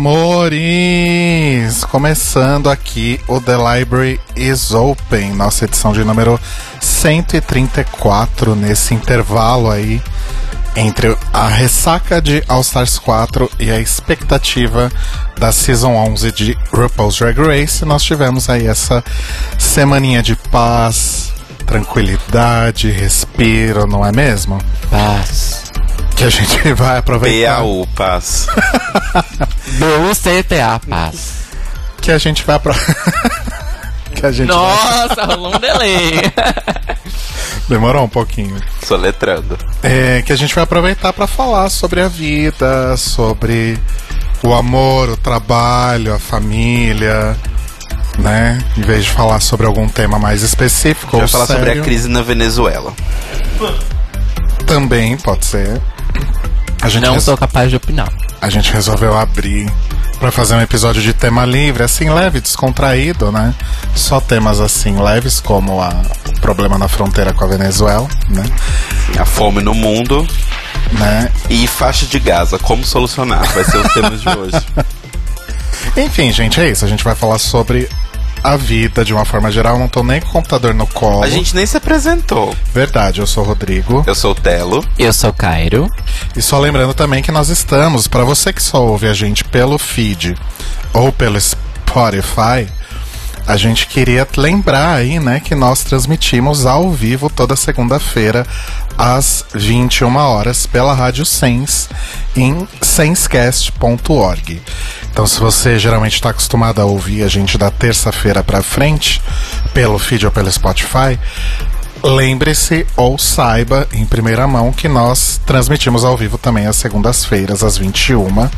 Amores! Começando aqui o The Library is Open, nossa edição de número 134, nesse intervalo aí entre a ressaca de All Stars 4 e a expectativa da Season 11 de RuPaul's Drag Race. Nós tivemos aí essa semaninha de paz, tranquilidade, respiro, não é mesmo? Paz. Que a gente vai aproveitar. PAU, paz. B-U-C-T-A, paz. Que a gente vai apro... que a gente vai... Nossa, rolou um delay. Demorou um pouquinho. Soletrando. É, que a gente vai aproveitar para falar sobre a vida, sobre o amor, o trabalho, a família, né? Em vez de falar sobre algum tema mais específico Vai ou falar sobre sério, a crise na Venezuela. também pode ser. A gente, Não res- sou capaz de opinar. a gente resolveu abrir para fazer um episódio de tema livre, assim leve, descontraído, né? Só temas assim leves como a o problema na fronteira com a Venezuela, né? A fome no mundo né? e faixa de Gaza. Como solucionar? Vai ser os temas de hoje. Enfim, gente, é isso. A gente vai falar sobre a vida de uma forma geral. Eu não tô nem com o computador no colo. A gente nem se apresentou. Verdade, eu sou o Rodrigo. Eu sou o Telo. Eu sou Cairo. E só lembrando também que nós estamos, para você que só ouve a gente pelo feed ou pelo Spotify, a gente queria lembrar aí, né, que nós transmitimos ao vivo toda segunda-feira às 21 horas pela Rádio Sense em sensecast.org. Então, se você geralmente está acostumado a ouvir a gente da terça-feira para frente pelo feed ou pelo Spotify, Lembre-se ou saiba em primeira mão que nós transmitimos ao vivo também às segundas-feiras, às 21.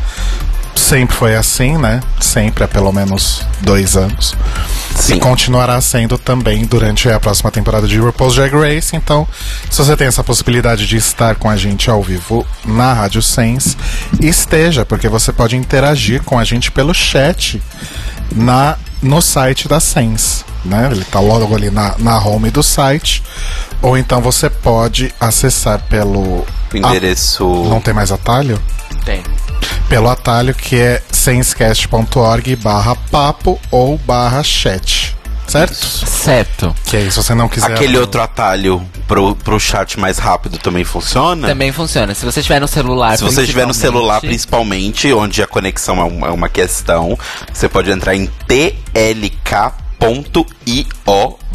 Sempre foi assim, né? Sempre há pelo menos dois anos. Sim. E continuará sendo também durante a próxima temporada de RuPaul's Drag Race. Então, se você tem essa possibilidade de estar com a gente ao vivo na Rádio Sense, esteja, porque você pode interagir com a gente pelo chat na no site da Sense, né? Ele tá logo ali na, na home do site. Ou então você pode acessar pelo O endereço. Ah, não tem mais atalho? Tem. Pelo atalho que é sensecast.org barra papo ou barra chat. Certo? Certo. Que aí, se você não quiser. Aquele outro atalho pro, pro chat mais rápido também funciona? Também funciona. Se você estiver no celular, Se você estiver no celular, principalmente, onde a conexão é uma, é uma questão, você pode entrar em tlk.io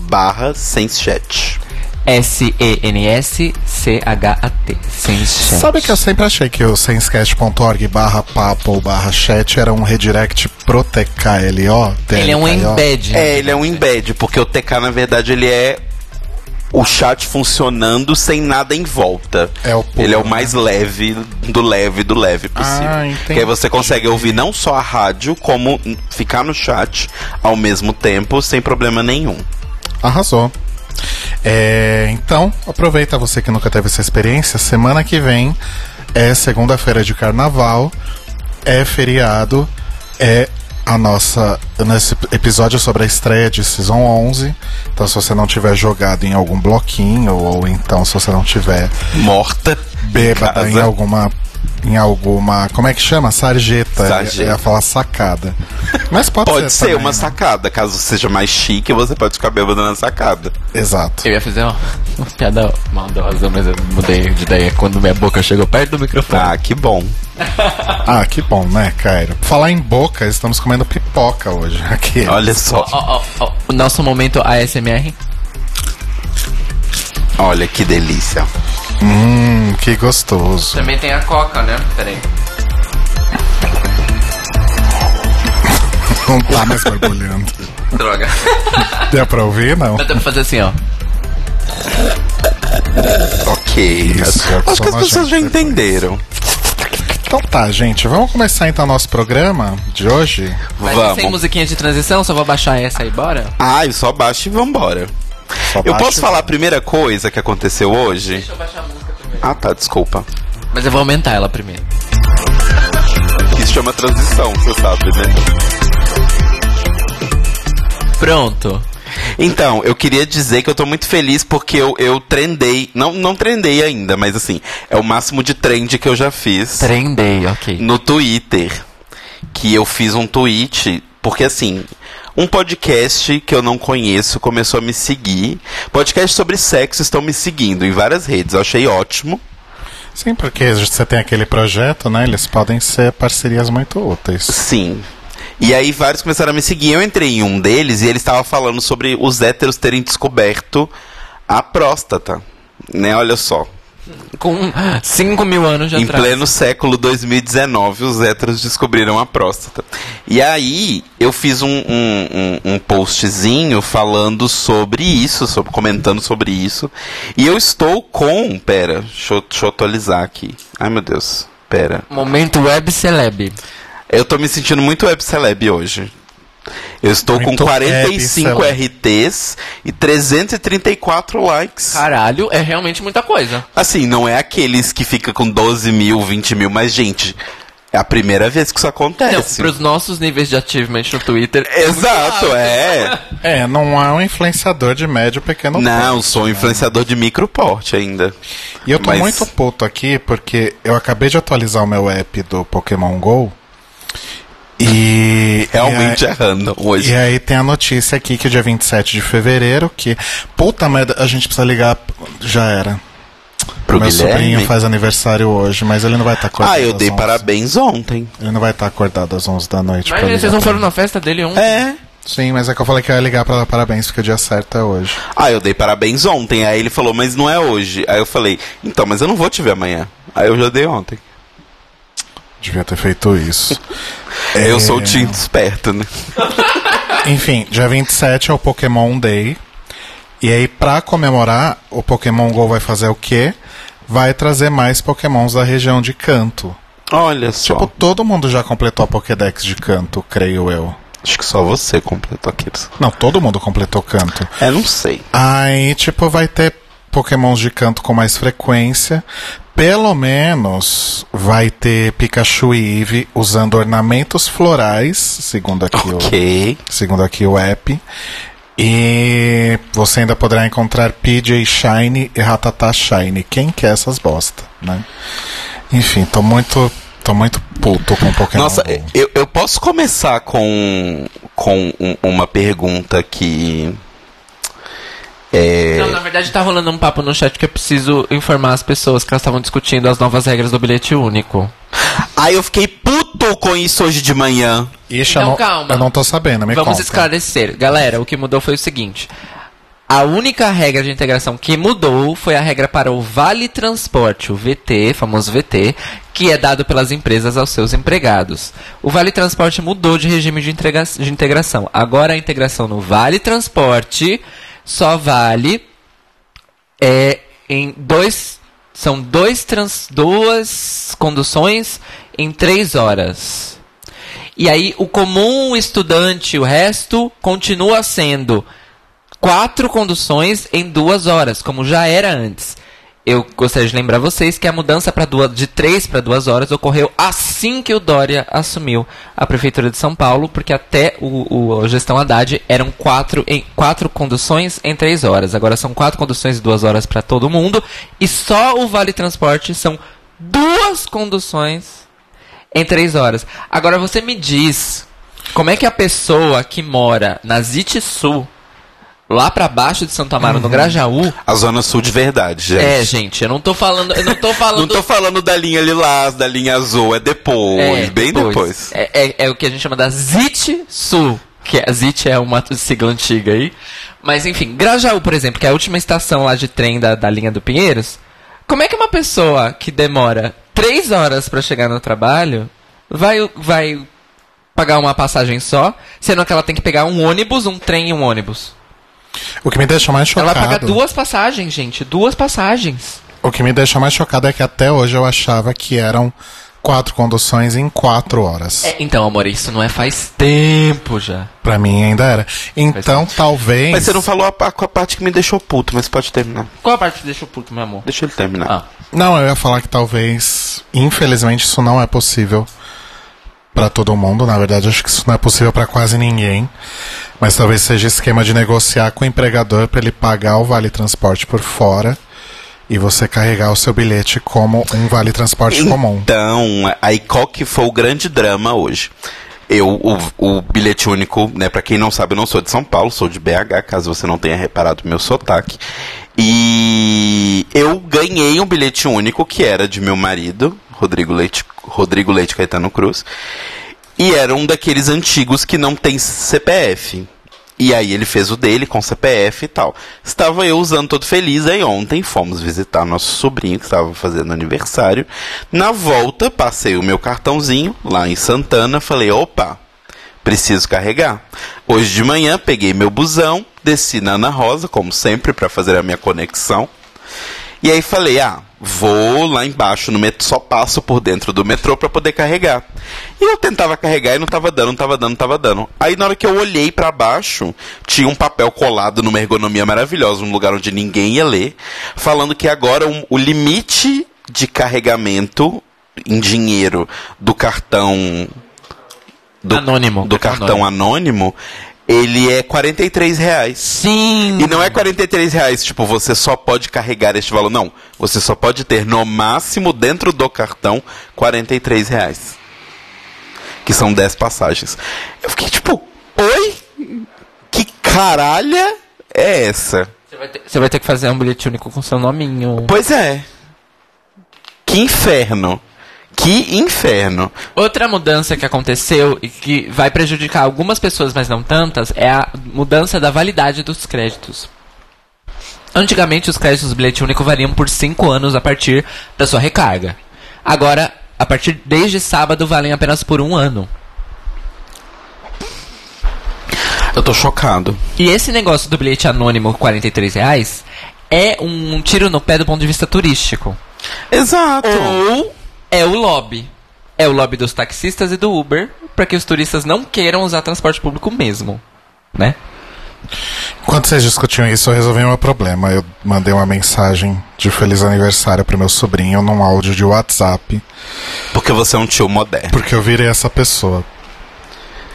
barra senschat. S-E-N-S-C-H-A-T. Sabe que eu sempre achei que o sensecast.org barra papo barra chat era um redirect pro TKLO? Ele é um embed. né? É, ele é um embed, porque o TK, na verdade, ele é o chat funcionando sem nada em volta. É o puro, ele é o né? mais leve do leve do leve possível. Ah, entendi. que aí você consegue ouvir não só a rádio, como ficar no chat ao mesmo tempo, sem problema nenhum. Arrasou. É, então, aproveita você que nunca teve essa experiência. Semana que vem é segunda-feira de carnaval, é feriado, é a nossa nesse episódio sobre a estreia de Season 11. Então, se você não tiver jogado em algum bloquinho ou então se você não tiver Morta. bêbada em alguma em alguma, como é que chama? Sarjeta. Sarjeta. Eu ia falar sacada. Mas pode, Pode ser também, uma né? sacada, caso seja mais chique, você pode ficar bêbado na sacada. Exato. Eu ia fazer uma, uma piada maldosa, mas eu mudei de ideia quando minha boca chegou perto do microfone. Ah, que bom. Ah, que bom, né, Cairo? Falar em boca, estamos comendo pipoca hoje aqui. Olha só. Ó, ó, ó, o nosso momento ASMR. Olha que delícia. Hum, que gostoso. Também tem a coca, né? Peraí. Não tá mais borbulhando. Droga. Deu pra ouvir, não? Dá pra fazer assim, ó. Ok. Isso, eu Acho que as pessoas já entenderam. Então tá, gente, vamos começar então nosso programa de hoje. Mas Vamos. sem musiquinha de transição, só vou baixar essa aí, bora? Ai, só baixa e vambora. Só Eu baixa posso e- falar a primeira coisa que aconteceu hoje? eu baixar a música. Ah, tá, desculpa. Mas eu vou aumentar ela primeiro. Isso chama transição, você sabe, né? Pronto. Então, eu queria dizer que eu tô muito feliz porque eu, eu trendei. Não, não trendei ainda, mas assim, é o máximo de trend que eu já fiz Trendei, ok. no Twitter. Que eu fiz um tweet, porque assim, um podcast que eu não conheço começou a me seguir. Podcast sobre sexo estão me seguindo em várias redes. Eu achei ótimo. Sim, porque você tem aquele projeto, né? Eles podem ser parcerias muito úteis. Sim. E aí vários começaram a me seguir. Eu entrei em um deles e ele estava falando sobre os héteros terem descoberto a próstata. Né, olha só. Com 5 mil anos de Em atraso. pleno século 2019, os héteros descobriram a próstata. E aí, eu fiz um, um, um, um postzinho falando sobre isso, sobre, comentando sobre isso. E eu estou com. Pera, deixa eu, deixa eu atualizar aqui. Ai meu Deus, pera. Momento web celeb. Eu tô me sentindo muito web celeb hoje. Eu estou Muito com 45 web RTs e 334 likes. Caralho, é realmente muita coisa. Assim, não é aqueles que fica com 12 mil, 20 mil, mas, gente, é a primeira vez que isso acontece. pros nossos níveis de achievement no Twitter. Exato, é. É, não é um influenciador de médio pequeno Não, porte, sou um né? influenciador de micro porte ainda. E eu tô Mas- muito puto aqui porque eu acabei de atualizar o meu app do Pokémon GO. E. Realmente e é random aí, hoje. E aí tem a notícia aqui que dia 27 de fevereiro, que. Puta merda, a gente precisa ligar. Já era. Pro meu Guilherme. sobrinho faz aniversário hoje, mas ele não vai estar acordado. Ah, eu dei 11. parabéns ontem. Ele não vai estar acordado às 11 da noite. Mas vocês não foram na festa dele ontem? É. Sim, mas é que eu falei que eu ia ligar pra dar parabéns, porque o dia certo é hoje. Ah, eu dei parabéns ontem. Aí ele falou, mas não é hoje. Aí eu falei, então, mas eu não vou te ver amanhã. Aí eu já dei ontem. Devia ter feito isso. Eu É, sou o tinto esperto, né? Enfim, dia 27 é o Pokémon Day. E aí, pra comemorar, o Pokémon GO vai fazer o quê? Vai trazer mais Pokémons da região de Canto. Olha só. Tipo, todo mundo já completou a Pokédex de Canto, creio eu. Acho que só você completou aqueles. Não, todo mundo completou Canto. É, não sei. Aí, tipo, vai ter Pokémons de canto com mais frequência. Pelo menos vai ter Pikachu e Eevee usando ornamentos florais, segundo aqui, Ok. o, segundo aqui o app. E você ainda poderá encontrar PJ Shine e Rattata Shine. Quem quer essas bosta, né? Enfim, tô muito, tô muito puto com Pokémon. Nossa, eu, eu posso começar com, com um- uma pergunta que. É, Não, na verdade tá rolando um papo no chat que eu preciso informar as pessoas que elas estavam discutindo as novas regras do bilhete único. Aí eu fiquei puto com isso hoje de manhã. Ixi, Então, eu não, calma. eu não tô sabendo, me Vamos conta. esclarecer. Galera, o que mudou foi o seguinte. A única regra de integração que mudou foi a regra para o Vale Transporte, o VT, famoso VT, que é dado pelas empresas aos seus empregados. O Vale Transporte mudou de regime de, de integração. Agora a integração no Vale Transporte só vale é, em dois. São dois trans, duas conduções em três horas. E aí o comum estudante, o resto, continua sendo quatro conduções em duas horas, como já era antes. Eu gostaria de lembrar vocês que a mudança duas, de três para duas horas ocorreu assim que o Dória assumiu a prefeitura de São Paulo, porque até o, o a gestão Haddad eram quatro, em, quatro conduções em três horas. Agora são quatro conduções de duas horas para todo mundo e só o Vale Transporte são duas conduções em três horas. Agora você me diz como é que a pessoa que mora na Zite Sul, lá pra baixo de Santo Amaro, no Grajaú, A Zona Sul de verdade, gente. é, gente, eu não tô falando, eu não tô falando Não tô falando da linha lilás, da linha azul, é depois, É, bem depois. É, é, é o que a gente chama da ZIT Sul. Que a ZIT é uma sigla antiga aí. Mas enfim, Grajaú, por exemplo, que é a última estação lá de trem da, da linha do Pinheiros. Como é que uma pessoa que demora três horas pra chegar no trabalho vai, vai pagar uma passagem só, sendo que ela tem que pegar um ônibus, um trem e um ônibus? O que me deixa mais Ela chocado. vai pagar duas passagens, gente. Duas passagens. O que me deixa mais chocado é que até hoje eu achava que eram quatro conduções em quatro horas. É, então, amor, isso não é faz tempo já. Pra mim ainda era. Então, talvez. Mas você não falou a, a, a parte que me deixou puto, mas pode terminar. Qual a parte que deixa o puto, meu amor? Deixa ele terminar. Ah. Não, eu ia falar que talvez, infelizmente, isso não é possível pra todo mundo. Na verdade, acho que isso não é possível pra quase ninguém. Mas talvez seja esquema de negociar com o empregador pra ele pagar o vale transporte por fora e você carregar o seu bilhete como um vale transporte comum. Então, aí qual que foi o grande drama hoje? Eu, o, o bilhete único, né, pra quem não sabe, eu não sou de São Paulo, sou de BH, caso você não tenha reparado meu sotaque. E eu ganhei um bilhete único que era de meu marido, Rodrigo Leite, Rodrigo Leite Caetano Cruz. E era um daqueles antigos que não tem CPF. E aí ele fez o dele com CPF e tal. Estava eu usando todo feliz, aí ontem fomos visitar nosso sobrinho que estava fazendo aniversário. Na volta, passei o meu cartãozinho lá em Santana, falei, opa, preciso carregar. Hoje de manhã peguei meu busão, desci na Ana Rosa, como sempre, para fazer a minha conexão. E aí falei, ah, vou lá embaixo no metrô, só passo por dentro do metrô para poder carregar. E eu tentava carregar e não tava dando, não tava dando, não tava dando. Aí na hora que eu olhei para baixo, tinha um papel colado numa ergonomia maravilhosa, num lugar onde ninguém ia ler, falando que agora um, o limite de carregamento em dinheiro do cartão do, Anônimo. do cartão anônimo, ele é 43 reais. Sim! E não é 43 reais, tipo, você só pode carregar este valor. Não. Você só pode ter no máximo dentro do cartão 43 reais. Que são 10 passagens. Eu fiquei tipo, oi? Que caralha é essa? Você vai, ter, você vai ter que fazer um bilhete único com seu nominho. Pois é. Que inferno. Que inferno. Outra mudança que aconteceu e que vai prejudicar algumas pessoas, mas não tantas, é a mudança da validade dos créditos. Antigamente, os créditos do bilhete único variam por 5 anos a partir da sua recarga. Agora, a partir desde sábado, valem apenas por um ano. Eu tô chocado. E esse negócio do bilhete anônimo, 43 reais, é um tiro no pé do ponto de vista turístico. Exato. Ou é o lobby. É o lobby dos taxistas e do Uber, para que os turistas não queiram usar transporte público mesmo, né? Enquanto vocês discutiam isso, eu resolvi meu problema. Eu mandei uma mensagem de feliz aniversário pro meu sobrinho num áudio de WhatsApp, Porque você é um tio moderno. porque eu virei essa pessoa.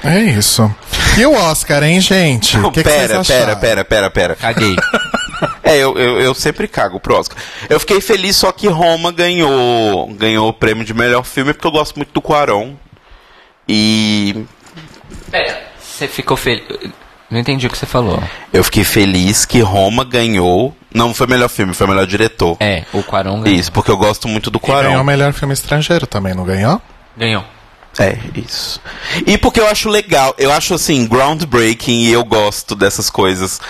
É isso. E o Oscar, hein, gente? O que, que vocês pera, acharam? pera, pera, pera, pera. Caguei. É, eu, eu, eu sempre cago pro Oscar. Eu fiquei feliz só que Roma ganhou ganhou o prêmio de melhor filme porque eu gosto muito do Quaron. E Pera, você ficou feliz. Não entendi o que você falou. eu fiquei feliz que Roma ganhou. Não foi melhor filme, foi melhor diretor. É, o Quaron ganhou. Isso, porque eu gosto muito do E ganhou o melhor filme estrangeiro também, não ganhou? Ganhou. É, isso. E porque eu acho legal, eu acho assim, groundbreaking e eu gosto dessas coisas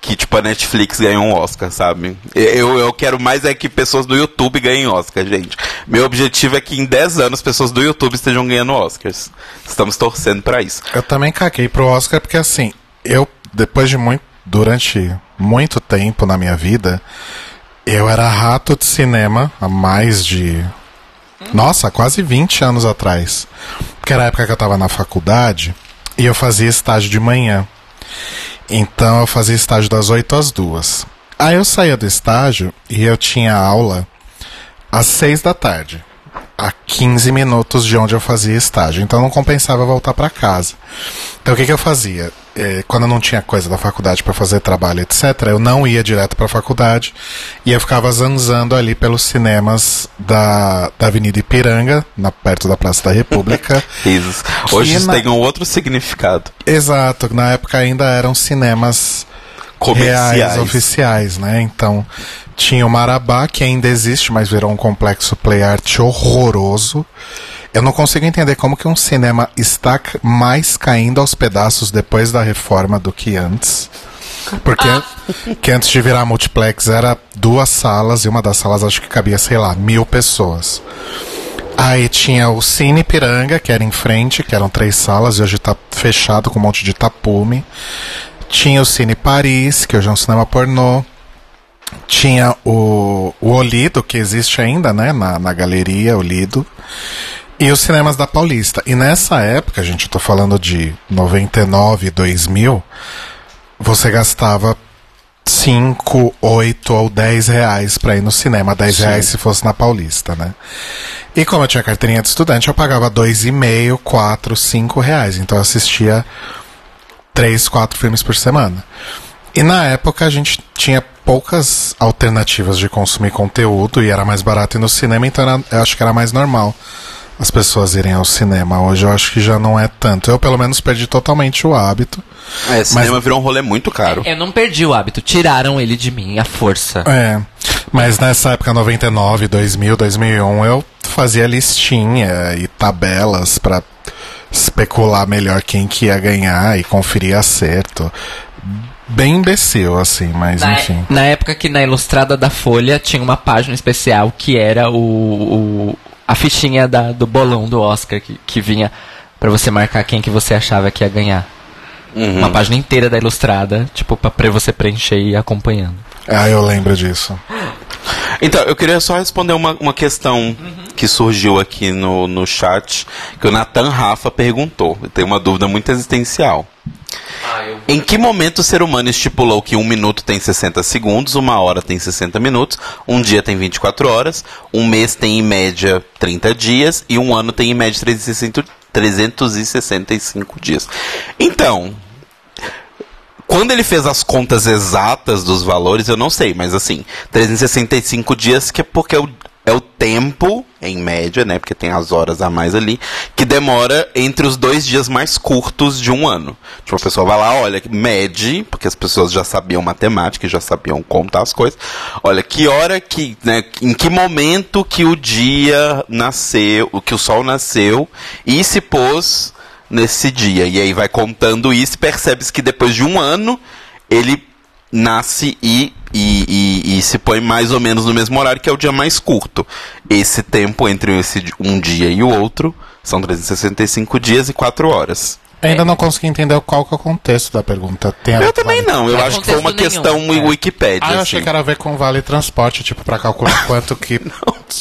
que, tipo, a Netflix ganhou um Oscar, sabe? Eu, eu quero mais é que pessoas do YouTube ganhem Oscar, gente. Meu objetivo é que em 10 anos pessoas do YouTube estejam ganhando Oscars. Estamos torcendo pra isso. Eu também caguei pro Oscar porque assim, eu depois de muito durante muito tempo na minha vida, eu era rato de cinema há mais de nossa, quase 20 anos atrás. Porque era a época que eu tava na faculdade e eu fazia estágio de manhã. Então eu fazia estágio das 8 às 2. Aí eu saía do estágio e eu tinha aula às 6 da tarde. A 15 minutos de onde eu fazia estágio. Então não compensava voltar para casa. Então o que, que eu fazia? Eh, quando eu não tinha coisa da faculdade para fazer trabalho, etc., eu não ia direto para a faculdade e eu ficava zanzando ali pelos cinemas da, da Avenida Ipiranga, na, perto da Praça da República. Risos. Hoje isso na- tem um outro significado. Exato, na época ainda eram cinemas Comerciais. reais, oficiais, né? Então tinha o Marabá, que ainda existe, mas virou um complexo play art horroroso. Eu não consigo entender como que um cinema está mais caindo aos pedaços depois da reforma do que antes. Porque an- que antes de virar multiplex era duas salas e uma das salas acho que cabia, sei lá, mil pessoas. Aí tinha o Cine Piranga, que era em frente, que eram três salas, e hoje tá fechado com um monte de tapume. Tinha o Cine Paris, que hoje é um cinema pornô. Tinha o, o Olido, que existe ainda, né, na, na galeria, Olido. E os cinemas da Paulista. E nessa época, gente, eu tô falando de 99, 2000, você gastava 5, 8 ou 10 reais pra ir no cinema. 10 Sim. reais se fosse na Paulista, né? E como eu tinha carteirinha de estudante, eu pagava 2,5, 4, 5 reais. Então eu assistia 3, 4 filmes por semana. E na época a gente tinha poucas alternativas de consumir conteúdo e era mais barato ir no cinema, então era- eu acho que era mais normal as pessoas irem ao cinema. Hoje eu acho que já não é tanto. Eu pelo menos perdi totalmente o hábito. É, cinema virou um rolê muito caro. Eu não perdi o hábito, tiraram ele de mim, a força. É. Mas nessa época 99, 2000, 2001, eu fazia listinha e tabelas pra especular melhor quem que ia ganhar e conferir acerto. Bem imbecil, assim, mas Na, enfim. na época que na Ilustrada da Folha tinha uma página especial que era o, o- a fichinha da- do bolão do Oscar que, que vinha pra você marcar quem que você achava que ia ganhar. Uhum. Uma página inteira da Ilustrada, tipo, pra, pra você preencher e ir acompanhando. Ah, eu lembro disso. Então, eu queria só responder uma, uma questão que surgiu aqui no, no chat, que o Nathan Rafa perguntou. Tem uma dúvida muito existencial. Em que momento o ser humano estipulou que um minuto tem 60 segundos, uma hora tem 60 minutos, um dia tem 24 horas, um mês tem em média 30 dias e um ano tem em média 360 365 dias? Então, quando ele fez as contas exatas dos valores, eu não sei, mas assim, 365 dias que é porque é o, é o tempo, em média, né? Porque tem as horas a mais ali, que demora entre os dois dias mais curtos de um ano. Tipo, a pessoa vai lá, olha, mede, porque as pessoas já sabiam matemática, e já sabiam contar as coisas. Olha, que hora que, né? Em que momento que o dia nasceu, que o sol nasceu e se pôs nesse dia. E aí vai contando isso percebes que depois de um ano ele nasce e, e, e- e se põe mais ou menos no mesmo horário, que é o dia mais curto. Esse tempo entre esse um dia e o outro são 365 dias e 4 horas. Ainda não consegui entender qual que é o contexto da pergunta. Tem a Eu também vale- não, eu Não é acho que foi uma contexto questão nenhum, é. Wikipédia. Ah, eu assim. achei que era a ver com vale transporte, tipo, pra calcular quanto que.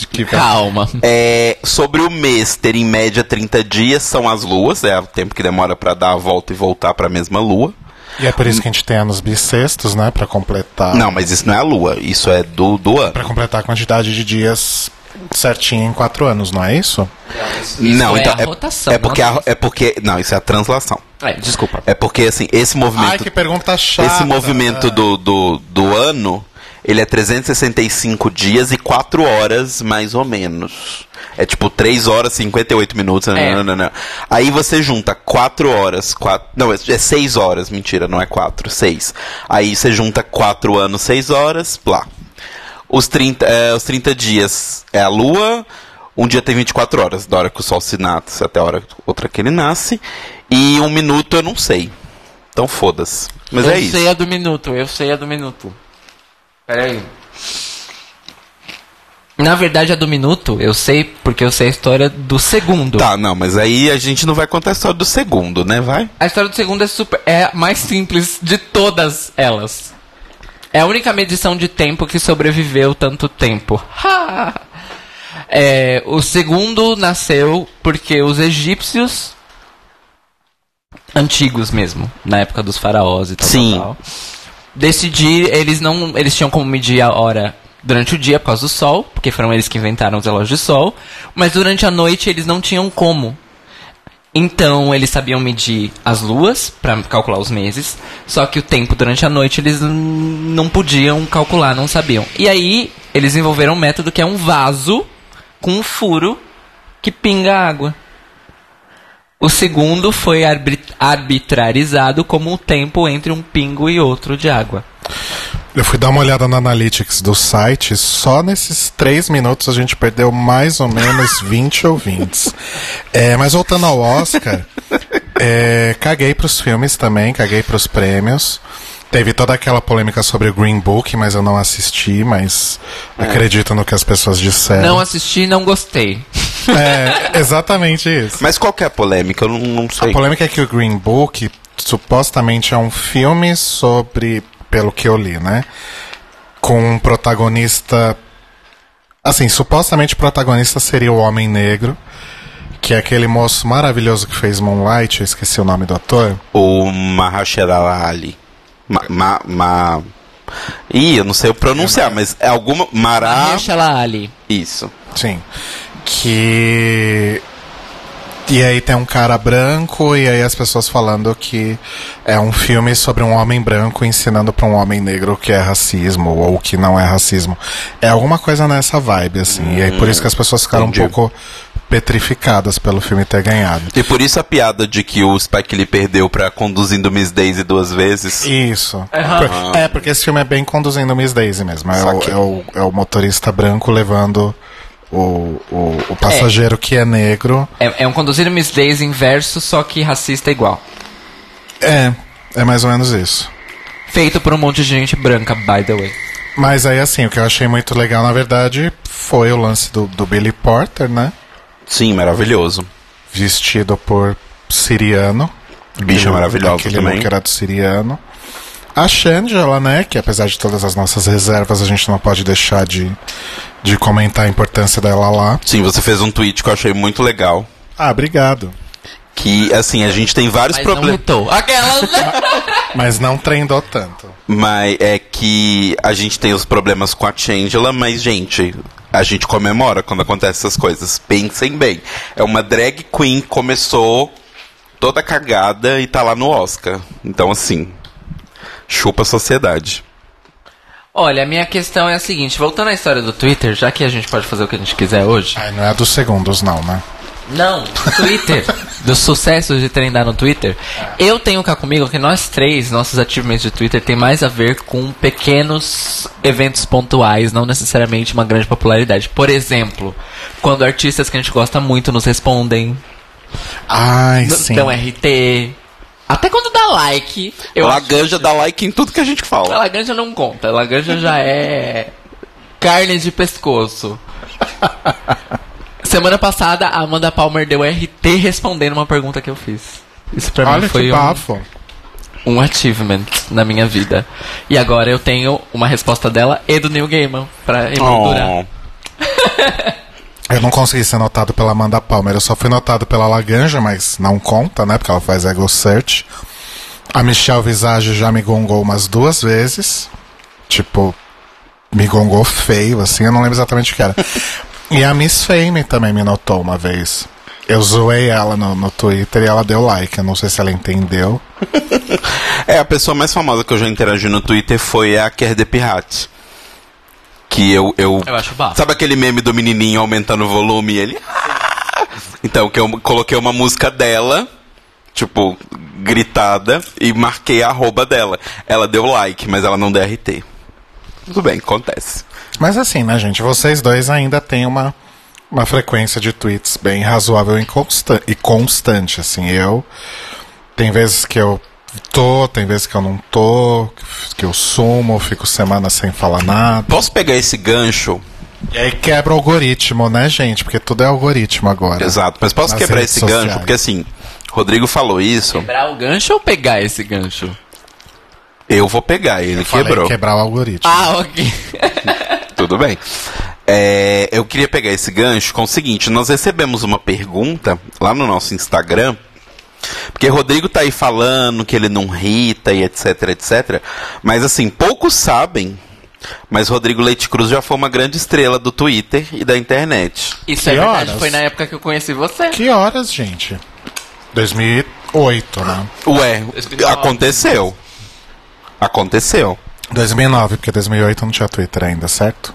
que Calma. É, sobre o mês ter em média 30 dias, são as luas, é o tempo que demora pra dar a volta e voltar pra mesma lua. E é por isso que a gente tem anos bissextos, né? Pra completar. Não, mas isso não é a lua, isso é do, do ano. Pra completar a quantidade de dias certinho em quatro anos, não é isso? não, é então a rotação, é porque não a- é porque não, isso é a translação. É, desculpa. É porque assim, esse movimento Ai, que pergunta chata. esse movimento do, do, do ano, ele é 365 dias e 4 horas, mais ou menos. É tipo 3 horas e 58 minutos. É. Não, não, não. Aí você junta 4 horas. 4, não, é 6 horas, mentira, não é 4, 6. Aí você junta 4 anos, 6 horas, lá. Os 30, é, os 30 dias é a lua. Um dia tem 24 horas, da hora que o sol se nasce até a hora outra que ele nasce. E um minuto eu não sei. Então foda-se. Mas eu é isso. sei a do minuto, eu sei a do minuto. Pera aí. Na verdade, a do minuto, eu sei porque eu sei a história do segundo. Tá, não, mas aí a gente não vai contar a história do segundo, né? Vai? A história do segundo é super. É a mais simples de todas elas. É a única medição de tempo que sobreviveu tanto tempo. É, o segundo nasceu porque os egípcios antigos mesmo, na época dos faraós e tal, Sim. tal, tal, decidir, eles não, eles tinham como medir a hora durante o dia por causa do sol, porque foram eles que inventaram os relógios de sol, mas durante a noite eles não tinham como. Então eles sabiam medir as luas para calcular os meses, só que o tempo durante a noite eles não podiam calcular, não sabiam. E aí eles desenvolveram um método que é um vaso com um furo que pinga água. O segundo foi arbit- arbitrarizado como o tempo entre um pingo e outro de água. Eu fui dar uma olhada no Analytics do site, só nesses três minutos a gente perdeu mais ou menos 20 ouvintes. É, mas voltando ao Oscar, é, caguei pros filmes também, caguei pros prêmios. Teve toda aquela polêmica sobre o Green Book, mas eu não assisti, mas acredito no que as pessoas disseram. Não assisti, não gostei. É, exatamente isso. Mas qual que é a polêmica? Eu não, não sei. A polêmica é que o Green Book supostamente é um filme sobre, pelo que eu li, né? Com um protagonista. Assim, supostamente o protagonista seria o Homem Negro, Que é aquele moço maravilhoso que fez Moonlight, eu esqueci o nome do ator. O Mahershala Ali. Ma, ma, ma... Ih, eu não sei pronunciar, mas é alguma... Mará... Mahershala Ali. Isso. Sim. Que. E aí tem um cara branco, e aí as pessoas falando que é um filme sobre um homem branco ensinando pra um homem negro o que é racismo ou o que não é racismo. É alguma coisa nessa vibe, assim. e aí por isso que as pessoas ficaram entendi. um pouco petrificadas pelo filme ter ganhado. E por isso a piada de que o Spike Lee perdeu pra Conduzindo Miss Daisy duas vezes. Isso. Por- É, porque esse filme é bem conduzindo Miss Daisy mesmo. É o, é o, é o motorista branco levando o, o, o passageiro que é negro. É, é um conduzido Miss Daisy inverso, só que racista igual. É, é mais ou menos isso. Feito por um monte de gente branca, by the way. Mas aí, assim, o que eu achei muito legal, na verdade, foi o lance do, do Billy Porter, né? Sim, maravilhoso. Vestido por siriano. Bicha Aquele- maravilhosa aquele também. look era do siriano. A Shangela, né? Que apesar de todas as nossas reservas, a gente não pode deixar de, de comentar a importância dela lá. Sim, você fez um tweet que eu achei muito legal. Ah, obrigado. Que, assim, a gente tem vários Mas não problemas. hitou. Aquelas... Mas não trendou tanto. Mas é que a gente tem os problemas com a Changela, mas, gente, a gente comemora quando acontecem essas coisas. Pensem bem. É uma drag queen que começou toda cagada e tá lá no Oscar. Então, assim, chupa a sociedade. Olha, a minha questão é a seguinte, voltando à história do Twitter, já que a gente pode fazer o que a gente quiser hoje. Ai, não é dos segundos, não, né? Não, Twitter, dos sucessos de trendar no Twitter. Eu tenho cá comigo que nós três, nossos achievements de Twitter, tem mais a ver com pequenos eventos pontuais, não necessariamente uma grande popularidade. Por exemplo, quando artistas que a gente gosta muito nos respondem, Ai, sim. dão RT. Até quando dá like, eu acho Laganja dá like em tudo que a gente A fala. Laganja não conta. A Laganja já é carne de pescoço. Semana passada, a Amanda Palmer deu RT respondendo uma pergunta que eu fiz. Isso pra mim Olha foi que um, bafo. um achievement na minha vida. E agora eu tenho uma resposta dela e do Neil Gaiman pra emoldurar. Oh. Eu não consegui ser notado pela Amanda Palmer, eu só fui notado pela Laganja, mas não conta, né? Porque ela faz Ego Search. A Michelle Visage já me gongou umas duas vezes. Tipo, me gongou feio, assim, eu não lembro exatamente o que era. e a Miss Fame também me notou uma vez. Eu zoei ela no, no Twitter e ela deu like. Eu não sei se ela entendeu. É, a pessoa mais famosa que eu já interagi no Twitter foi a Kerr de Pirate. Que eu, eu. Eu acho bafo. Sabe aquele meme do menininho aumentando o volume e ele. "Ah!" Então, que eu coloquei uma música dela, tipo, gritada, e marquei a arroba dela. Ela deu like, mas ela não deu RT. Tudo bem, acontece. Mas assim, né, gente? Vocês dois ainda têm uma, uma frequência de tweets bem razoável e, consta e constante, assim. Eu. Tem vezes que eu tô, tem vezes que eu não tô, que eu sumo, fico semana sem falar nada. Posso pegar esse gancho? E aí quebra o algoritmo, né, gente? Porque tudo é algoritmo agora. Exato, mas posso quebrar esse sociais. gancho? Porque assim, Rodrigo falou isso, Quebrar o gancho ou pegar esse gancho? eu vou pegar, ele Falei quebrou. quebrar o algoritmo. Ah, ok. Tudo bem. É, eu queria pegar esse gancho com o seguinte: nós recebemos uma pergunta lá no nosso Instagram. Porque Rodrigo tá aí falando que ele não irrita e etc, etc. Mas assim, poucos sabem. Mas Rodrigo Leite Cruz já foi uma grande estrela do Twitter e da internet. Isso é Que verdade, horas? foi na época que eu conheci você. Que horas, gente? 2008, né? Ué, 2009. aconteceu. Aconteceu. 2009, porque 2008 não tinha Twitter ainda, certo?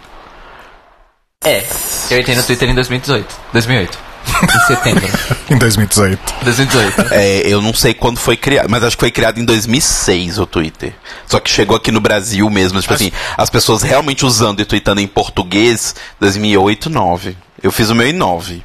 É, eu entrei no Twitter em 2018. 2008. Em setembro. Em 2018. 2018. É, eu não sei quando foi criado, mas acho que foi criado em 2006 o Twitter. Só que chegou aqui no Brasil mesmo, tipo assim, as pessoas realmente usando e tweetando em português, 2008, 9. Eu fiz o meu em 9.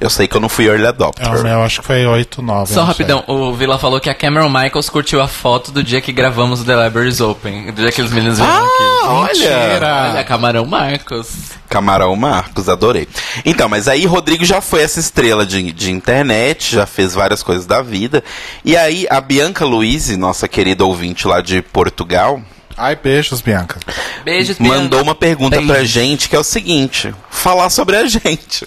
Eu sei que eu não fui early adopter. É, o meu acho que foi 8, 9. Só rapidão, o Vila falou que a Cameron Michaels curtiu a foto do dia que gravamos o The Libraries Open. Do dia que os meninos vieram aqui. Ah, olha! Olha, Camarão Marcos. Camarão Marcos, adorei. Então, mas aí Rodrigo já foi essa estrela de, de internet, já fez várias coisas da vida. E aí a Bianca Luiz, nossa querida ouvinte lá de Portugal, sei. Ai, beijos, Bianca. Beijos, mandou uma pergunta Beijo. pra gente que é o seguinte: falar sobre a gente.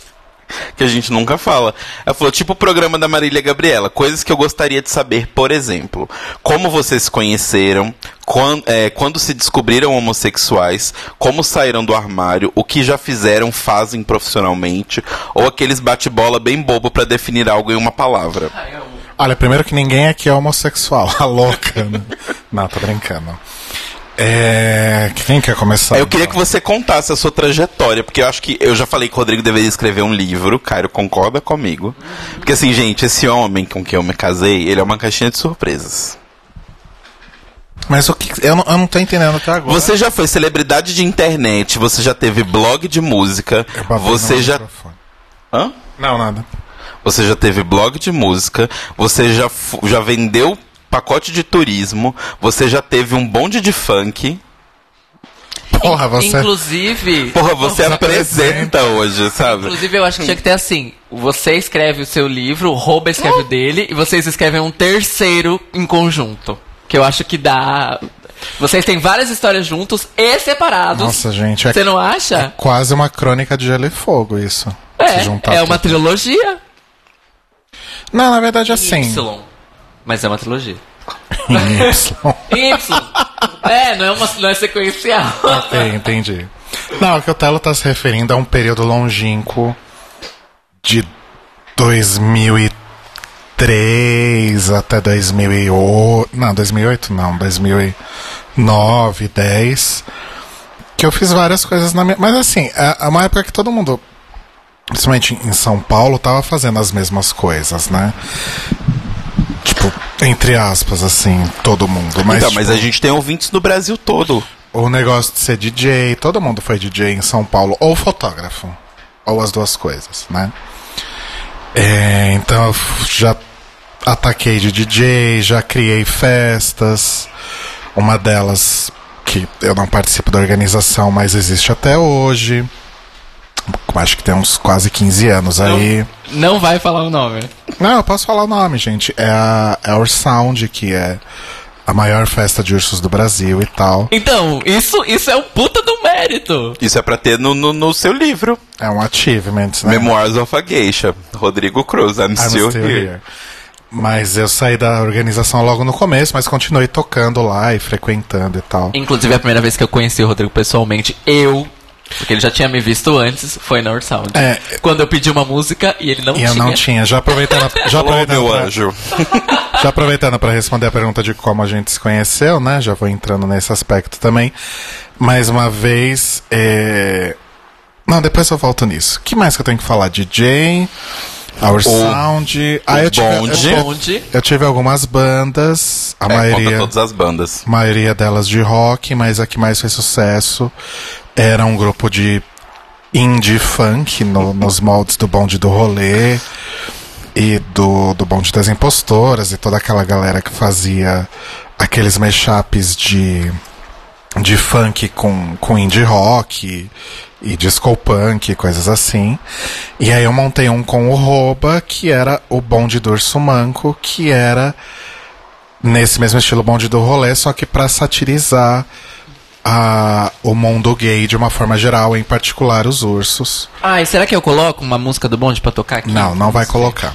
que a gente nunca fala. Ela falou, tipo o programa da Marília Gabriela, coisas que eu gostaria de saber, por exemplo, como vocês se conheceram, quando, é, quando se descobriram homossexuais, como saíram do armário, o que já fizeram, fazem profissionalmente, ou aqueles bate-bola bem bobo pra definir algo em uma palavra. Olha, primeiro que ninguém aqui é homossexual, a louca. né? Não, tô brincando. É... Quem quer começar? Eu queria que você contasse a sua trajetória, porque eu acho que eu já falei que o Rodrigo deveria escrever um livro, Cairo concorda comigo. Porque assim, gente, esse homem com quem eu me casei, ele é uma caixinha de surpresas. Mas o que. Eu não, eu não tô entendendo até agora. Você já foi celebridade de internet, você já teve blog de música, você já. microfone. Hã? Não, nada. Você já teve blog de música, você já, já vendeu pacote de turismo, você já teve um bonde de funk. Porra, você. Inclusive. Porra, você apresenta hoje, sabe? Inclusive, eu acho que tinha que ter assim: você escreve o seu livro, o Rouba escreve o dele, e vocês escrevem um terceiro em conjunto. Que eu acho que dá. Vocês têm várias histórias juntos e separados. Nossa, gente, é Você não acha? quase uma crônica de gelo e fogo isso. É, Se juntar é uma tudo. trilogia. Não, na verdade assim. Y. Mas é uma trilogia. Y. Y. é, não é, uma, não é sequencial. Ok, entendi. Não, o que o Telo tá se referindo a um período longínquo de 2003 até 2008. Não, 2008 não, 2009, 10. Que eu fiz várias coisas na minha. Mas assim, é é uma época que todo mundo, principalmente em São Paulo, tava fazendo as mesmas coisas, né? Entre aspas, assim, todo mundo. Mas, então, mas tipo, a gente tem ouvintes no Brasil todo. o negócio de ser DJ, todo mundo foi DJ em São Paulo, ou fotógrafo, ou as duas coisas, né? É, então eu já ataquei de DJ, já criei festas, uma delas que eu não participo da organização, mas existe até hoje. Acho que tem uns quase 15 anos aí. Não vai falar o nome. Não, eu posso falar o nome, gente. É a, é a Our Sound, que é a maior festa de ursos do Brasil e tal. Então, isso, isso é um puta do mérito. Isso é pra ter no, no, no seu livro. É um achievement, né? Memoirs of a Geisha. Rodrigo Cruz, I'm, I'm still, still here. here. Mas eu saí da organização logo no começo, mas continuei tocando lá e frequentando e tal. Inclusive, a primeira vez que eu conheci o Rodrigo pessoalmente, eu. Porque ele já tinha me visto antes, foi na Sound. É. Quando eu pedi uma música e ele não E tinha. eu não tinha. Já aproveitando, já aproveitando, meu pra, anjo. já aproveitando para responder a pergunta de como a gente se conheceu, né? Já vou entrando nesse aspecto também. Mais uma vez, é... não, depois eu volto nisso. O que mais que eu tenho que falar? DJ, Our Sound. Ah, eu tive, eu, Onde? eu tive algumas bandas, a É, conta maioria. todas as bandas. maioria delas de rock, mas a que mais fez sucesso era um grupo de indie funk no- nos moldes do bonde do rolê e do, do bonde das impostoras e toda aquela galera que fazia aqueles mashups de, de funk com, com indie rock e disco punk e coisas assim. E aí eu montei um com o Roba, que era o bonde do Urso Manco, que era nesse mesmo estilo bonde do rolê, só que pra satirizar a, o mundo gay de uma forma geral, em particular os ursos. Ai, será que eu coloco uma música do bonde pra tocar aqui? Não, não vai colocar.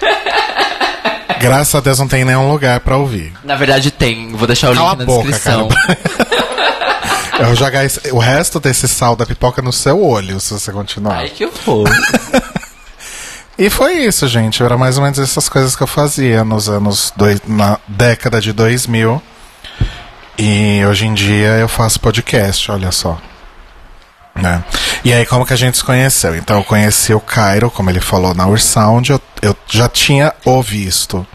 Graças a Deus não tem nenhum lugar pra ouvir. Na verdade tem, vou deixar o Cala link na boca, descrição. Eu vou jogar esse- o resto desse sal da pipoca no seu olho, se você continuar. Ai, que horror. E foi isso, gente. Era mais ou menos essas coisas que eu fazia nos anos. Dois, na década de 2000. E hoje em dia eu faço podcast, olha só. Né? E aí, como que a gente se conheceu? Então, eu conheci o Cairo, como ele falou na Ursound. Eu, eu já tinha o visto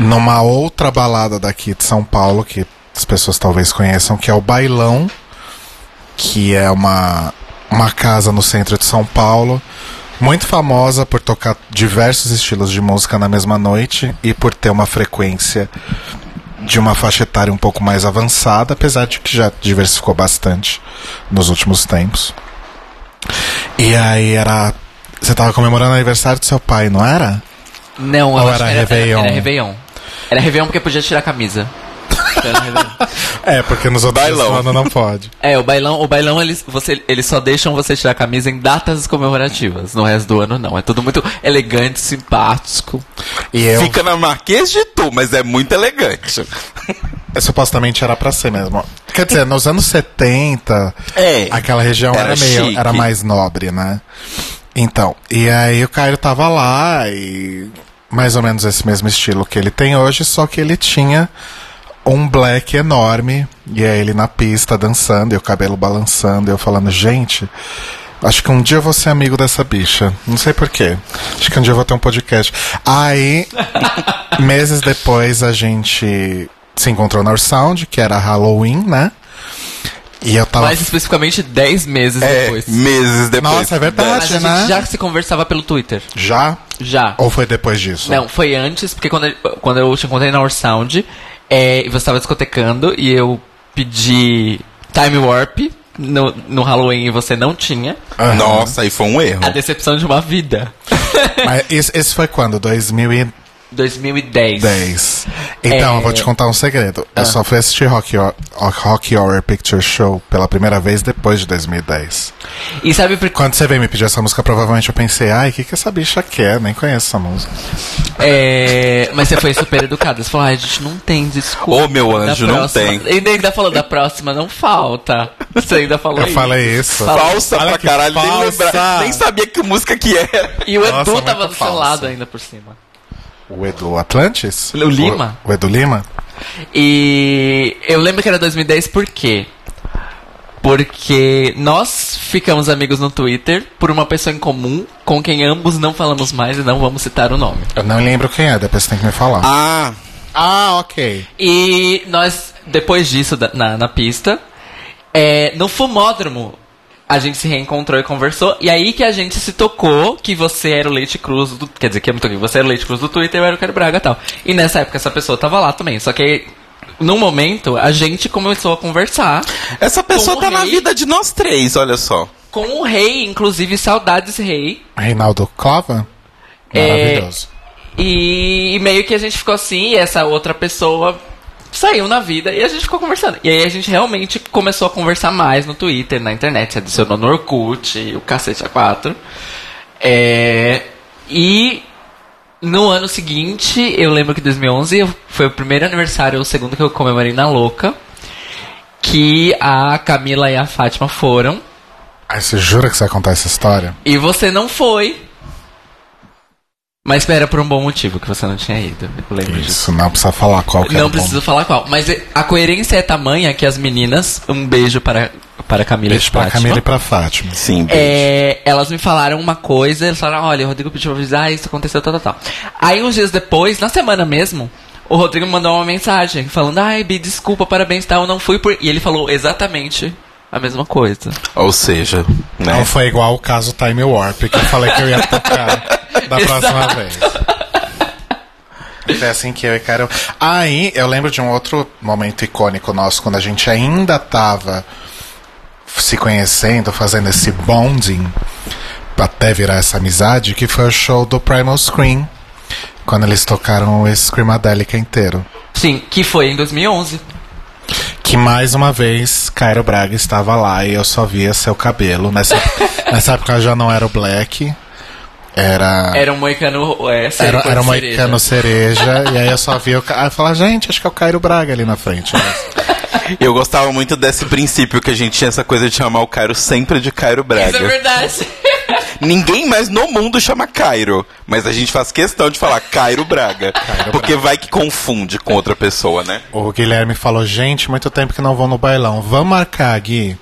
numa outra balada daqui de São Paulo, que as pessoas talvez conheçam, que é o Bailão, que é uma, uma casa no centro de São Paulo, muito famosa por tocar diversos estilos de música na mesma noite e por ter uma frequência de uma faixa etária um pouco mais avançada, apesar de que já diversificou bastante nos últimos tempos. E aí era. Você tava comemorando o aniversário do seu pai, não era? Não, Ou era era, Réveillon? Era, era Réveillon. Era Réveillon porque podia tirar a camisa. Réveillon. É, porque nos outros Bailão. anos não pode. É, o bailão, o bailão eles, você, eles só deixam você tirar a camisa em datas comemorativas. No resto do ano, não. É tudo muito elegante, simpático. E eu, Fica na Marquês de Tu, mas é muito elegante. supostamente era pra ser mesmo. Quer dizer, nos anos 70, É. aquela região Era era, meio, chique. era mais nobre, né? Então, e aí o Caio tava lá e mais ou menos esse mesmo estilo que ele tem hoje, só que ele tinha um black enorme, e aí ele na pista dançando, e o cabelo balançando, e eu falando, gente, acho que um dia eu vou ser amigo dessa bicha. Não sei porquê. Acho que um dia eu vou ter um podcast. Aí, meses depois, a gente se encontrou na Sound, que era Halloween, né? E eu tava. Mais especificamente 10 meses É, depois. meses depois. Nossa, é verdade. Mas a gente né? já se conversava pelo Twitter. Já? Já. Ou foi depois disso? Não, foi antes, porque quando, eu- quando eu te encontrei na Our Sound, é, e você estava discotecando e eu pedi Time Warp no, no Halloween e você não tinha. Aham. Nossa, aí foi um erro. A decepção de uma vida. Mas esse, esse foi quando? 2010. 2010. Então, É. eu vou te contar um segredo. Eu só fui assistir Rock, Hor- Rock Horror Picture Show pela primeira vez depois de 2010. E sabe por Quando você veio me pedir essa música, provavelmente eu pensei, ai, o que, que essa bicha quer? Nem conheço essa música. É, mas você foi super educada. Você falou, ai, a gente não tem desculpa. Ô, meu anjo, não tem. Ainda, ainda falou da próxima, não falta. Você ainda falou Eu isso. falei isso. Falsa Olha pra caralho, nem, falsa. lembra, nem sabia que música que era. E o Nossa, Edu tava do seu falsa. lado ainda por cima. O Edu Atlantis? O Lima. O, o Edu Lima? E eu lembro que era 2010 por quê? Porque nós ficamos amigos no Twitter por uma pessoa em comum com quem ambos não falamos mais e não vamos citar o nome. Eu não lembro quem é, depois você tem que me falar. Ah, Ah, ok. E nós, depois disso, na, na pista, é, no fumódromo, a gente se reencontrou e conversou. E aí que a gente se tocou que você era o Leite Cruz do. Quer dizer, que eu me toquei, você era o Leite Cruz do Twitter, eu era o Caio Braga e tal. E nessa época essa pessoa tava lá também. Só que. Num momento, a gente começou a conversar essa pessoa tá o na rei. vida de nós três, olha só. com o rei, inclusive saudades rei. Reinaldo Clova? É, Maravilhoso. E, e meio que a gente ficou assim, e essa outra pessoa saiu na vida e a gente ficou conversando. E aí a gente realmente começou a conversar mais no Twitter, na internet, se adicionou no Orkut, o cacete a quatro. É, e no ano seguinte, eu lembro que 2011 eu- foi o primeiro aniversário, o segundo que eu comemorei na Louca, que a Camila e a Fátima foram. Aí você jura que você vai contar essa história? E você não foi. Mas era por um bom motivo que você não tinha ido. Eu lembro disso. Isso, não precisa falar qual que era Não bom. preciso falar qual. Mas a coerência é tamanha que as meninas. Um beijo para, para Camila Beijo e Fátima. Camila e pra Fátima. Sim, beijo. É, elas me falaram uma coisa, eles falaram, olha, o Rodrigo pediu pra avisar, isso aconteceu, tal, tal, tal. Aí uns dias depois, na semana mesmo, o Rodrigo mandou uma mensagem falando, ai, Bi, desculpa, parabéns, tal, eu não fui por... E ele falou exatamente a mesma coisa. Ou seja, né? Não foi igual o caso Time Warp, que eu falei que eu ia tocar da próxima vez. Foi assim que eu e Carol. Aí eu lembro de um outro momento icônico nosso, quando a gente ainda tava se conhecendo, fazendo esse bonding, até virar essa amizade, que foi o show do Primal Scream. Quando eles tocaram o Screamadelica inteiro. Sim, que foi em 2011. Que mais uma vez Cairo Braga estava lá e eu só via seu cabelo. Nessa, nessa época já não era o Black, era. Era um moicano... É, Era, era um cereja. moicano cereja, e aí eu só via o cara. Aí eu falava, gente, acho que é o Cairo Braga ali na frente. Eu gostava muito desse princípio que a gente tinha essa coisa de chamar o Cairo sempre de Cairo Braga. Isso é verdade. Ninguém mais no mundo chama Cairo, mas a gente faz questão de falar Cairo Braga. porque vai que confunde com outra pessoa, né? o Guilherme falou, gente, muito tempo que não vão no bailão. Vamos marcar, Gui.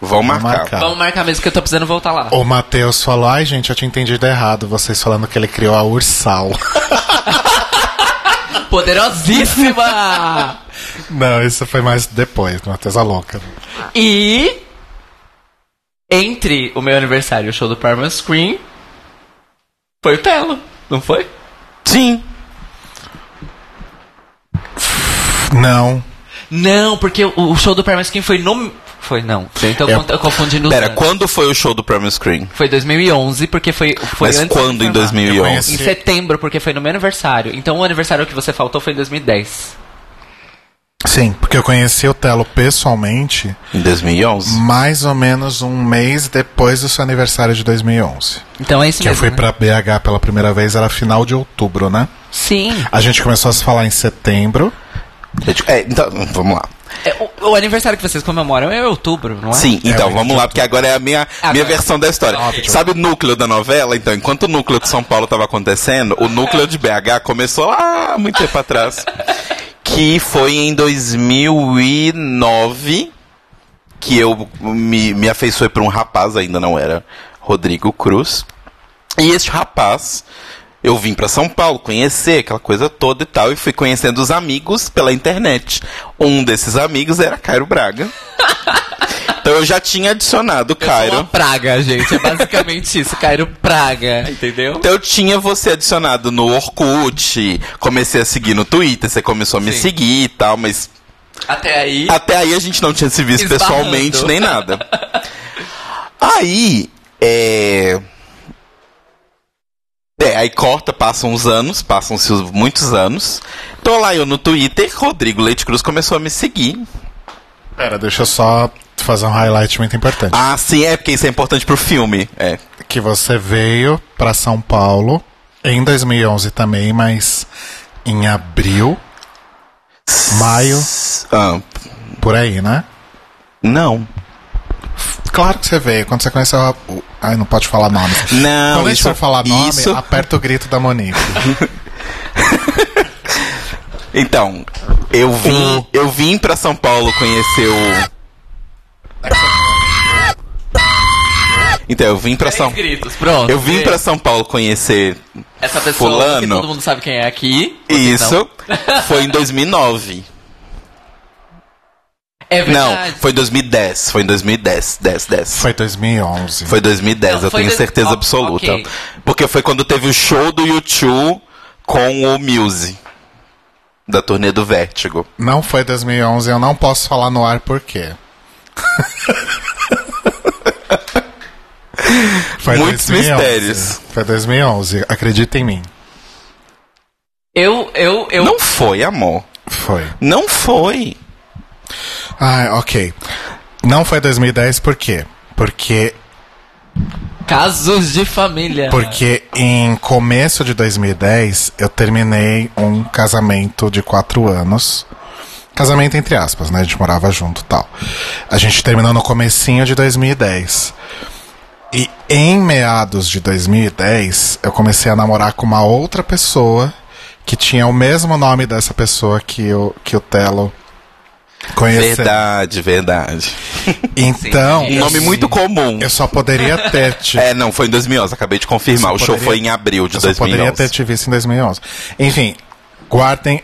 Vão Vamos marcar. marcar. Vamos marcar mesmo que eu tô precisando voltar lá. O Matheus falou, ai gente, eu tinha entendido errado. Vocês falando que ele criou a Ursal. Poderosíssima! não, isso foi mais depois, Matheus a louca. E entre o meu aniversário e o show do Paramount Screen foi o Telo, não foi? Sim. Não. Não, porque o, show do Paramount Screen foi no foi não. Então eu Eu- tô confundindo Pera, anos. quando foi o show do Primal Screen? Foi 2011, porque foi foi Mas antes quando de em formar. 2011? Eu conheci- Em setembro, porque foi no meu aniversário. Então o aniversário que você faltou foi em 2010. Sim, porque eu conheci o Telo pessoalmente Em 2011. mais ou menos um mês depois do seu aniversário de 2011. Então é isso Que eu mesmo. fui né? pra BH pela primeira vez, era final de outubro, né? Sim. A gente começou a se falar em setembro. É, então, vamos lá. É, o, o aniversário que vocês comemoram é em outubro, não é? Sim, então É, vamos lá, porque agora é a minha, Agora. minha versão da história. Óbvio. Sabe o núcleo da novela? Então, enquanto o núcleo de São Paulo estava acontecendo, o núcleo de BH começou lá muito tempo atrás. Que foi em 2009 que eu me, me afeiçoei por um rapaz, ainda não era Rodrigo Cruz. E este rapaz, eu vim pra São Paulo conhecer aquela coisa toda e tal, e fui conhecendo os amigos pela internet. Um desses amigos era Cairo Braga. então eu já tinha adicionado o Eu sou uma Cairo. praga, gente. É basicamente isso. Cairo Praga. Entendeu? Então eu tinha você adicionado no Orkut, comecei a seguir no Twitter, você começou a me Sim. seguir e tal, mas Até aí. Até aí a gente não tinha se visto Esbarrando. pessoalmente nem nada. Aí, é. É, aí corta, passam uns anos, passam-se os- muitos anos. Tô lá eu no Twitter, Rodrigo Leite Cruz começou a me seguir. Pera, deixa eu só fazer um highlight muito importante. Ah, sim, é porque isso é importante pro filme. É. Que você veio pra São Paulo em 2011 também, mas em abril, maio, Ah, por aí, né? não. Claro que você veio. Quando você conheceu a... o- Ai, não pode falar nome. Não, Quando a gente isso- for falar nome, isso- aperta o grito da Monique. Então, eu vim, eu vim pra São Paulo conhecer o. Então, eu vim pra São gritos, pronto. Eu vim pra São Paulo conhecer Essa pessoa que fulano. todo mundo sabe quem é aqui. Isso não. foi em 2009. É Não, verdade. foi 2010. Foi em 2010. 10, 10. Foi 2011. Foi 2010, Não, eu foi tenho dois- certeza absoluta. ok. Porque foi quando teve o show do YouTube com o Muse. Da turnê do Vértigo. Não foi 2011, eu não posso falar no ar por quê. foi Muitos mistérios. Foi 2011, acredita em mim. Eu, eu, eu. Não foi, amor. Foi. Não foi. Ah, ok. Não foi 2010 por quê? Porque, Casos de família. porque em começo de 2010 eu terminei um casamento de quatro anos. Casamento entre aspas, né? A gente morava junto tal. A gente terminou no comecinho de 2010. E em meados de 2010, eu comecei a namorar com uma outra pessoa que tinha o mesmo nome dessa pessoa que o, que o Telo conheceu. Verdade, verdade. Então, Um nome muito comum. eu só poderia ter te, É, não, foi em 2011, acabei de confirmar. Eu O só show poderia- foi em abril de eu só 2011. poderia ter te visto em 2011. Enfim, guardem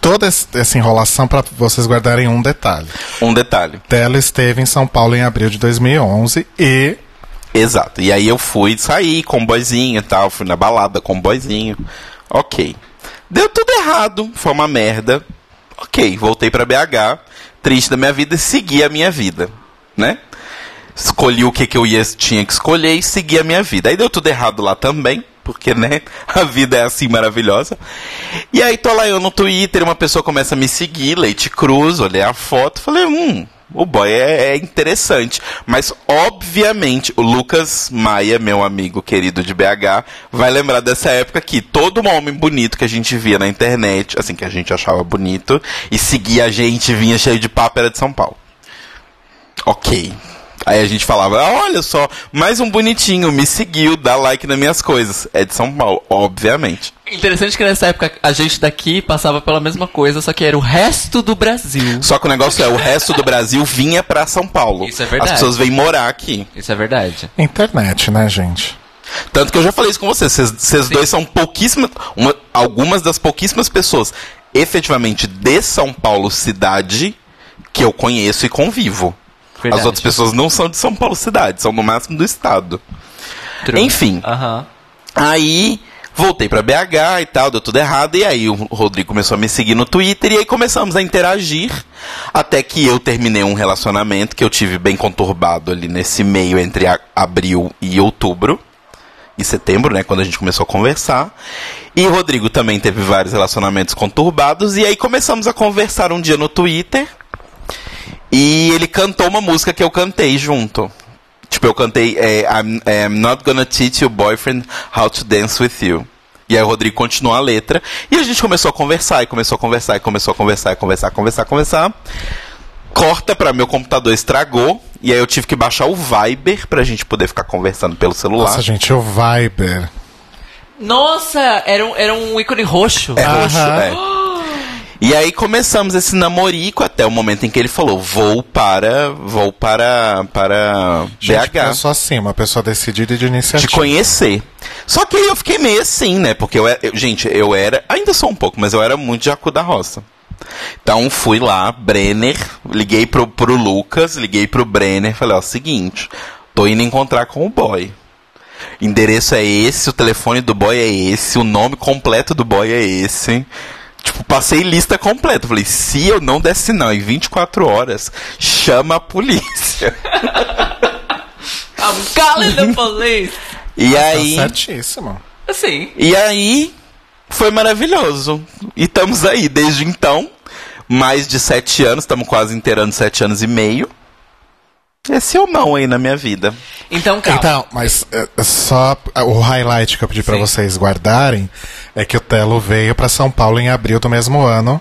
toda es- essa enrolação para vocês guardarem um detalhe. Um detalhe. Telo esteve em São Paulo em abril de 2011 e Exato. E aí eu fui sair com o boyzinho e tal, fui na balada com o boyzinho. Ok. Deu tudo errado, foi uma merda. Ok, voltei pra BH, triste da minha vida segui a minha vida, né? Escolhi o que, que eu ia, tinha que escolher e segui a minha vida. Aí deu tudo errado lá também, porque, né, a vida é assim maravilhosa. E aí tô lá eu no Twitter, uma pessoa começa a me seguir, Leite Cruz, olhei a foto, falei, hum, o boy é, é interessante. Mas, obviamente, o Lucas Maia, meu amigo querido de BH, vai lembrar dessa época que todo homem bonito que a gente via na internet, assim, que a gente achava bonito, e seguia a gente, vinha cheio de papo, era de São Paulo. Ok. Aí a gente falava, "Ah, olha só, mais um bonitinho, me seguiu, dá like nas minhas coisas. É de São Paulo, obviamente. Interessante que nessa época a gente daqui passava pela mesma coisa, só que era o resto do Brasil. Só que o negócio é, o resto do Brasil vinha pra São Paulo. Isso é verdade. As pessoas vêm morar aqui. Isso é verdade. internet, né, gente? Tanto que eu já falei isso com vocês. Vocês, dois são pouquíssimas. uma- algumas das pouquíssimas pessoas efetivamente de São Paulo, cidade, que eu conheço e convivo. Verdade. As outras pessoas não são de São Paulo, cidade, são no máximo do estado. True. Enfim. Aham. Aí voltei pra BH e tal, deu tudo errado. E aí o Rodrigo começou a me seguir no Twitter e aí começamos a interagir. Até que eu terminei um relacionamento que eu tive bem conturbado ali nesse meio entre abril e outubro. em setembro, né, quando a gente começou a conversar. E o Rodrigo também teve vários relacionamentos conturbados. E aí começamos a conversar um dia no Twitter. E ele cantou uma música que eu cantei junto. Tipo, eu cantei é, I'm, I'm Not Gonna Teach Your Boyfriend How to Dance With You. E aí o Rodrigo continuou a letra. E a gente começou a conversar, e começou a conversar, e começou a conversar, e conversar, conversar, conversar. Corta pra meu computador estragou. E aí eu tive que baixar o Viber pra gente poder ficar conversando pelo celular. Nossa, gente, o Viber. Nossa, era um, era um ícone roxo. É roxo, é. E aí começamos esse namorico até o momento em que ele falou: vou para. vou para. para Gente, BH. sou assim, uma pessoa decidida de te iniciativa. conhecer. Só que aí eu fiquei meio assim, né? Porque eu, era- eu- gente, eu era, ainda sou um pouco, mas eu era muito Jacu da Roça. Então fui lá, Brenner, liguei pro, pro Lucas, liguei pro Brenner, falei, ó, seguinte, tô indo encontrar com o boy. Endereço é esse, o telefone do boy é esse, o nome completo do boy é esse. Tipo, passei lista completa. Falei, se eu não der sinal em 24 horas, chama a polícia. I'm calling the police. E Tá aí. certíssimo. Assim. E aí, foi maravilhoso. E estamos aí, desde então, mais de sete anos, estamos quase inteirando sete anos e meio. Esse é o não aí na minha vida. Então, calma. Então, mas é, é só o highlight que eu pedi pra Sim. vocês guardarem é que o Telo veio pra São Paulo em abril do mesmo ano.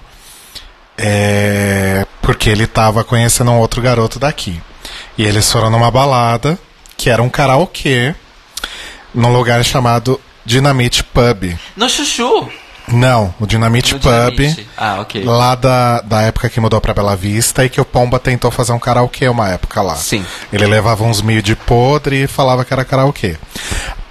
É, porque ele tava conhecendo um outro garoto daqui. E eles foram numa balada, que era um karaokê, num lugar chamado Dynamite Pub. No chuchu. Não, o Dynamite No Pub. Dinamite. Ah, ok. Lá da, da época que mudou pra Bela Vista e que o Pomba tentou fazer um karaokê uma época lá. Sim. Ele levava uns mil de podre e falava que era karaokê.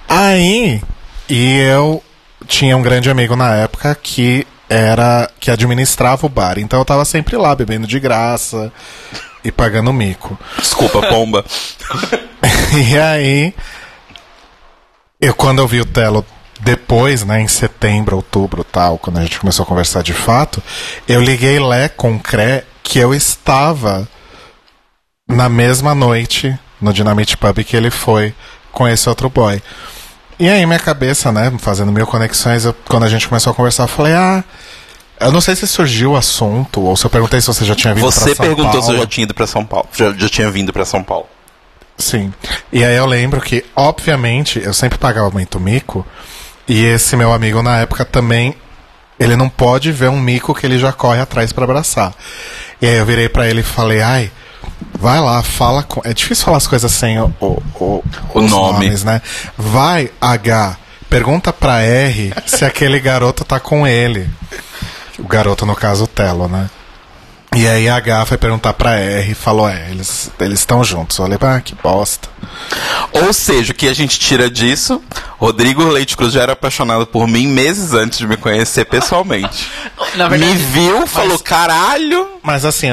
Aí, e eu tinha um grande amigo na época que era que administrava o bar. Então eu tava sempre lá bebendo de graça e pagando mico. Desculpa, pomba. E aí, eu quando eu vi o Telo depois, né, em setembro, outubro, tal, quando a gente começou a conversar de fato, eu liguei Lé com Cré que eu estava na mesma noite no Dynamite Pub que ele foi com esse outro boy. E aí minha cabeça, né, fazendo mil conexões, eu- quando a gente começou a conversar, eu falei, ah, eu não sei se surgiu o assunto, ou se eu perguntei se você já tinha vindo pra Você São perguntou Paulo. se eu já tinha ido pra São Paulo. Já, já tinha vindo pra São Paulo. Sim. E aí eu lembro que, obviamente, eu sempre pagava muito mico. E esse meu amigo na época também. Ele não pode ver um mico que ele já corre atrás pra abraçar. E aí eu virei pra ele e falei, ai, vai lá, fala com. É difícil falar as coisas sem o, o, o, O nome. nomes, né? Vai, H, pergunta pra R se aquele garoto tá com ele. O garoto, no caso, o Telo, né? E aí a H foi perguntar pra R e falou, é, eles eles estão juntos. Eu falei, ah, que bosta. Ou seja, o que a gente tira disso? Rodrigo Leite Cruz já era apaixonado por mim meses antes de me conhecer pessoalmente. Na verdade, me viu, falou, caralho. Mas assim,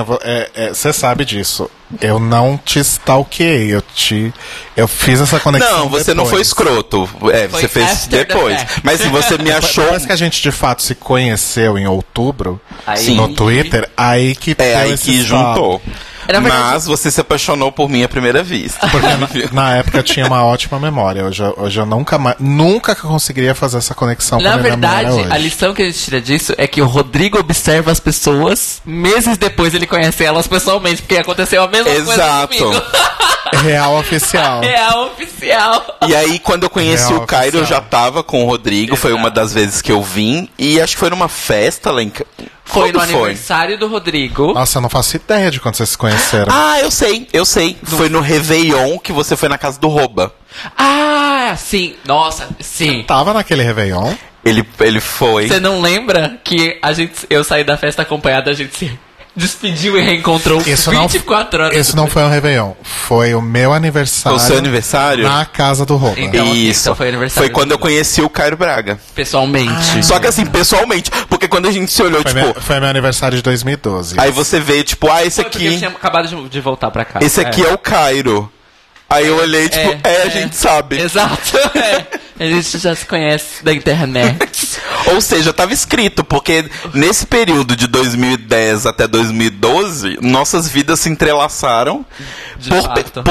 você sabe disso. Eu não te stalkeei, eu te. Eu fiz essa conexão. Não, você não foi depois. escroto. É, Foi você fez depois. Mas se você me achou. Depois que a gente de fato se conheceu em outubro Aí- no Twitter, aí que É aí que stop. juntou. Na verdade- Mas você se apaixonou por mim à primeira vista. Porque na, na época eu tinha uma ótima memória. Hoje, eu- hoje eu nunca mais. Nunca que eu conseguiria fazer essa conexão Na com a minha verdade, memória hoje. a lição que a gente tira disso é que o Rodrigo observa as pessoas, meses depois ele conhece elas pessoalmente, porque aconteceu a mesma Exato. coisa comigo. Real oficial. A oficial. E aí, quando eu conheci Real o Cairo, eu já oficial. tava com o Rodrigo. Foi uma das vezes que eu vim. E acho que foi numa festa lá em. Foi Quando no aniversário do Rodrigo. Nossa, eu não faço ideia de quando vocês se conheceram. Ah, eu sei, eu sei. Foi no Réveillon que você foi na casa do Roba. Ah, sim. Nossa, sim. Tava naquele Réveillon? Ele, ele foi. Você não lembra que a gente, eu saí da festa acompanhada, a gente se despediu e reencontrou Isso 24 não, horas Isso não foi um Réveillon. Foi o meu aniversário. O seu aniversário? Na casa do Rouba. Então, Isso. então foi aniversário quando do eu conheci o Cairo Braga. pessoalmente. Só que assim, pessoalmente. Porque quando a gente se olhou, Foi, tipo. meu, foi meu aniversário de 2012. Aí você veio, tipo, ah, esse Foi porque eu aqui. tinha acabado de, de voltar pra cá. Esse aqui é. o Cairo. Aí eu olhei, tipo, É, é, a é. gente sabe. Exato. É. A gente já se conhece da internet. Ou seja, tava escrito, porque nesse período de 2010 até 2012, nossas vidas se entrelaçaram De por, fato.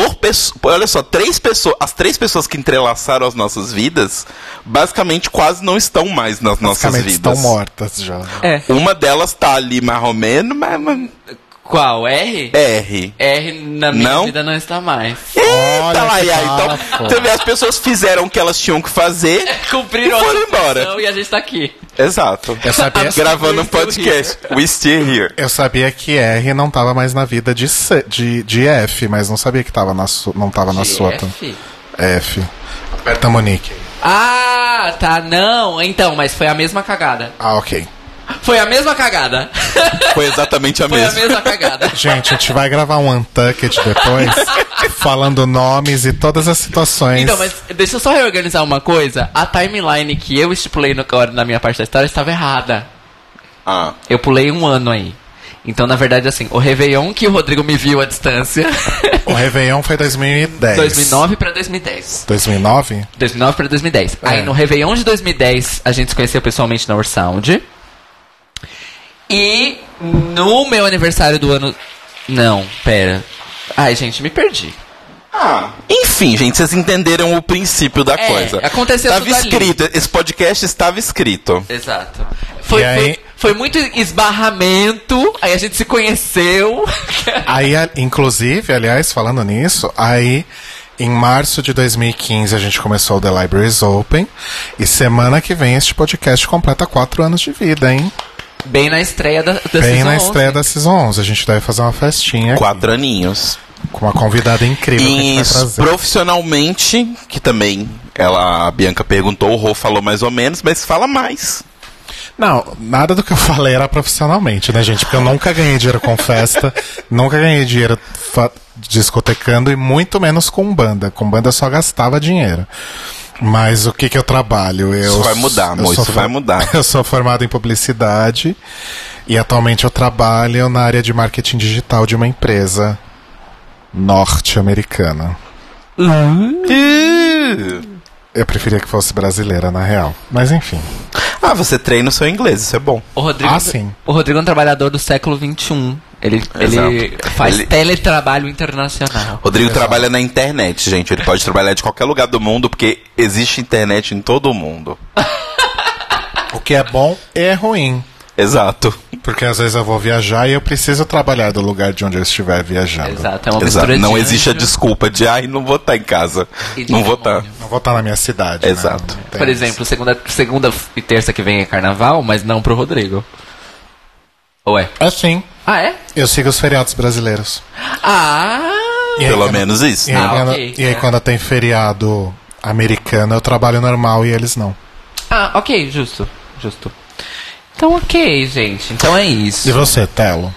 por olha só, três pessoas, as três pessoas que entrelaçaram as nossas vidas, basicamente quase não estão mais nas nossas vidas. estão mortas já. É. Uma delas tá ali mais ou menos, mas, mas Qual? R? R. R na minha Não? vida não está mais. Eita, Olha lá, que e aí, bafo. então, vê, as pessoas fizeram o que elas tinham que fazer. Cumpriram E foram a embora. E a gente tá aqui. Exato. Eu sabia, Gravando um We still podcast. We still here. eu sabia que R não tava mais na vida de, C- de, de F, mas não sabia que tava na su, não tava na sua. GF? F. Aperta a Monique. Ah, tá, não. Então, mas foi a mesma cagada. Ah, ok. Foi a mesma cagada. Foi exatamente a Foi a mesma. mesma cagada. Gente, a gente vai gravar um Untucked depois, falando nomes e todas as situações. Então, mas deixa eu só reorganizar uma coisa. A timeline que eu estipulei no, na minha parte da história estava errada. Ah. Eu pulei um ano aí. Então, na verdade, assim, o Réveillon que o Rodrigo me viu à distância. O Réveillon foi 2010. 2009 pra 2010. 2009? 2009 pra 2010. É. Aí no Réveillon de 2010 a gente se conheceu pessoalmente na Ursound. E no meu aniversário do ano. Não, pera. Ai, gente, me perdi. Ah. Enfim, gente, vocês entenderam o princípio da É, coisa. aconteceu Estava tudo ali. escrito, esse podcast estava escrito. Exato. Foi, E aí- foi, foi muito esbarramento, aí a gente se conheceu. Aí, inclusive, aliás, falando nisso, aí em março de 2015 a gente começou o The Libraries Open. E semana que vem este podcast completa quatro anos de vida, hein? Bem na estreia da, da Bem Season na 11. estreia da Season 11. A gente deve fazer uma festinha aqui, Quatro aninhos. com uma convidada incrível que a E gente vai trazer. profissionalmente, que também ela, a Bianca perguntou, o Rô falou mais ou menos, mas fala mais. Não, nada do que eu falei era profissionalmente, né, gente? Porque eu nunca ganhei dinheiro com festa, nunca ganhei dinheiro discotecando e muito menos com banda. Com banda eu só gastava dinheiro. Mas o que que eu trabalho? Eu, Isso vai mudar, amor, isso vai mudar. Eu sou formado em publicidade e atualmente eu trabalho na área de marketing digital de uma empresa norte-americana. Eu preferia que fosse brasileira, na real. Mas enfim. Ah, você treina o seu inglês, isso é bom. O Rodrigo, Ah, sim. o Rodrigo é um trabalhador do século XXI. Ele, ele Exato. faz Ele- teletrabalho internacional. Rodrigo trabalha na internet, gente. Ele pode trabalhar de qualquer lugar do mundo, porque existe internet em todo o mundo. O que é bom é ruim. Exato. Porque às vezes eu vou viajar e eu preciso trabalhar do lugar de onde eu estiver viajando. Exato, é uma Exato. Não de existe a desculpa de, ai, não vou estar em casa. e Não vou estar. demônio. Não vou estar na minha cidade. né? Exato. Tem Por exemplo, segunda, segunda e terça que vem é carnaval, mas não pro Rodrigo. Ou é? Assim, Ah, é? eu sigo os feriados brasileiros. Ah! E aí, Pelo quando- menos isso. E aí, Ah, quando, ok, e aí é. quando tem feriado americano, eu trabalho normal e eles não. Ah, ok, justo. Justo. Então, ok, gente. Então é isso. E você, Telo?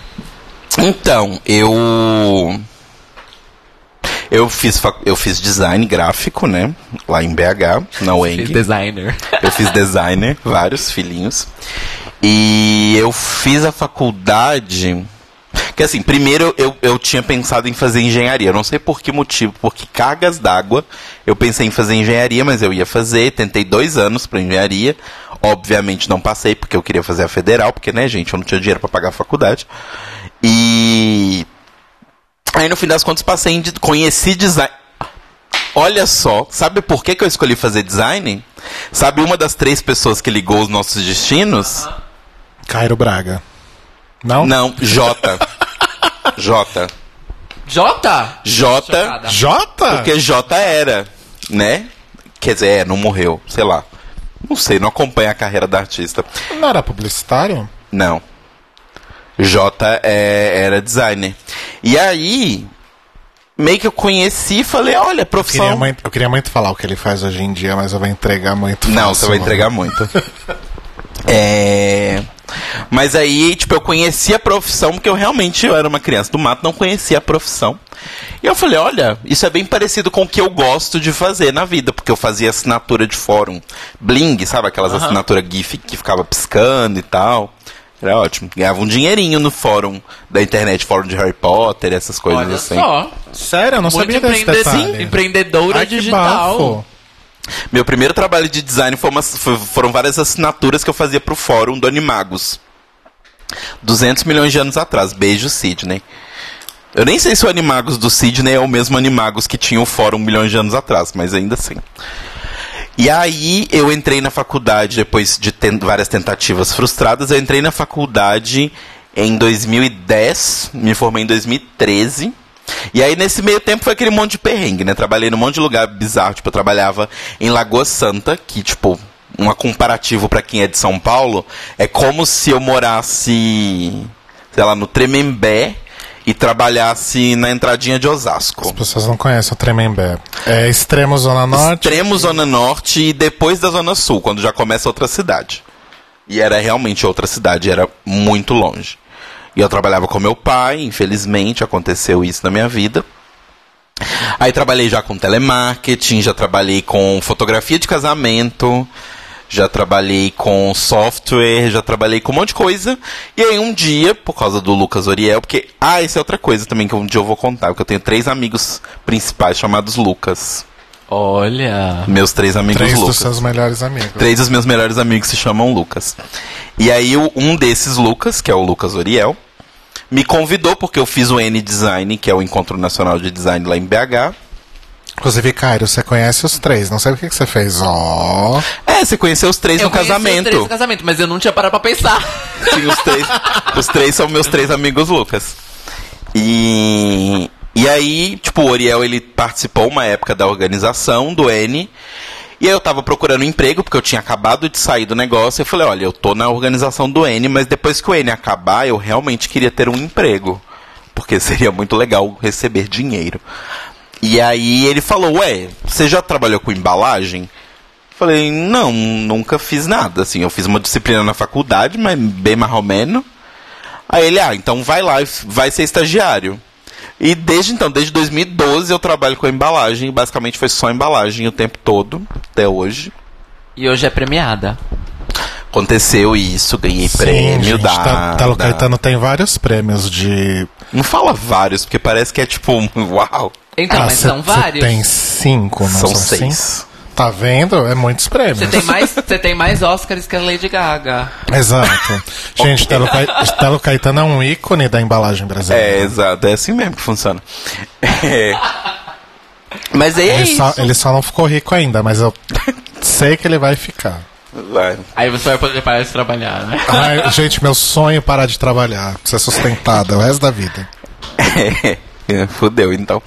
Então, eu. Eu fiz, fac- eu fiz design gráfico, né? Lá em BH, na Fiz UENG. designer. Eu fiz designer, vários filhinhos. E eu fiz a faculdade. Que assim, primeiro eu, eu tinha pensado em fazer engenharia. Não sei por que motivo, porque cargas d'água. Eu pensei em fazer engenharia, mas eu ia fazer. Tentei dois anos para engenharia. Obviamente não passei, porque eu queria fazer a federal, porque, né, gente, eu não tinha dinheiro para pagar a faculdade. E. Aí no fim das contas passei em. Conheci design. Olha só, sabe por que, que eu escolhi fazer design? Sabe uma das três pessoas que ligou os nossos destinos? Cairo Braga. Não? Não, J. J. Jota? J. Chocada. Jota? Porque J era, né? Quer dizer, é, não morreu, sei lá. Não sei, não acompanha a carreira da artista. Não era publicitário? Não. J é, era designer. E aí, meio que eu conheci e falei, olha, Eu profissão. queria, muito, eu queria muito falar o que ele faz hoje em dia, mas eu vou entregar muito Não, fácil, você vai mano. entregar muito. é. Mas aí, tipo, eu conheci a profissão porque eu realmente eu era uma criança do mato, não conhecia a profissão. E eu falei, olha, isso é bem parecido com o que eu gosto de fazer na vida, porque eu fazia assinatura de fórum bling, sabe aquelas assinaturas GIF que ficava piscando e tal. Era ótimo. Ganhava um dinheirinho no fórum da internet, fórum de Harry Potter, essas coisas Olha assim. só. Sério, eu não Muito sabia desse detalhe. Sim, empreendedora Ai, que digital. Meu primeiro trabalho de design uma- foram várias assinaturas que eu fazia pro fórum do Animagos. 200 milhões de anos atrás. Beijo, Sidney. Eu nem sei se o Animagos do Sidney é o mesmo Animagos que tinha o fórum milhões de anos atrás, mas ainda assim. E aí eu entrei na faculdade, depois de várias tentativas frustradas, eu entrei na faculdade em 2010, me formei em 2013. E aí nesse meio tempo foi aquele monte de perrengue, né? Trabalhei num monte de lugar bizarro, tipo, eu trabalhava em Lagoa Santa, que tipo, uma comparativo pra quem é de São Paulo, é como se eu morasse, sei lá, no Tremembé e trabalhasse na entradinha de Osasco. As pessoas não conhecem o Tremembé. É extremo Zona Norte. Extremo Zona Norte e depois da Zona Sul, quando já começa outra cidade. E era realmente outra cidade, era muito longe. E eu trabalhava com meu pai, infelizmente aconteceu isso na minha vida. Aí trabalhei já com telemarketing, já trabalhei com fotografia de casamento, já trabalhei com software, já trabalhei com um monte de coisa. E aí um dia, por causa do Lucas Oriel, porque. Ah, essa é outra coisa também que um dia eu vou contar, porque eu tenho três amigos principais chamados Lucas. Olha. Meus três amigos Três Lucas. dos seus melhores amigos. Três dos meus melhores amigos se chamam Lucas. E aí o- um desses Lucas, que é o Lucas Oriel, me convidou porque eu fiz o N Design, que é o Encontro Nacional de Design lá em BH. Inclusive, Cairo, você conhece os três. Não sei o que, que você fez. Ó. É, você conheceu os três Eu no conheci os casamento. três no casamento, mas eu não tinha parado pra pensar. Sim, os três, os três são meus três amigos Lucas. E, e aí, tipo, o Oriel ele participou uma época da organização do N. E aí eu tava procurando emprego, porque eu tinha acabado de sair do negócio. E eu falei, olha, eu tô na organização do N, mas depois que o N acabar, eu realmente queria ter um emprego. Porque seria muito legal receber dinheiro. E aí ele falou, ué, você já trabalhou com embalagem? Falei, não, nunca fiz nada, assim, eu fiz uma disciplina na faculdade, mas bem menos. Aí ele, ah, então vai lá, vai ser estagiário. E desde então, desde 2012 eu trabalho com embalagem, e basicamente foi só embalagem o tempo todo, até hoje. E hoje é premiada. Aconteceu isso, ganhei Sim, prêmio gente, da, Tá- Telo da- Caetano tem vários prêmios de. Não fala vários, porque parece que é tipo, um uau, Então, Ah, mas cê- são vários. Tem cinco, não são são, seis. cinco? Tá vendo? É muitos prêmios. Você tem mais, você tem mais Oscars que a Lady Gaga. Exato. Gente, Telo, Ca- Telo Caetano é um ícone da embalagem brasileira. É, exato, é assim mesmo que funciona. É. Mas aí é Ele só, isso. ele só não ficou rico ainda, mas eu sei que ele vai ficar. Vai. Aí você vai poder parar de trabalhar, né? Ai, gente, meu sonho é parar de trabalhar, ser sustentada o resto da vida. É, Fudeu, então.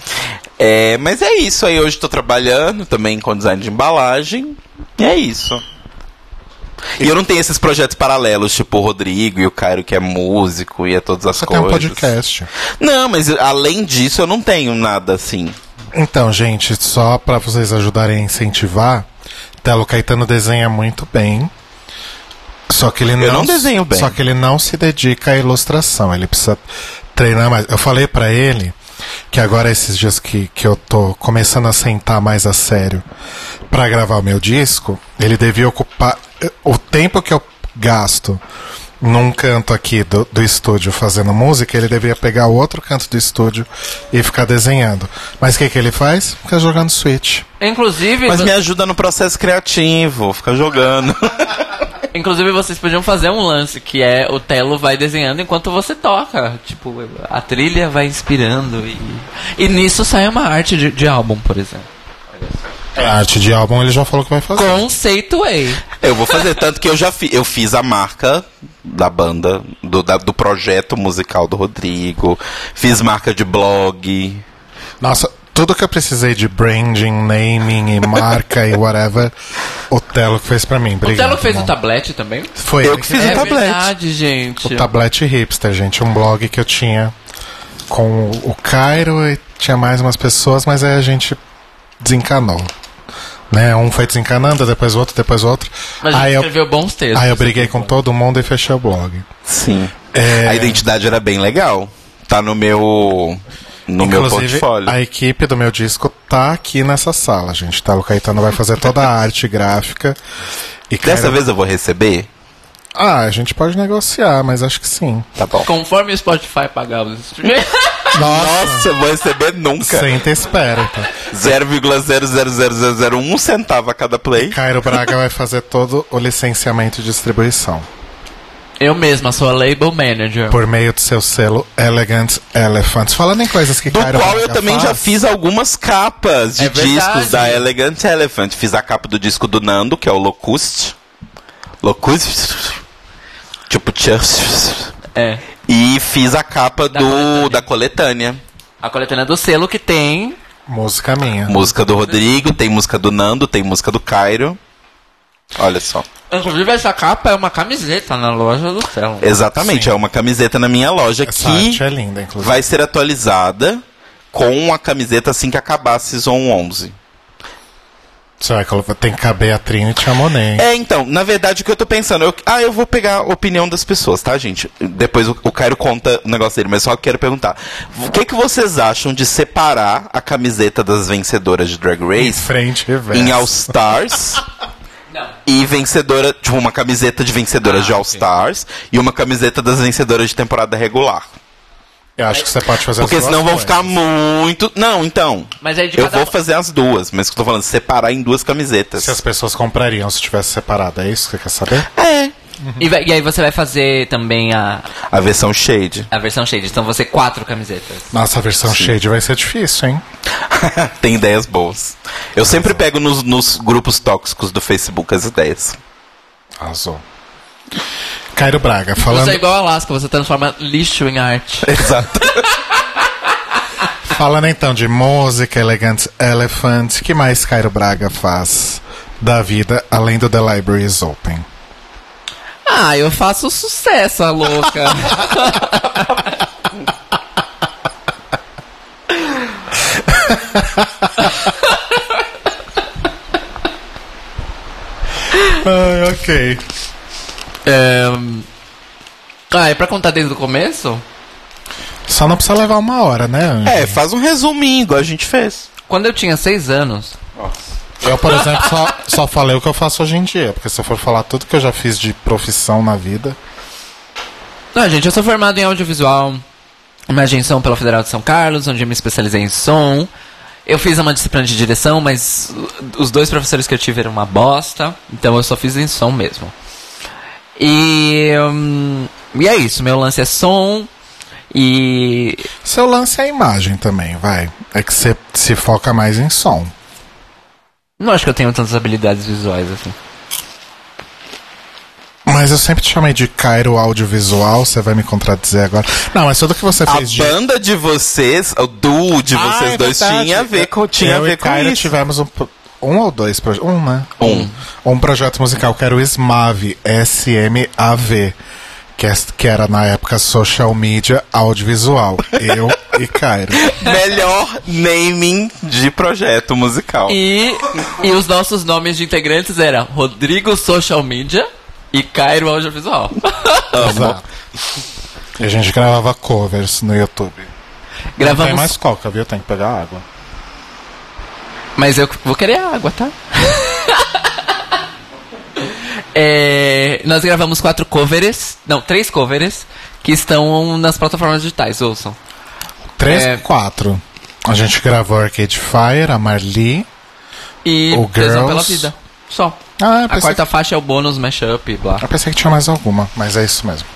É, mas é isso aí. Hoje tô trabalhando também com design de embalagem. E é isso. E eu não tenho esses projetos paralelos, tipo o Rodrigo e o Cairo, que é músico e é todas as Você tem coisas. um podcast. Não, mas além disso, eu não tenho nada assim. Então, gente, só pra vocês ajudarem a incentivar, Telo Caetano desenha muito bem. Só que ele não, não desenho bem. Só que ele não se dedica à ilustração. Ele precisa treinar mais. Eu falei pra ele que agora esses dias que, que eu tô começando a sentar mais a sério pra gravar o meu disco, ele devia ocupar o tempo que eu gasto num canto aqui do, do estúdio fazendo música, ele devia pegar o outro canto do estúdio e ficar desenhando. Mas o que, que ele faz? Fica jogando Switch. Inclusive, Mas me ajuda no processo criativo, fica jogando. inclusive vocês podiam fazer um lance que é o Telo vai desenhando enquanto você toca. Tipo, a trilha vai inspirando e, e nisso sai uma arte de, de álbum, por exemplo. A arte de álbum ele já falou que vai fazer. Conceituei. Eu vou fazer tanto que eu já fi, eu fiz a marca da banda, do, da- do projeto musical do Rodrigo, fiz marca de blog. Nossa, tudo que eu precisei de branding, naming e marca e whatever, o Telo fez pra mim. O Obrigado, Telo fez irmão. o tablete também? Foi Eu que fiz é o tablete. verdade, gente. O Tablete Hipster, gente, um blog que eu tinha com o Cairo e tinha mais umas pessoas, mas aí a gente desencanou. Né? Um foi desencanando, depois outro, depois outro. Mas a gente Aí eu, escreveu bons textos. aí eu briguei com todo mundo e fechei o blog. Sim. É, A identidade era bem legal. Tá no meu no meu Inclusive, portfólio. a equipe do meu disco tá aqui nessa sala, gente. Tá? O Caetano vai fazer toda a arte gráfica. E Dessa vez eu vou receber. Ah, a gente pode negociar, mas acho que sim. Tá bom. Conforme o Spotify pagar os streams. Nossa, eu vou receber nunca. Senta e espera, então. 0,00001 centavo a cada play. Cairo Braga vai fazer todo o licenciamento e distribuição. Eu mesma sou a label manager. Por meio do seu selo Elegant Elephants. Falando em coisas que Do Cairo qual Braga eu também faz, já fiz algumas capas de É discos da Elegant Elephant. Fiz a capa do disco do Nando, que é o Locust. Locust. Tipo, tchus. É. E fiz a capa Da do coletânea. da coletânea. A coletânea do selo que tem. Música minha. Música do Rodrigo, tem música do Nando, tem música do Cairo. Olha só. Inclusive, essa capa é uma camiseta na loja do selo. Exatamente, Sim. é uma camiseta na minha loja Essa que arte é linda, inclusive. vai ser atualizada com a camiseta assim que acabar a Season 11. Você vai colocar, tem que caber a Trinity e a Monet. É, então, na verdade, o que eu tô pensando, eu, ah, eu vou pegar a opinião das pessoas, tá, gente? Depois o, o Cairo conta o negócio dele, mas só quero perguntar. O que, que vocês acham de separar a camiseta das vencedoras de Drag Em Race frente e verso. em All Stars Não. e vencedora, tipo, uma camiseta de vencedoras Ah, de All sim. Stars e uma camiseta das vencedoras de temporada regular? Eu acho que você pode fazer Porque as duas senão vão ficar muito. Não, então. Mas aí de Eu cada vou fazer as duas, mas que eu tô falando, separar em duas camisetas. Se as pessoas comprariam se tivesse separado, é isso que você quer saber? É. E, vai- e aí você vai fazer também a, A versão shade. a versão shade. Então você quatro camisetas. Nossa, a versão shade vai ser difícil, hein? Tem ideias boas. Eu sempre pego nos, nos grupos tóxicos do Facebook as ideias. Arrasou. Cairo Braga, falando, Você é igual a Alaska, você transforma lixo em arte. Exato. falando então de música, Elegant Elephant, que mais Cairo Braga faz da vida, além do The Library is Open? Ah, eu faço sucesso, a louca. Ai, ok. É... Ah, é pra contar desde o começo? Só não precisa levar uma hora, né, Anjo? É, faz um resuminho, igual a gente fez. Quando eu tinha seis anos, Eu, por exemplo, só, só falei o que eu faço hoje em dia, porque se eu for falar tudo que eu já fiz de profissão na vida. Não, gente, eu sou formado em audiovisual, som pela Federal de São Carlos, onde eu me especializei em som. Eu fiz uma disciplina de direção, mas os dois professores que eu tive eram uma bosta, então eu só fiz em som mesmo. E, hum, e é isso, meu lance é som e Seu lance é a imagem também, vai. É que você se foca mais em som. não acho que eu tenho tantas habilidades visuais assim. Mas eu sempre te chamei de Cairo Audiovisual, você vai me contradizer agora. Não, mas tudo que você A fez de. banda de vocês, o duo de Ah, vocês é dois verdade. tinha a ver com, tinha a eu ver e com Cairo isso. tivemos um, um ou dois projetos. Um, né? Um. Um projeto musical que era o SMAV, S-M-A-V. Que, é- que era na época Social Media Audiovisual. Eu e Cairo. Melhor naming de projeto musical. E, e os nossos nomes de integrantes eram Rodrigo Social Media e Cairo Audiovisual. Exato. E a gente gravava covers no YouTube. Não tem Gravamos mais coca, viu? Tem que pegar água. Mas eu vou querer água, tá? É, nós gravamos quatro covers, não, três covers, que estão nas plataformas digitais, ouçam. Três, É. quatro. A gente gravou Arcade Fire, a Marli. E O Girls. pela Vida. Só. Ah, A quarta faixa é o bônus, mashup e blá. eu pensei que tinha mais alguma, mas é isso mesmo.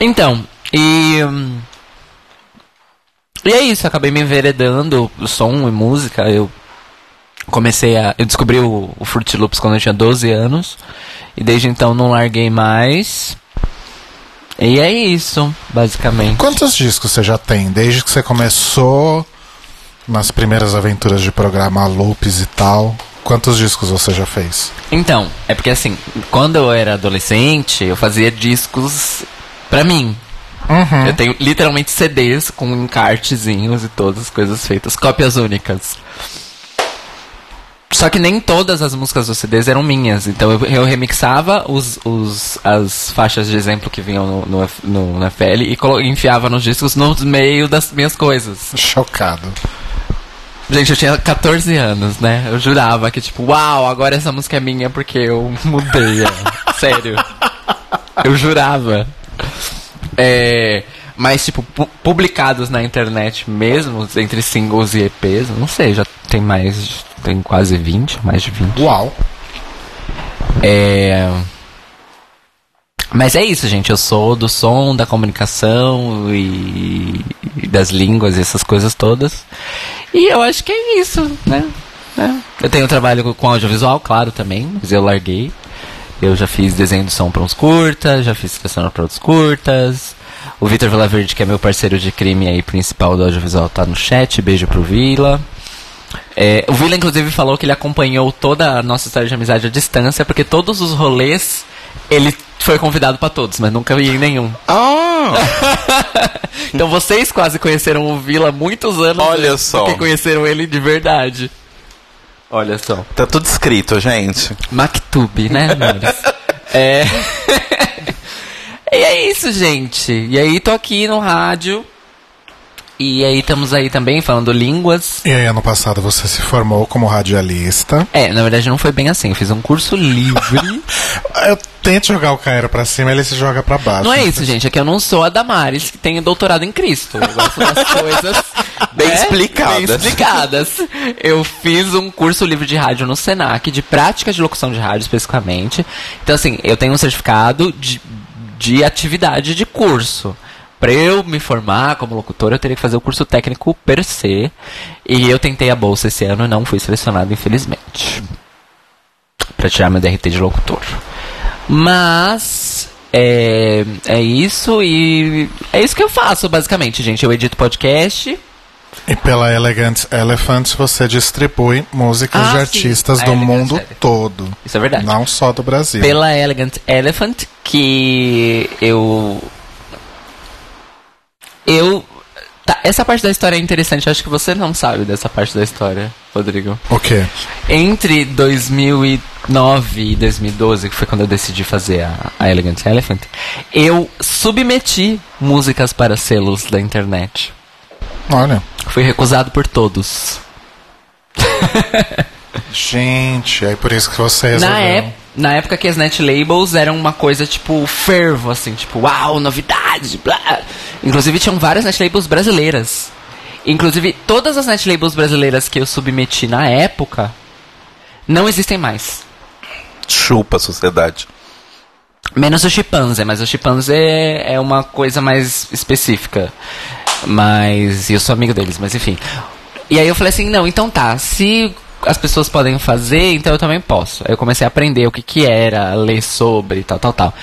Então, e. hum, E é isso, acabei me enveredando som e música. Eu comecei a. Eu descobri o, o Fruit Loops quando eu tinha 12 anos. E desde então não larguei mais. E é isso, basicamente. Quantos discos você já tem? Desde que você começou nas primeiras aventuras de programar loops e tal. Quantos discos você já fez? Então, é porque assim, quando eu era adolescente, eu fazia discos pra mim. Uhum. Eu tenho literalmente CDs com encartezinhos e todas as coisas feitas, cópias únicas. Só que nem todas as músicas dos CDs eram minhas, então eu, eu remixava os, os, as faixas de exemplo que vinham no, no, no, no FL e colo- enfiava nos discos no meio das minhas coisas. Chocado. Gente, eu tinha 14 anos, né? Eu jurava que, tipo, uau, agora essa música é minha porque eu mudei ela. Sério. Eu jurava. É, mas, tipo, pu- publicados na internet mesmo, entre singles e EPs, não sei, já tem mais. Tem quase 20, mais de 20. Uau. É. Mas é isso, gente. Eu sou do som, da comunicação e, das línguas essas coisas todas. E eu acho que é isso, né? É. Eu tenho trabalho com- audiovisual, claro, também, mas eu larguei. Eu já fiz desenho de som para uns curtas, já fiz seleção para outros curtas. O Vitor Vilaverde, que é meu parceiro de crime aí, principal do audiovisual, tá no chat. Beijo pro Vila. É, o Vila, inclusive, falou que ele acompanhou toda a nossa história de amizade à distância, porque todos os rolês ele foi convidado pra todos, mas nunca ia em nenhum. Ah! Então vocês quase conheceram o Vila há muitos anos Olha antes só. que conheceram ele de verdade. Olha só. Tá tudo escrito, gente. Mactube, né, amores? é. e é isso, gente. E aí tô aqui no rádio. E aí estamos aí também falando línguas. E aí, ano passado você se formou como radialista. É, na verdade não foi bem assim. Eu fiz um curso livre. Eu tento jogar o Cairo pra cima, ele se joga pra baixo. Não é isso, gente. É que eu não sou a Damares, que tem doutorado em Cristo. Eu gosto das coisas Bem né, explicadas. Bem explicadas. Eu fiz um curso livre de rádio no Senac, de prática de locução de rádio especificamente. Então, assim, eu tenho um certificado de, de atividade de curso. Pra eu me formar como locutor, eu teria que fazer o curso técnico per se. E eu tentei a bolsa esse ano e não fui selecionado, infelizmente. Pra tirar meu DRT de locutor. Mas é, é isso e é isso que eu faço, basicamente, gente. Eu edito podcast. E pela Elegant Elephant você distribui músicas Ah, de artistas do Elegant mundo Elephant. todo. Isso é verdade. Não só do Brasil. Pela Elegant Elephant, que eu. Eu. Tá, essa parte da história é interessante. Acho que você não sabe dessa parte da história, Rodrigo. O quê? Entre 2009 e 2012, que foi quando eu decidi fazer a, a Elegant Elephant, eu submeti músicas para selos da internet. Olha. Fui recusado por todos. Gente, aí por isso que você resolveu. Na, ép- na época que as net labels eram uma coisa tipo fervo, assim, tipo, uau, novidade, blá. Inclusive tinham várias net labels brasileiras. Inclusive, todas as net labels brasileiras que eu submeti na época não existem mais. Chupa a sociedade. Menos o chimpanzé, mas o chimpanzé é uma coisa mais específica. Mas. Eu sou amigo deles, mas enfim. E aí eu falei assim: não, então tá, se as pessoas podem fazer, então eu também posso. Aí eu comecei a aprender o que que era, ler sobre, tal, tal, tal.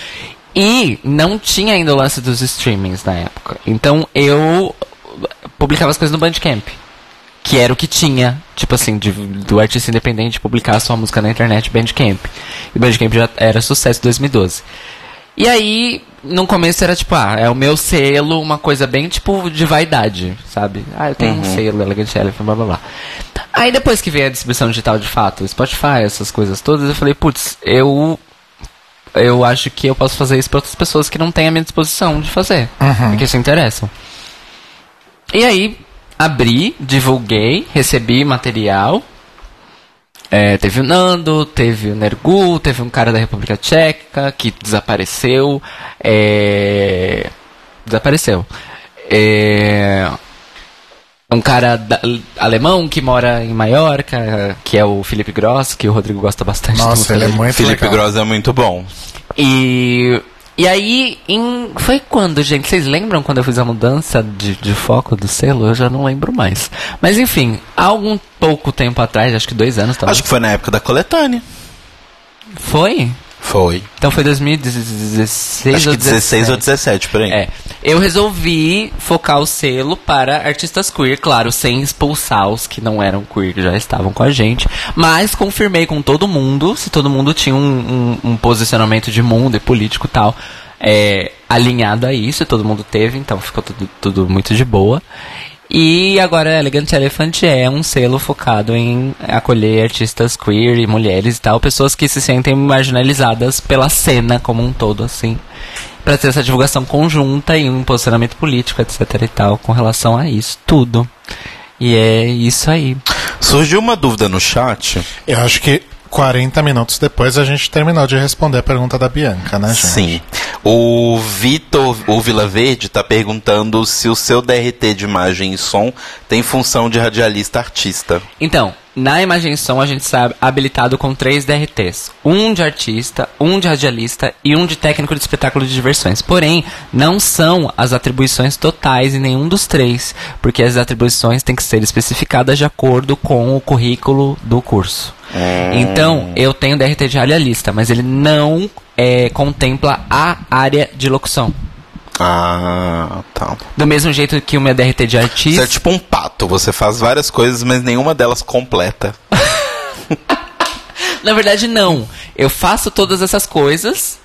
E não tinha ainda o lance dos streamings na época. Então eu publicava as coisas no Bandcamp. Que era o que tinha, tipo assim, de- do artista independente publicar sua música na internet, Bandcamp. E o Bandcamp já era sucesso em 2012. E aí, no começo era tipo, ah, é o meu selo, uma coisa bem tipo de vaidade, sabe? Ah, eu tenho um selo, Elegant Elephant, blá blá blá. Aí depois que veio a distribuição digital de fato, Spotify, essas coisas todas, eu falei, putz, eu. Eu acho que eu posso fazer isso para outras pessoas que não têm a minha disposição de fazer, e que se interessam. E aí, abri, divulguei, recebi material. É, teve o Nando, teve o Nergu, teve um cara da República Tcheca que desapareceu. É, desapareceu. É, um cara da- alemão que mora em Maiorca, que é o Felipe Gross, que o Rodrigo gosta bastante. Nossa, ele é muito Felipe legal. Gross é muito bom. E, e aí, em, foi quando, gente? Vocês lembram quando eu fiz a mudança de, de foco do selo? Eu já não lembro mais. Mas enfim, há algum pouco tempo atrás, acho que dois anos talvez. Acho que foi na época da coletânea. Foi? Foi. Então foi 2016 Acho ou que 16 ou 17, por aí. É. Eu resolvi focar o selo para artistas queer, claro, sem expulsar os que não eram queer, que já estavam com a gente. Mas confirmei com todo mundo, se todo mundo tinha um, um- um posicionamento de mundo e político e tal, é, alinhado a isso, todo mundo teve, então ficou tudo, tudo muito de boa. E agora Elegant Elephant é um selo focado em acolher artistas queer e mulheres e tal, pessoas que se sentem marginalizadas pela cena como um todo, assim. Pra ter essa divulgação conjunta e um posicionamento político, etc e tal, com relação a isso, tudo. E é isso aí. Surgiu uma dúvida no chat. Eu acho que 40 minutos depois a gente terminou de responder a pergunta da Bianca, né, gente? Sim. O Vitor, o Vila Verde, tá perguntando se o seu DRT de imagem e som tem função de radialista artista. Então, na imagem som a gente está habilitado com três DRTs. Um de artista, um de radialista e um de técnico de espetáculo de diversões. Porém, não são as atribuições totais em nenhum dos três, porque as atribuições têm que ser especificadas de acordo com o currículo do curso. Então, eu tenho DRT de radialista, mas ele não é, contempla a área de locução. Ah, tá. Do mesmo jeito que o meu DRT de artista. é tipo um pato, você faz várias coisas, mas nenhuma delas completa. Na verdade, não. Eu faço todas essas coisas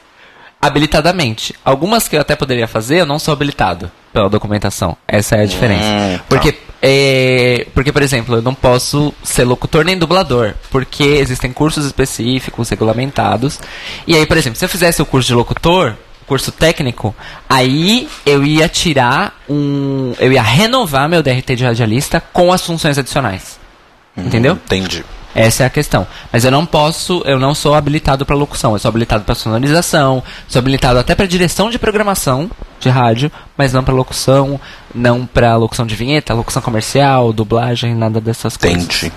habilitadamente. Algumas que eu até poderia fazer, eu não sou habilitado pela documentação. Essa é a diferença. Hum, tá. Porque, é, porque, por exemplo, eu não posso ser locutor nem dublador, porque existem cursos específicos, regulamentados. E aí, por exemplo, se eu fizesse o curso de locutor, curso técnico, aí eu ia tirar um. Eu ia renovar meu DRT de radialista com as funções adicionais. Entendeu? Entendi. Essa é a questão. Mas eu não posso, eu não sou habilitado para locução. Eu sou habilitado para sonorização, sou habilitado até para direção de programação de rádio, mas não para locução, não para locução de vinheta, locução comercial, dublagem, nada dessas coisas. Entendi.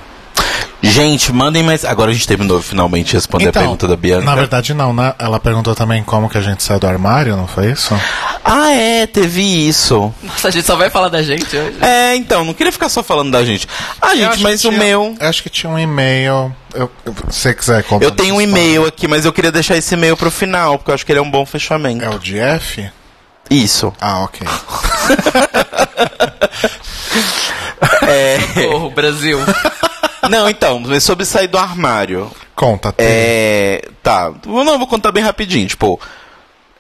Gente, mandem mais. Agora a gente terminou finalmente de responder a pergunta da Bianca. na verdade não, né? Ela perguntou também como que a gente saiu do armário, não foi isso? Ah, é, teve isso. Nossa, a gente só vai falar da gente hoje. É, então, não queria ficar só falando da gente. Ah, Eu gente, mas que o tinha- meu. eu Acho que tinha um e-mail. Eu, eu- se você quiser contar. Eu tenho um e-mail aqui, mas eu queria deixar esse e-mail pro final, porque eu acho que ele é um bom fechamento. É o de F? Isso. Ah, ok. Porra, Brasil. Não, então, mas sobre sair do armário. Conta. tem. É. Tá. Não, vou contar bem rapidinho. Tipo,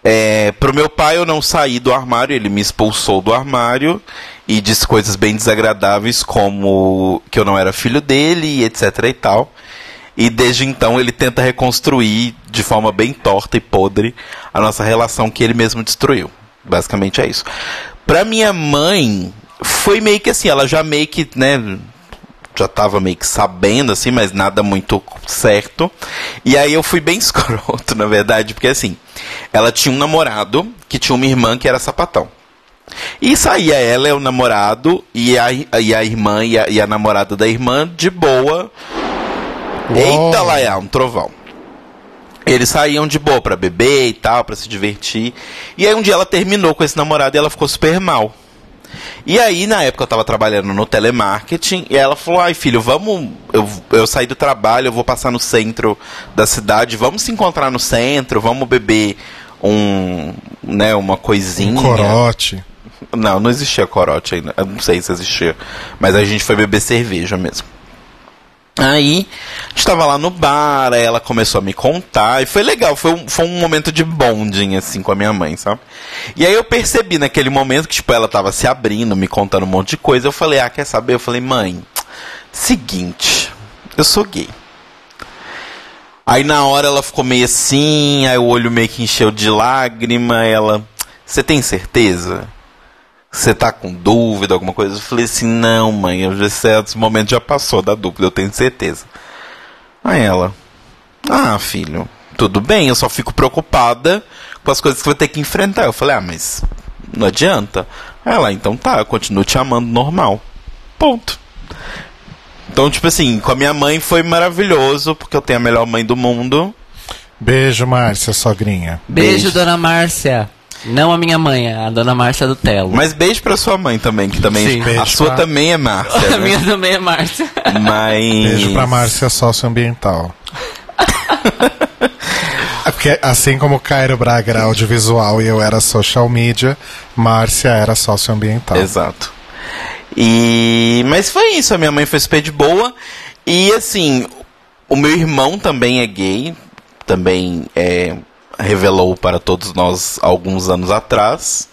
é, pro meu pai eu não saí do armário, ele me expulsou do armário e disse coisas bem desagradáveis, como que eu não era filho dele, e etc e tal. E desde então ele tenta reconstruir de forma bem torta e podre a nossa relação que ele mesmo destruiu. Basicamente é isso. Pra minha mãe, foi meio que assim, ela já meio que, né, já tava meio que sabendo, assim, mas nada muito certo. E aí eu fui bem escroto, na verdade, porque assim, ela tinha um namorado que tinha uma irmã que era sapatão. E saía ela e o namorado, e a, e a irmã e a, e a namorada da irmã de boa. Eita lá, é um trovão. Eles saíam de boa pra beber e tal, pra se divertir. E aí um dia ela terminou com esse namorado e ela ficou super mal. E aí, na época, eu tava trabalhando no telemarketing e ela falou: Ai, filho, vamos. Eu, eu saí do trabalho, eu vou passar no centro da cidade, vamos se encontrar no centro, vamos beber um. né, uma coisinha. Um corote. Não, não existia corote ainda. Eu não sei se existia. Mas a gente foi beber cerveja mesmo. Aí, a gente tava lá no bar, ela começou a me contar, e foi legal, foi um, foi um momento de bonding, assim, com a minha mãe, sabe? E aí eu percebi naquele momento que, tipo, ela tava se abrindo, me contando um monte de coisa, eu falei, ah, quer saber? Eu falei, mãe, seguinte, eu sou gay. Aí na hora ela ficou meio assim, aí o olho meio que encheu de lágrima, ela, você tem certeza? Você tá com dúvida, alguma coisa? Eu falei assim, não, mãe, eu já sei, esse momento já passou da dúvida, eu tenho certeza. Aí ela, ah, filho, tudo bem, eu só fico preocupada com as coisas que eu vou ter que enfrentar. Eu falei, ah, mas não adianta. Aí Ela, então tá, eu continuo te amando normal. Ponto. Então, tipo assim, com a minha mãe foi maravilhoso, porque eu tenho a melhor mãe do mundo. Beijo, Márcia, sogrinha. Beijo, Beijo. dona Márcia. Não a minha mãe, a dona Márcia do Telo. Mas beijo pra sua mãe também, que também. Sim. a Beijo sua pra- também é Márcia. a né? minha também é Márcia. Mas. Beijo pra Márcia socioambiental. É Porque assim como Cairo Braga era audiovisual e eu era social media, Márcia era socioambiental. Exato. E mas foi isso, a minha mãe foi super de boa e assim, o meu irmão também é gay, também é, revelou para todos nós alguns anos atrás.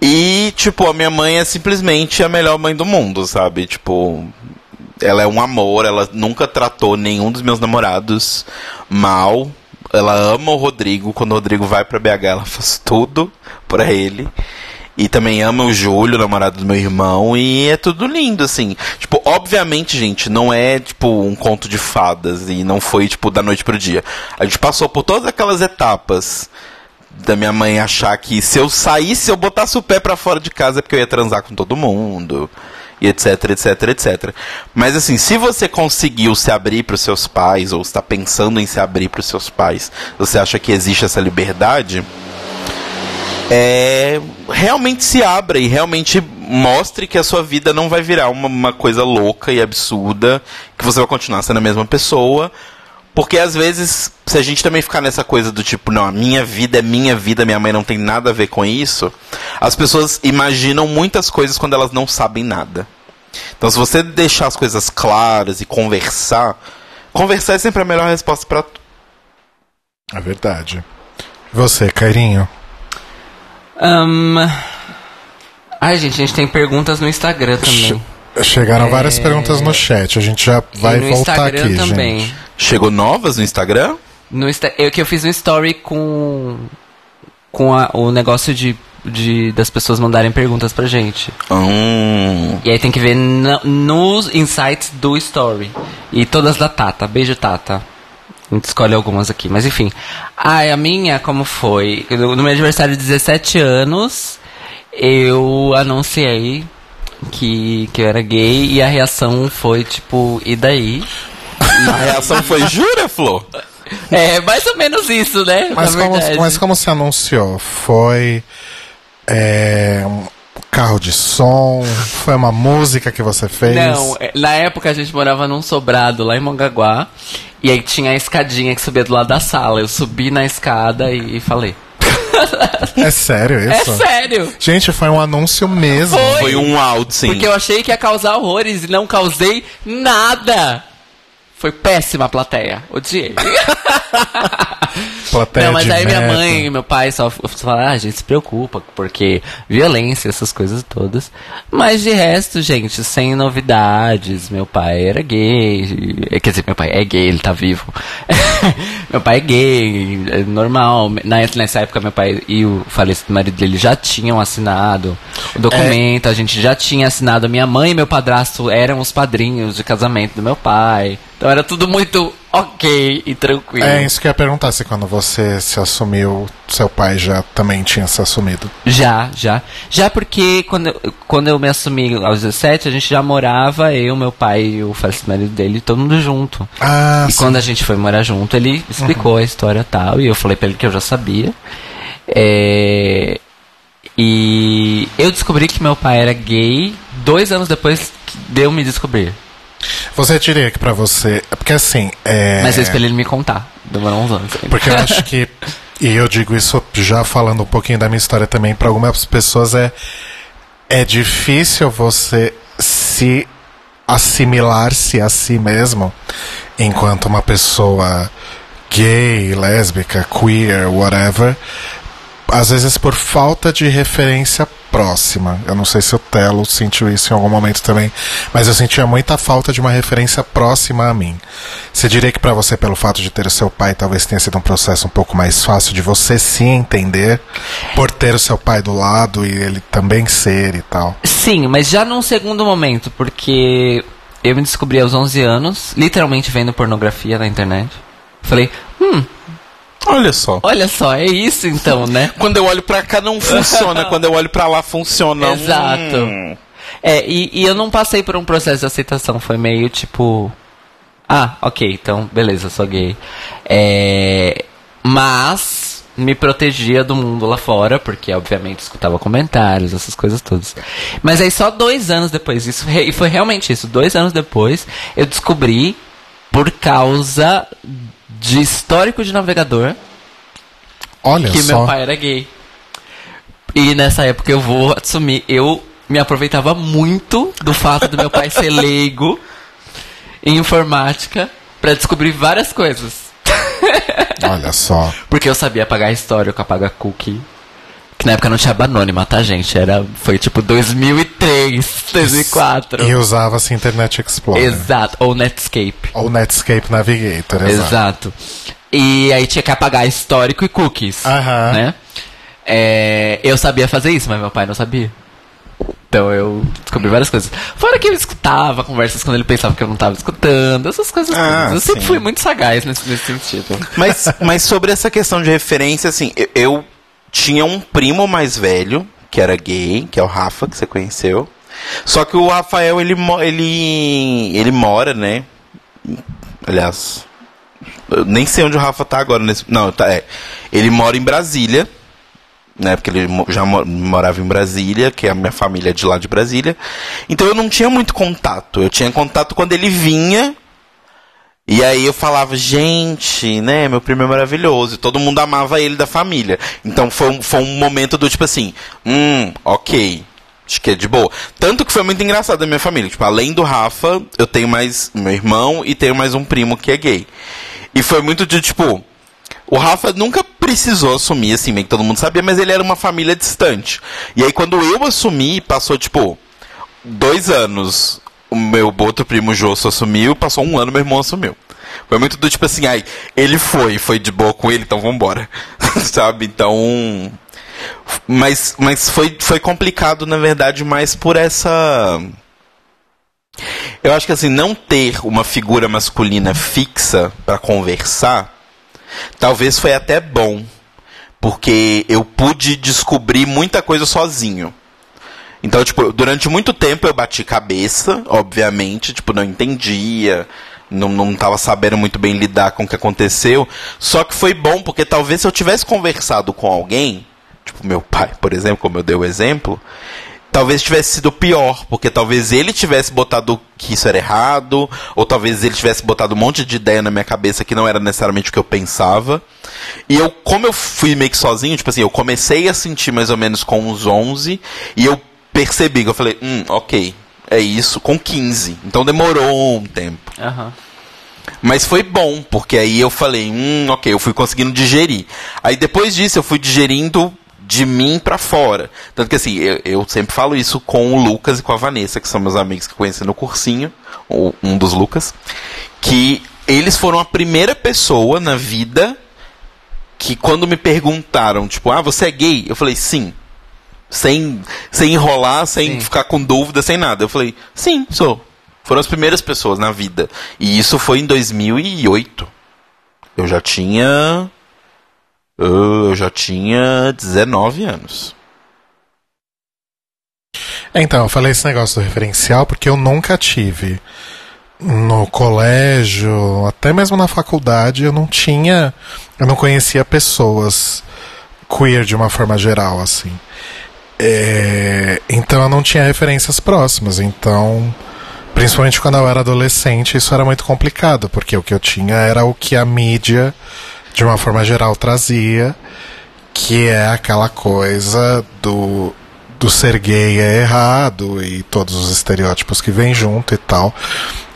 E tipo, a minha mãe é simplesmente a melhor mãe do mundo, sabe? Tipo, ela é um amor, ela nunca tratou nenhum dos meus namorados mal. Ela ama o Rodrigo, quando o Rodrigo vai pra BH, ela faz tudo pra ele. E também ama o Júlio, o namorado do meu irmão, e é tudo lindo, assim. Tipo, obviamente, gente, não é, tipo, um conto de fadas, e não foi, tipo, da noite pro dia. A gente passou por todas aquelas etapas da minha mãe achar que se eu saísse, se eu botasse o pé para fora de casa é porque eu ia transar com todo mundo e etc, etc, etc. Mas assim, se você conseguiu se abrir para os seus pais ou está pensando em se abrir para os seus pais, você acha que existe essa liberdade? É, realmente se abra e realmente mostre que a sua vida não vai virar uma, uma coisa louca e absurda, que você vai continuar sendo a mesma pessoa, porque às vezes, se a gente também ficar nessa coisa do tipo, não, a minha vida é minha vida, minha mãe não tem nada a ver com isso, as pessoas imaginam muitas coisas quando elas não sabem nada. Então, se você deixar as coisas claras e conversar, conversar é sempre a melhor resposta para. É verdade. Você, Cairinho? Um... Ai, gente, a gente tem perguntas no Instagram também. Chegaram é... várias perguntas no chat, a gente já vai e no voltar Instagram aqui, também. gente. Chegou novas no Instagram? No Insta... Eu que eu fiz um story com com a, o negócio de, de das pessoas mandarem perguntas pra gente. Hum. E aí tem que ver no, nos insights do story. E todas da Tata. Beijo, Tata. A gente escolhe algumas aqui, mas enfim. Ah, a minha, como foi? No meu aniversário de 17 anos, eu anunciei que, que eu era gay e a reação foi tipo, e daí? A reação foi, jura, Flor? É, mais ou menos isso, né? Mas, como, mas como se anunciou? Foi é, carro de som? Foi uma música que você fez? Não, é, na época a gente morava num sobrado lá em Mongaguá. E aí tinha a escadinha que subia do lado da sala. Eu subi na escada e, e falei. É sério É isso? sério! Gente, foi um anúncio mesmo. Foi. Foi um out, sim. Porque eu achei que ia causar horrores e não causei nada. Foi péssima a plateia. Odiei. Plateia não, mas aí minha merda. mãe e meu pai só falaram, ah, a gente se preocupa, porque violência, essas coisas todas. Mas de resto, gente, sem novidades. Meu pai era gay. eh, Quer dizer, meu pai é gay, ele tá vivo. meu pai é gay, é normal. Nessa época, meu pai e o falecido marido dele já tinham assinado o documento, a gente já tinha assinado. Minha mãe e meu padrasto eram os padrinhos de casamento do meu pai. Então era tudo muito ok e tranquilo. É isso que eu ia perguntar, se quando você se assumiu, seu pai já também tinha se assumido. Já, já. Já porque quando eu, quando eu me assumi aos 17, a gente já morava, eu, meu pai e o marido dele, todo mundo junto. Ah, e sim. quando a gente foi morar junto, ele explicou a história e tal, e eu falei pra ele que eu já sabia. É, E eu descobri que meu pai era gay dois anos depois de eu me descobrir. Você diria que pra você. Porque assim. É... Mas eu esperei ele me contar. Demorou uns anos. ainda. Porque eu acho que. E eu digo isso já falando um pouquinho da minha história também, para algumas pessoas é. É difícil você se assimilar-se a si mesmo enquanto uma pessoa gay, lésbica, queer, whatever. Às vezes por falta de referência próxima. Eu não sei se o Telo sentiu isso em algum momento também, mas eu sentia muita falta de uma referência próxima a mim. Você diria que pra você, pelo fato de ter o seu pai, talvez tenha sido um processo um pouco mais fácil de você se entender por ter o seu pai do lado e ele também ser e tal. Sim, mas já num segundo momento, porque eu me descobri aos 11 anos, literalmente vendo pornografia na internet. Falei, hum, Olha só. olha só, é isso então, né? Quando eu olho pra cá não funciona, quando eu olho pra lá funciona. Exato. Hum. É, e, e eu não passei por um processo de aceitação, foi meio tipo. Ah, ok, então beleza, sou gay. É, mas me protegia do mundo lá fora, porque obviamente escutava comentários, essas coisas todas. Mas aí só dois anos depois, isso e foi realmente isso, dois anos depois, eu descobri por causa de histórico de navegador Olha que só. meu pai era gay. E nessa época eu vou assumir, eu me aproveitava muito do fato do meu pai ser leigo em informática pra descobrir várias coisas. Olha só. Porque eu sabia apagar histórico, apagar cookie. Que na época não tinha aba anônima, tá, gente? Era, foi tipo 2003, 2004. E usava-se Internet Explorer. Exato, ou Netscape. Ou Netscape Navigator, exato. Exato. E aí tinha que apagar histórico e cookies. Aham. Né? é, eu sabia fazer isso, mas meu pai não sabia. Então eu descobri várias coisas. Fora que eu escutava conversas quando ele pensava que eu não estava escutando, essas coisas. Ah, todas. eu sempre sim. fui muito sagaz nesse, nesse sentido. Mas, mas sobre essa questão de referência, assim, eu, eu tinha um primo mais velho, que era gay, que é o Rafa, que você conheceu. Só que o Rafael, ele, ele, ele mora, né? Aliás, eu nem sei onde o Rafa tá agora. Nesse, não, tá, é. Ele mora em Brasília, né? Porque ele já mo- morava em Brasília, que a minha família é de lá de Brasília. Então eu não tinha muito contato. Eu tinha contato quando ele vinha. E aí eu falava, gente, né, meu primo é maravilhoso. E todo mundo amava ele da família. Então foi um, foi um momento do tipo assim, hum, ok. Acho que é de boa. Tanto que foi muito engraçado da minha família. Tipo, além do Rafa, eu tenho mais meu irmão e tenho mais um primo que é gay. E foi muito de tipo. O Rafa nunca precisou assumir, assim, meio que todo mundo sabia, mas ele era uma família distante. E aí quando eu assumi, passou, tipo, dois anos. O meu outro primo Josso assumiu, passou um ano, meu irmão assumiu. Foi muito do tipo assim, ai, ele foi, foi de boa com ele, então vambora. Sabe? Então. Mas, mas foi, foi complicado, na verdade, mais por essa. Eu acho que assim, não ter uma figura masculina fixa para conversar, talvez foi até bom. Porque eu pude descobrir muita coisa sozinho. Então, tipo, durante muito tempo eu bati cabeça, obviamente, tipo, não entendia, não, não tava sabendo muito bem lidar com o que aconteceu. Só que foi bom, porque talvez se eu tivesse conversado com alguém, tipo meu pai, por exemplo, como eu dei o exemplo, talvez tivesse sido pior, porque talvez ele tivesse botado que isso era errado, ou talvez ele tivesse botado um monte de ideia na minha cabeça que não era necessariamente o que eu pensava. E eu, como eu fui meio que sozinho, tipo assim, eu comecei a sentir mais ou menos com uns 11, e eu percebi que eu falei, hum, ok, é isso, com 15. Então demorou um tempo. Aham. Mas foi bom, porque aí eu falei, hum, ok, eu fui conseguindo digerir. Aí depois disso eu fui digerindo de mim pra fora. Tanto que assim, eu, eu sempre falo isso com o Lucas e com a Vanessa, que são meus amigos que conheci no cursinho, ou um dos Lucas, que eles foram a primeira pessoa na vida que quando me perguntaram, tipo, ah, você é gay? Eu falei, sim. Sem, sem enrolar, sem Sim. ficar com dúvida, sem nada. Eu falei, sim, sou. Foram as primeiras pessoas na vida. E isso foi em 2008. Eu já tinha. Eu já tinha 19 anos. Então, eu falei esse negócio do referencial porque eu nunca tive no colégio, até mesmo na faculdade, eu não tinha, eu não conhecia pessoas queer de uma forma geral, assim. É, então eu não tinha referências próximas, então, principalmente quando eu era adolescente, isso era muito complicado, porque o que eu tinha era o que a mídia, de uma forma geral, trazia, que é aquela coisa do do ser gay é errado e todos os estereótipos que vêm junto e tal.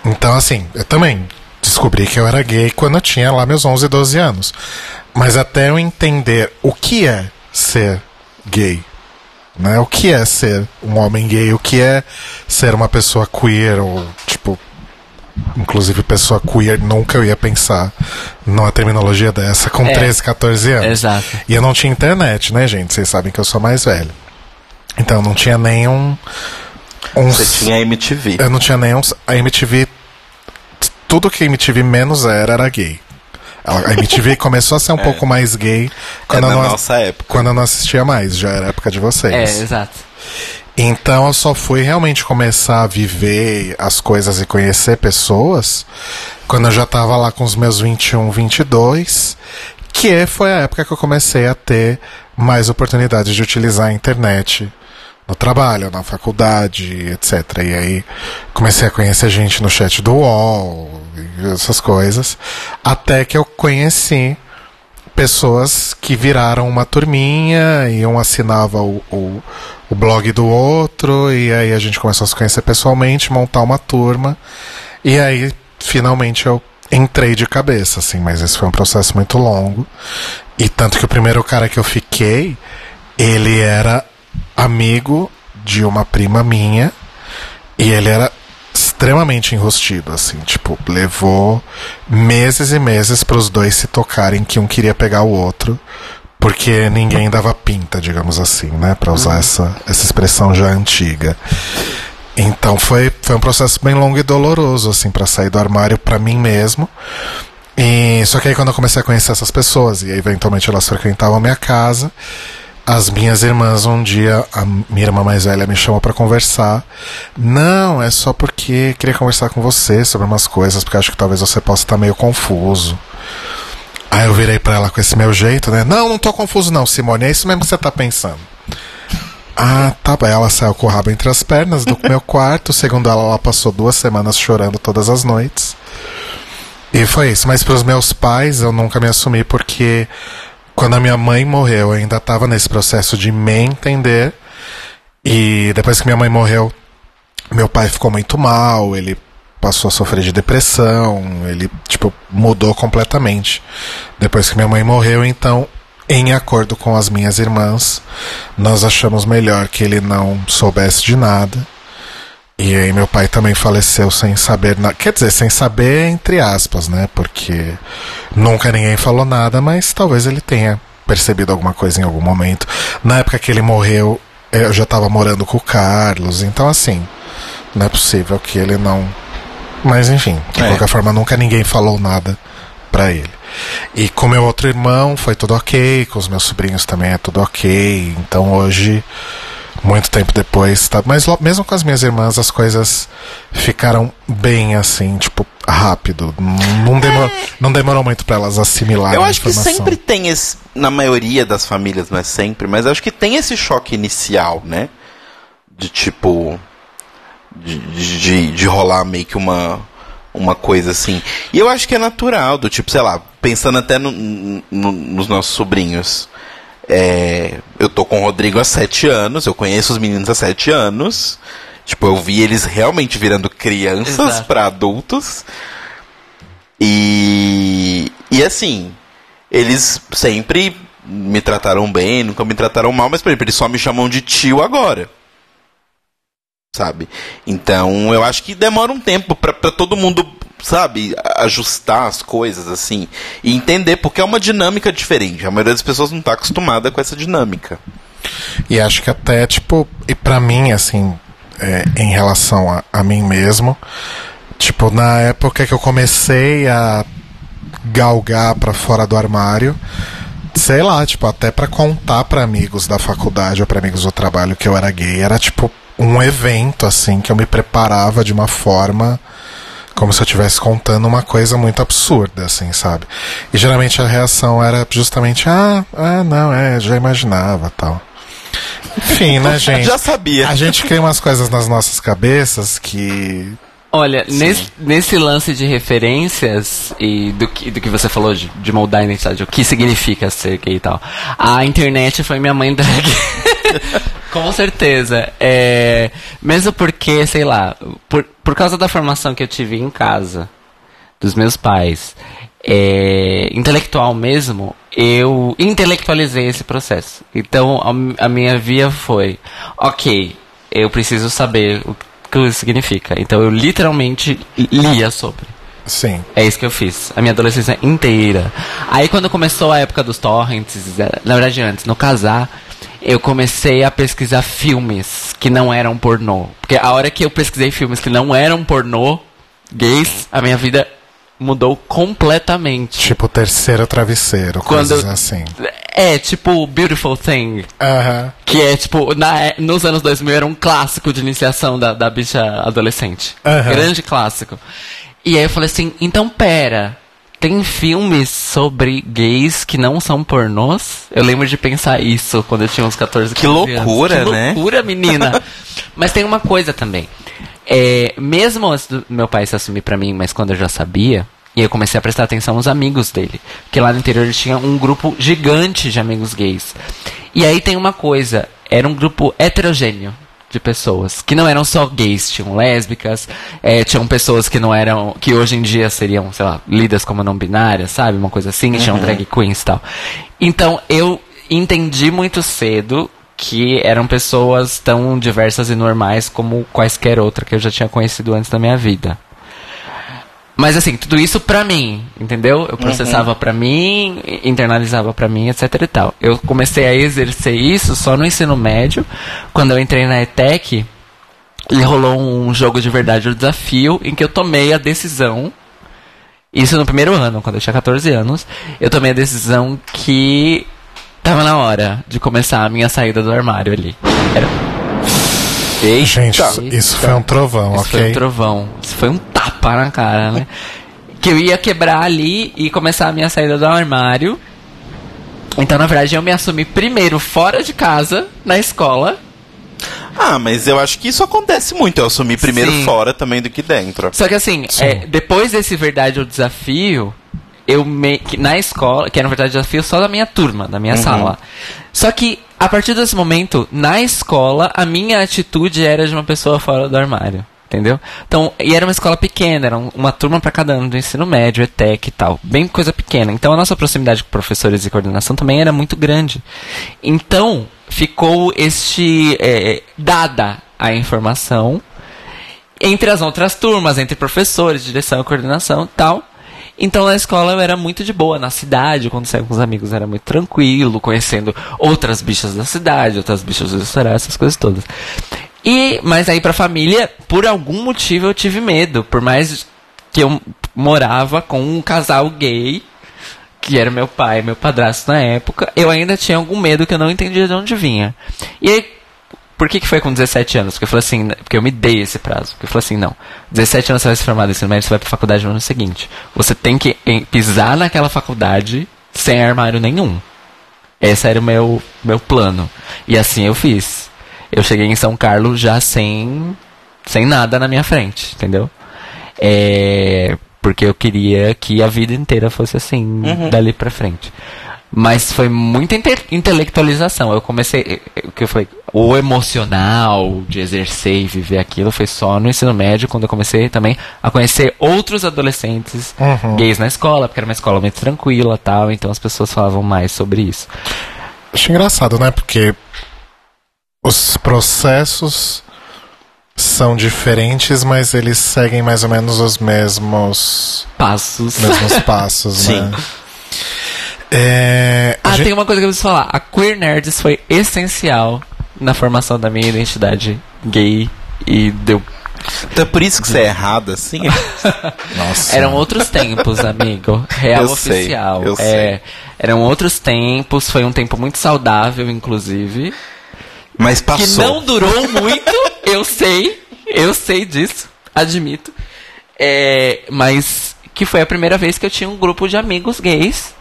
Então, assim, eu também descobri que eu era gay quando eu tinha lá meus 11, 12 anos. Mas até eu entender o que é ser gay, né? O que é ser um homem gay, o que é ser uma pessoa queer ou tipo inclusive pessoa queer nunca eu ia pensar numa terminologia dessa com É. 13, 14 anos. Exato. E eu não tinha internet, né, gente? Vocês sabem que eu sou mais velho. Então não tinha nenhum. Um, Você tinha MTV. Eu não tinha nenhum. A MTV. Tudo que a MTV menos era era gay. A MTV começou a ser um pouco mais gay É quando, na eu não, nossa época. quando eu não assistia mais, já era época de É, vocês. exato. Então eu só fui realmente começar a viver as coisas e conhecer pessoas quando eu já tava lá com os meus 21, 22, que foi a época que eu comecei a ter mais oportunidade de utilizar a internet no trabalho, na faculdade, etc. E aí comecei a conhecer gente no chat do UOL, essas coisas, até que eu conheci pessoas que viraram uma turminha e um assinava o, o, o blog do outro, e aí a gente começou a se conhecer pessoalmente, montar uma turma, e aí finalmente eu entrei de cabeça, assim, mas esse foi um processo muito longo. E tanto que o primeiro cara que eu fiquei, ele era amigo de uma prima minha, e ele era extremamente enrustido, assim, tipo, levou meses e meses para os dois se tocarem que um queria pegar o outro porque ninguém dava pinta, digamos assim, né? Pra usar essa, essa expressão já antiga. Então foi, foi um processo bem longo e doloroso, assim, para sair do armário para mim mesmo. E só que aí quando eu comecei a conhecer essas pessoas, e eventualmente elas frequentavam a minha casa, as minhas irmãs um dia, a minha irmã mais velha me chamou para conversar. Não, é só porque queria conversar com você sobre umas coisas, porque acho que talvez você possa estar meio confuso. Aí eu virei para ela com esse meu jeito, né? Não, não tô confuso não, Simone, é isso mesmo que você tá pensando. Ah, tá bem. Ela saiu com o rabo entre as pernas do meu quarto. Segundo ela, ela passou duas semanas chorando todas as noites. E foi isso. Mas para os meus pais, eu nunca me assumi porque quando a minha mãe morreu, eu ainda estava nesse processo de me entender. E depois que minha mãe morreu, meu pai ficou muito mal, ele passou a sofrer de depressão, ele tipo mudou completamente. Depois que minha mãe morreu, então em acordo com as minhas irmãs, nós achamos melhor que ele não soubesse de nada. E aí meu pai também faleceu sem saber nada. Quer dizer, sem saber entre aspas, né? Porque nunca ninguém falou nada, mas talvez ele tenha percebido alguma coisa em algum momento. Na época que ele morreu, eu já estava morando com o Carlos, então assim, não é possível que ele não. Mas enfim, de É. qualquer forma, nunca ninguém falou nada pra ele. E com meu outro irmão foi tudo ok, com os meus sobrinhos também é tudo ok. Então hoje, muito tempo depois, tá. Mas lo- mesmo com as minhas irmãs, as coisas ficaram bem assim, tipo, rápido. Não, demor, não demorou muito pra elas assimilarem Eu a acho que sempre tem esse. Na maioria das famílias, não é sempre, mas acho que tem esse choque inicial, né? De tipo. De, de, de rolar meio que uma. Uma coisa assim. E eu acho que é natural, do tipo, sei lá, pensando até no- no- nos nossos sobrinhos. É, eu tô com o Rodrigo há sete anos, eu conheço os meninos há sete anos. Tipo, eu vi eles realmente virando crianças pra adultos. E, e assim, eles sempre me trataram bem, nunca me trataram mal, mas por exemplo, eles só me chamam de tio agora. Sabe? Então eu acho que demora um tempo pra todo mundo, sabe, ajustar as coisas assim e entender, porque é uma dinâmica diferente. A maioria das pessoas não tá acostumada com essa dinâmica. E acho que até, tipo, e pra mim, assim, é, em relação a, a mim mesmo, tipo, na época que eu comecei a galgar pra fora do armário, sei lá, tipo, até pra contar pra amigos da faculdade ou pra amigos do trabalho que eu era gay, era tipo um evento, assim, que eu me preparava de uma forma como se eu estivesse contando uma coisa muito absurda, assim, sabe? E geralmente a reação era justamente, ah, ah não, é, já imaginava tal. Enfim, né, gente? Já sabia. A gente cria umas coisas nas nossas cabeças que. Olha, nesse, nesse lance de referências e do que, do que você falou de, de moldar a identidade, o que significa ser gay e tal, a internet foi minha mãe drag. Com certeza. É, mesmo porque, sei lá, por, por causa da formação que eu tive em casa, dos meus pais, é, intelectual mesmo, eu intelectualizei esse processo. Então, a, a minha via foi, ok, eu preciso saber o que significa. Então, eu literalmente lia sobre. Sim. É isso que eu fiz, a minha adolescência inteira. Aí quando começou a época dos torrents, eh, na verdade antes, no casar, eu comecei a pesquisar filmes que não eram pornô. Porque a hora que eu pesquisei filmes que não eram pornô, gays, a minha vida mudou completamente. Tipo, terceiro travesseiro, Quando- coisas assim. É, tipo Beautiful Thing. Que é, tipo, na, nos anos 2000 era um clássico de iniciação da, da bicha adolescente. Grande clássico. E aí eu falei assim, então pera, tem filmes sobre gays que não são pornôs? Eu lembro de pensar isso quando eu tinha uns 14, 15 Que anos. loucura, que né? loucura, menina. mas tem uma coisa também. É, mesmo antes do meu pai se assumir pra mim, mas quando eu já sabia, e eu comecei a prestar atenção nos amigos dele. Porque lá no interior ele tinha um grupo gigante de amigos gays. E aí tem uma coisa, era um grupo heterogêneo de pessoas, que não eram só gays, tinham lésbicas, eh, tinham pessoas que não eram, que hoje em dia seriam, sei lá, lidas como não binárias, sabe? Uma coisa assim, tinham drag queens e tal. Então eu entendi muito cedo que eram pessoas tão diversas e normais como quaisquer outra que eu já tinha conhecido antes da minha vida. Mas assim, tudo isso pra mim, entendeu? Eu processava pra mim, internalizava pra mim, etc e tal. Eu comecei a exercer isso só no ensino médio, quando eu entrei na ETEC, e rolou um jogo de verdade o desafio em que eu tomei a decisão isso no primeiro ano, quando eu tinha 14 anos, eu tomei a decisão que tava na hora de começar a minha saída do armário ali. Era Gente, isso- Eita. isso foi um trovão, Isso ok? foi um trovão. Isso foi um tapa na cara, né? que eu ia quebrar ali e começar a minha saída do armário. Então, na verdade, eu me assumi primeiro fora de casa, na escola. Ah, mas eu acho que isso acontece muito. Eu assumi primeiro Sim. fora também do que dentro. Só que assim, Sim. é, depois desse verdade ou desafio, eu me, que na escola, que era um verdade ou desafio só da minha turma, da minha sala. Só que a partir desse momento, na escola, a minha atitude era de uma pessoa fora do armário. Entendeu? Então, e era uma escola pequena, era um- uma turma para cada ano do ensino médio, ETEC e tal. Bem coisa pequena. Então a nossa proximidade com professores e coordenação também era muito grande. Então, ficou este. é, dada a informação entre as outras turmas, entre professores, direção e coordenação e tal. Então na escola eu era muito de boa, na cidade, quando saía com os amigos era muito tranquilo, conhecendo outras bichas da cidade, outras bichas do restaurante, essas coisas todas. E, mas aí pra família, por algum motivo eu tive medo, por mais que eu morava com um casal gay, que era meu pai, meu padrasto na época, eu ainda tinha algum medo que eu não entendia de onde vinha. E aí, por que, que foi com 17 anos? Porque eu falei assim, porque eu me dei esse prazo. Porque eu falei assim, não, 17 anos você vai se formar do ensino médio, você vai pra faculdade no ano seguinte. Você tem que pisar naquela faculdade sem armário nenhum. Esse era o meu, meu plano. E assim eu fiz. Eu cheguei em São Carlos já sem, sem nada na minha frente, entendeu? É, porque eu queria que a vida inteira fosse assim, dali pra frente. Mas foi muita inte- intelectualização. Eu comecei, o que eu falei, o emocional de exercer e viver aquilo foi só no ensino médio, quando eu comecei também a conhecer outros adolescentes Uhum. gays na escola, porque era uma escola muito tranquila tal, então as pessoas falavam mais sobre isso. Acho engraçado, né? Porque os processos são diferentes, mas eles seguem mais ou menos os mesmos, Passos. mesmos passos, Sim. né? É, Ah, gente- tem uma coisa que eu preciso falar. A Queer Nerds foi essencial na formação da minha identidade gay e deu. Então é por isso que você é errada, assim? Nossa. Eram outros tempos, amigo. Real Eu sei, oficial. eu É, sei. eram outros tempos, foi um tempo muito saudável, inclusive. Mas Que passou. não durou muito, eu sei. Eu sei disso, admito. É, mas que foi a primeira vez que eu tinha um grupo de amigos gays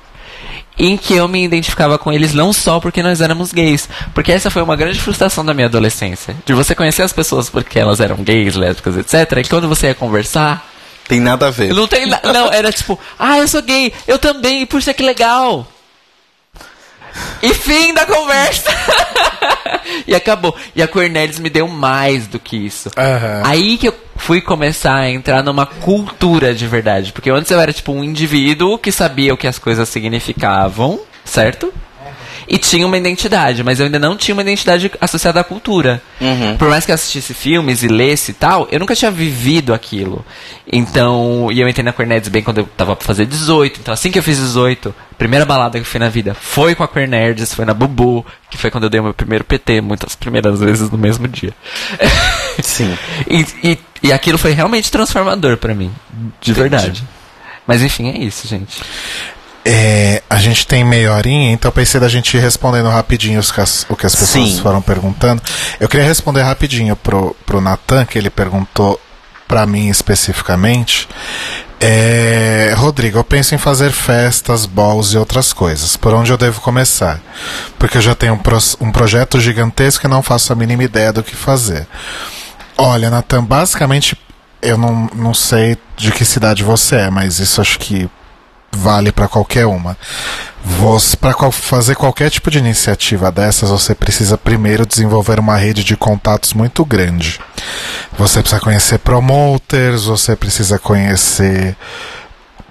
em que eu me identificava com eles não só porque nós éramos gays, porque essa foi uma grande frustração da minha adolescência, de você conhecer as pessoas porque elas eram gays, lésbicas, etc. E quando você ia conversar, Tem nada a ver. não tem, não, era tipo, ah, eu sou gay, eu também, puxa que legal. E fim da conversa. e acabou. E a Nerds me deu mais do que isso. Aham. Aí que eu fui começar a entrar numa cultura de verdade. Porque antes eu era tipo um indivíduo que sabia o que as coisas significavam, certo? E tinha uma identidade, mas eu ainda não tinha uma identidade associada à cultura. Por mais que eu assistisse filmes e lesse e tal, eu nunca tinha vivido aquilo. Então, e eu entrei na Nerds bem quando eu tava pra fazer 18. Então, assim que eu fiz 18, a primeira balada que eu fui na vida foi com a Queer Nerds, foi na Bubu, que foi quando eu dei o meu primeiro PT, muitas primeiras vezes no mesmo dia. Sim. E, e, e aquilo foi realmente transformador pra mim. De verdade. Mas enfim, é isso, gente. É, a gente tem meia horinha, então eu pensei da gente ir respondendo rapidinho os o que as pessoas Sim. foram perguntando. Eu queria responder rapidinho pro, pro Natan, que ele perguntou pra mim especificamente. É, Rodrigo, eu penso em fazer festas, balls e outras coisas. Por onde eu devo começar? Porque eu já tenho um, pros- um projeto gigantesco e não faço a mínima ideia do que fazer. Olha, Natan, basicamente eu não, não sei de que cidade você é, mas isso acho que vale para qualquer uma. Para fazer qualquer tipo de iniciativa dessas, você precisa primeiro desenvolver uma rede de contatos muito grande. Você precisa conhecer promoters, você precisa conhecer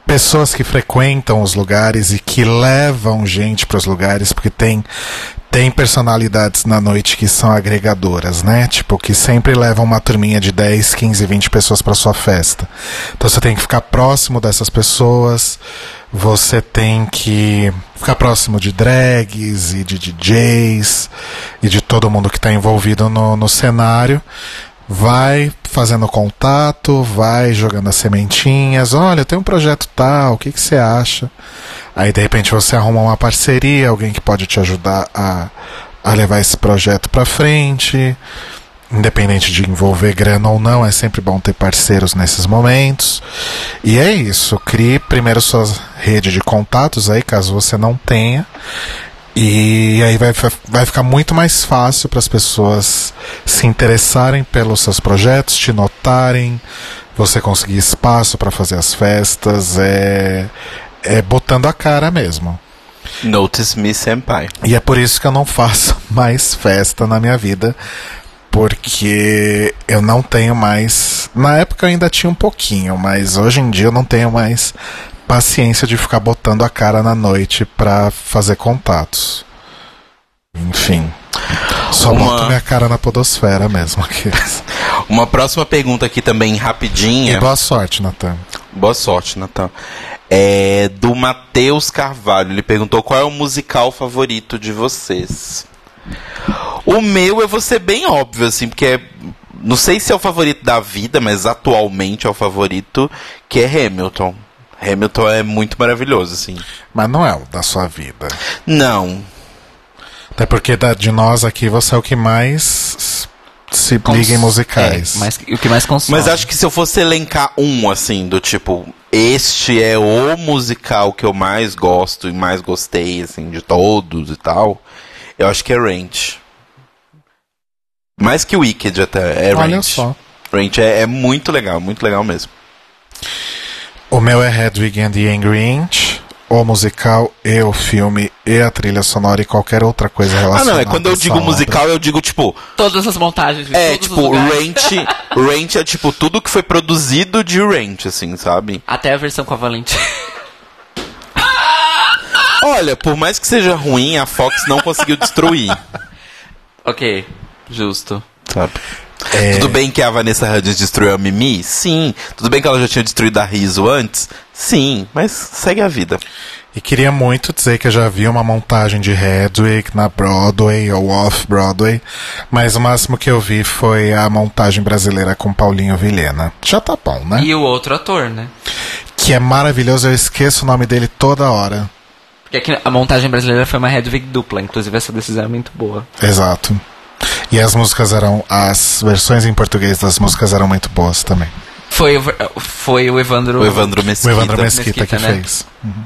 pessoas que frequentam os lugares e que levam gente para os lugares, porque tem tem personalidades na noite que são agregadoras, né? Tipo, que sempre levam uma turminha de 10, 15, 20 pessoas para sua festa. Então você tem que ficar próximo dessas pessoas, você tem que ficar próximo de drags e de DJs e de todo mundo que está envolvido no, no cenário. Vai fazendo contato, vai jogando as sementinhas. Olha, tem um projeto tal, o que, que você acha? Aí de repente você arruma uma parceria, alguém que pode te ajudar a, a levar esse projeto para frente. Independente de envolver grana ou não, é sempre bom ter parceiros nesses momentos. E é isso. Crie primeiro sua rede de contatos aí, caso você não tenha. E aí vai, vai ficar muito mais fácil para as pessoas se interessarem pelos seus projetos, te notarem, você conseguir espaço para fazer as festas. É, é botando a cara mesmo. Notice me, senpai. E é por isso que eu não faço mais festa na minha vida. Porque eu não tenho mais. Na época eu ainda tinha um pouquinho, mas hoje em dia eu não tenho mais paciência de ficar botando a cara na noite pra fazer contatos. Enfim. Só Uma- boto minha cara na podosfera mesmo. Aqui. Uma próxima pergunta aqui também rapidinha. E boa sorte, Natan. Boa sorte, Natan. É do Matheus Carvalho. Ele perguntou qual é o musical favorito de vocês. O meu eu vou ser bem óbvio, assim, porque é, não sei se é o favorito da vida, mas atualmente é o favorito, que é Hamilton. Hamilton é muito maravilhoso, assim. Mas não é o da sua vida. Não. Até porque da- de nós aqui você é o que mais se liga em musicais. É, mas o que mais consome. Mas acho que se eu fosse elencar um, assim, do tipo, este é o musical que eu mais gosto e mais gostei, assim, de todos e tal, eu acho que é Ranch. Mais que o Wicked até, é Olha Ranch. só. Ranch é, é muito legal, muito legal mesmo. O meu é Hedwig and the Angry Inch, o musical e o filme e a trilha sonora e qualquer outra coisa Ah, relacionada. não, é quando eu digo obra. musical, eu digo, tipo, Todas as montagens de é, tipo. Ranch, Ranch é, tipo, tudo que foi produzido de Ranch, assim, sabe? Até a versão com a Valentina. Olha, por mais que seja ruim, a Fox não conseguiu destruir. ok, justo. sabe? É. Tudo bem que a Vanessa Hudgens destruiu a Mimi? Sim. Tudo bem que ela já tinha destruído a Riso antes? Sim. Mas segue a vida. E queria muito dizer que eu já vi uma montagem de Hedwig na Broadway ou off-Broadway, mas o máximo que eu vi foi a montagem brasileira com Paulinho Vilhena. Já tá bom, né? E o outro ator, né? Que é maravilhoso, eu esqueço o nome dele toda hora. Porque aqui a montagem brasileira foi uma Hedwig dupla, inclusive essa decisão é muito boa. Exato. E as músicas eram. As versões em português das músicas eram muito boas também. Foi, o- foi o Evandro. O Evandro O Mesquita. Evandro Mesquita, Mesquita, que né? fez. Uhum.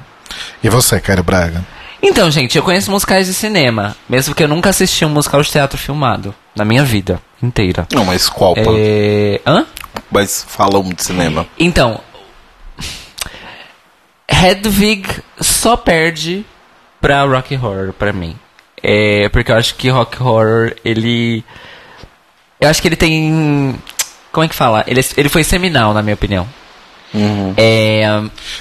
E você, Caio Braga? Então, gente, eu conheço musicais de cinema, mesmo que eu nunca assisti um musical de teatro filmado na minha vida inteira. Não, mas qual? É... Hã? Mas fala um de cinema. Então, Hedwig só perde pra Rock Horror pra mim. É, porque eu acho que Rock Horror, ele. Eu acho que ele tem. Como é que fala? Ele, ele foi seminal, na minha opinião. Uhum. É,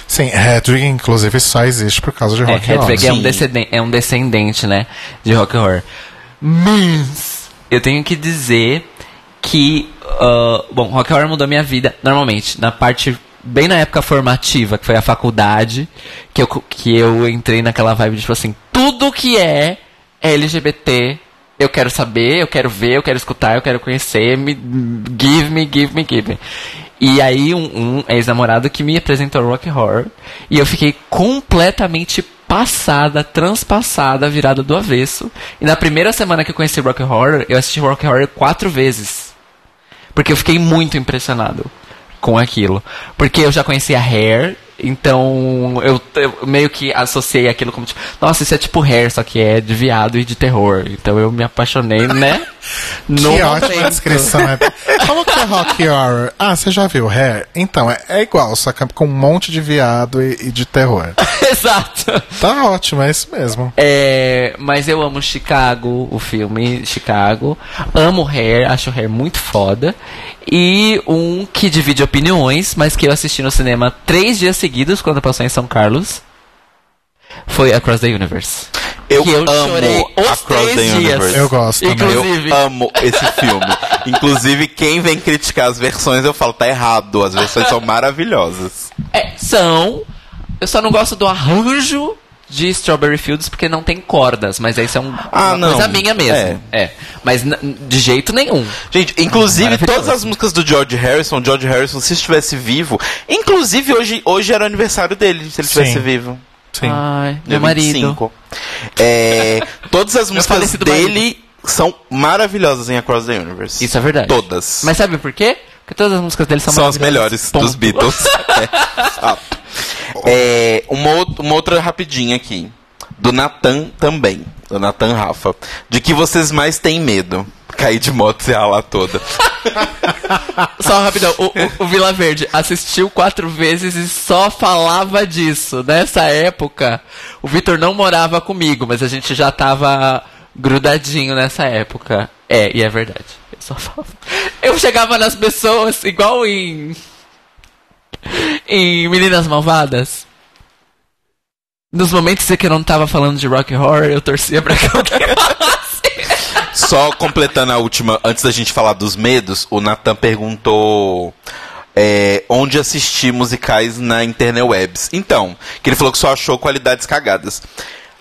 Sim, Hedwig, inclusive, só existe por causa de é, Rock and Roll. Hedwig é um, descendente, é um descendente, né? De Rock Horror. Mas eu tenho que dizer que. ah, bom, Rock Horror mudou minha vida, normalmente, na parte. Bem na época formativa, que foi a faculdade, que eu, que eu entrei naquela vibe de tipo assim: tudo que é LGBT, eu quero saber, eu quero ver, eu quero escutar, eu quero conhecer, me, give me, give me, give me. E aí um, um ex-namorado que me apresentou Rock Horror e eu fiquei completamente passada, transpassada, virada do avesso. E na primeira semana que eu conheci Rock Horror, eu assisti Rock Horror quatro vezes. Porque eu fiquei muito impressionado com aquilo. Porque eu já conhecia Hair, então eu, eu meio que associei aquilo como tipo, nossa, isso é tipo Hair, só que é de viado e de terror. Então eu me apaixonei, né? Que ótima descrição. né? Como que é Rock Horror? Ah, você já viu Hair? Então, é, é igual, só que com um monte de viado e, e de terror. Exato. Tá ótimo, é isso mesmo. É, mas eu amo Chicago, o filme Chicago. Amo Hair, acho Hair muito foda. E um que divide opiniões, mas que eu assisti no cinema três dias seguidos quando passou em São Carlos. Foi Across the Universe. Eu que eu amo Across the dias. Universe. Eu gosto. Inclusive. Eu amo esse filme. Inclusive, quem vem criticar as versões, eu falo, tá errado. As versões são maravilhosas. É, são. Eu só não gosto do arranjo de Strawberry Fields porque não tem cordas, mas isso é um, Ah, uma não. coisa minha mesmo. É. Mas n- de jeito nenhum. Gente, inclusive, Maravilhoso. todas as músicas do George Harrison, George Harrison, se estivesse vivo, inclusive hoje, hoje era o aniversário dele, se ele estivesse vivo. Sim. Ai, Dia meu marido. 25. É, todas as músicas dele são maravilhosas em Across the Universe. Isso é verdade. Todas. Mas sabe por quê? Porque todas as músicas dele são, são as melhores Ponto. dos Beatles. É, fato. É, uma, uma outra rapidinha aqui. Do Natan também. Do Natan Rafa. De que vocês mais têm medo? Cair de moto e ralar toda. Só rapidão, o, o- o Vila Verde assistiu quatro vezes e só falava disso. Nessa época, o Vitor não morava comigo, mas a gente já tava grudadinho nessa época. É, e é verdade. Eu só falava. Eu chegava nas pessoas igual em. Em Meninas Malvadas. Nos momentos em que eu não tava falando de rock horror, eu torcia pra que alguém falasse. Só completando a última, antes da gente falar dos medos, o Nathan perguntou é, onde assistir musicais na interwebs. Então, que ele falou que só achou qualidades cagadas.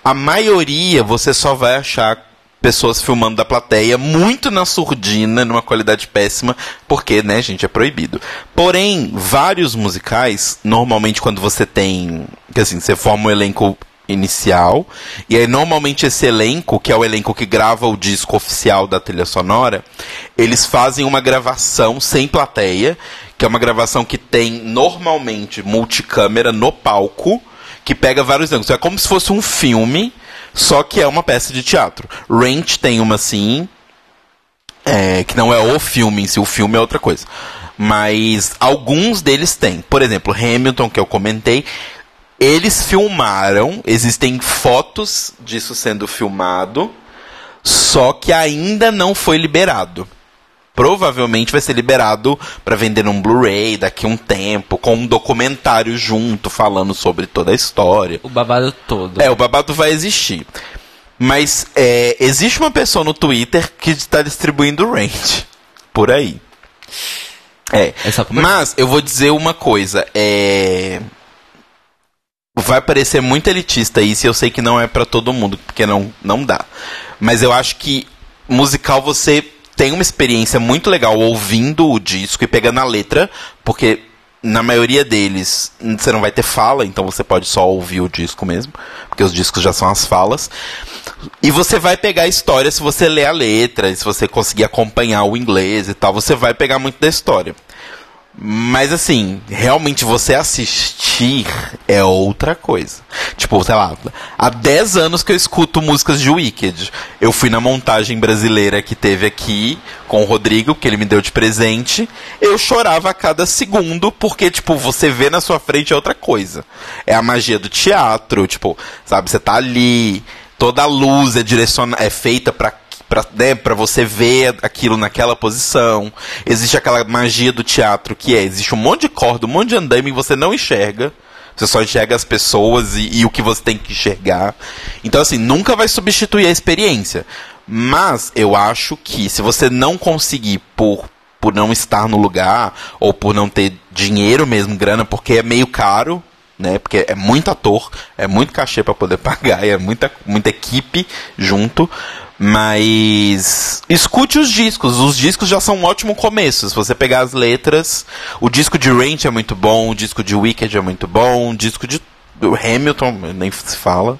A maioria você só vai achar pessoas filmando da plateia muito na surdina, numa qualidade péssima, porque, né, gente, é proibido. Porém, vários musicais, normalmente quando você tem, que assim, você forma um elenco inicial, e aí normalmente esse elenco, que é o elenco que grava o disco oficial da trilha sonora, eles fazem uma gravação sem plateia, que é uma gravação que tem normalmente multicâmera no palco, que pega vários ângulos. É como se fosse um filme, só que é uma peça de teatro. Ranch tem uma assim, é, que não é o filme em si, o filme é outra coisa. Mas alguns deles têm. Por exemplo, Hamilton, que eu comentei, eles filmaram, existem fotos disso sendo filmado, só que ainda não foi liberado. Provavelmente vai ser liberado para vender num Blu-ray daqui a um tempo, com um documentário junto falando sobre toda a história. O babado todo. É, o babado vai existir. Mas é, existe uma pessoa no Twitter que está distribuindo range por aí. É. É Mas eu vou dizer uma coisa. É. Vai parecer muito elitista isso e eu sei que não é pra todo mundo, porque não, não dá. Mas eu acho que musical você tem uma experiência muito legal ouvindo o disco e pegando a letra, porque na maioria deles você não vai ter fala, então você pode só ouvir o disco mesmo, porque os discos já são as falas. E você vai pegar a história se você ler a letra, se você conseguir acompanhar o inglês e tal, você vai pegar muito da história. Mas assim, realmente você assistir é outra coisa. Tipo, sei lá, há 10 anos que eu escuto músicas de Wicked. Eu fui na montagem brasileira que teve aqui com o Rodrigo, que ele me deu de presente. Eu chorava a cada segundo, porque, tipo, você vê na sua frente é outra coisa. É a magia do teatro, tipo, sabe, você tá ali, toda a luz é direcionada, é feita pra, né, você ver aquilo naquela posição. Existe aquela magia do teatro que é, existe um monte de corda, um monte de andaime e você não enxerga. Você só enxerga as pessoas e, e o que você tem que enxergar. Então, assim, nunca vai substituir a experiência. Mas eu acho que se você não conseguir por, por não estar no lugar, ou por não ter dinheiro mesmo, grana, porque é meio caro, né? Porque é muito ator, é muito cachê para poder pagar, é muita, muita equipe junto. Mas escute os discos. Os discos já são um ótimo começo. Se você pegar as letras, o disco de Range é muito bom, o disco de Wicked é muito bom, o disco de do Hamilton nem se fala.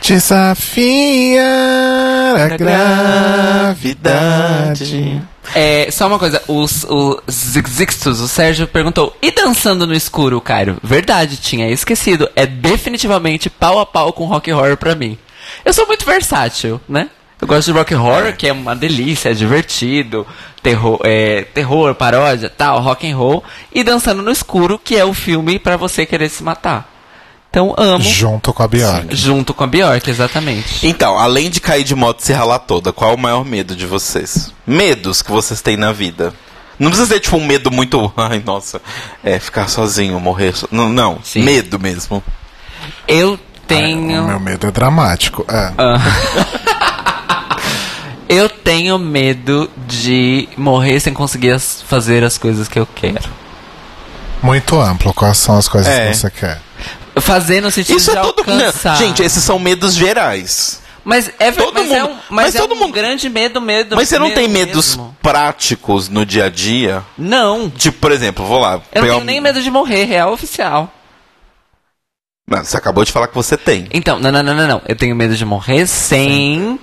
Desafia a gravidade. É, só uma coisa, os, o Zixtus, o Sérgio perguntou, e dançando no escuro, Cairo? Verdade, tinha esquecido. É definitivamente pau a pau com rock horror pra mim. Eu sou muito versátil, né? Eu gosto de rock horror, que é uma delícia, é divertido, terror, é, terror, paródia, tal, rock and roll, e dançando no escuro, que é o filme pra você querer se matar. Então amo, Junto com a Bjork. junto com a Bjork, exatamente. Então, além de cair de moto e se ralar toda, qual é o maior medo de vocês? Medos que vocês têm na vida. Não precisa ser tipo um medo muito. Ai, nossa, é ficar sozinho, morrer. so- Não, não Sim. medo mesmo. Eu tenho. O meu medo é dramático. É. Eu tenho medo de morrer sem conseguir as- fazer as coisas que eu quero. Muito amplo. Quais são as coisas É. que você quer? Fazer no sentido Isso de é todo. alcançar. Gente, esses são medos gerais. Mas é, todo mas é mundo- um, mas mas é todo um mundo- grande medo, medo. Mas você não tem medo medos mesmo. práticos no dia a dia? Não. Tipo, por exemplo, vou lá. Eu não tenho um- nem medo de morrer, real oficial. Não, você acabou de falar que você tem. Então, não, não, não, não, não. Eu tenho medo de morrer sem.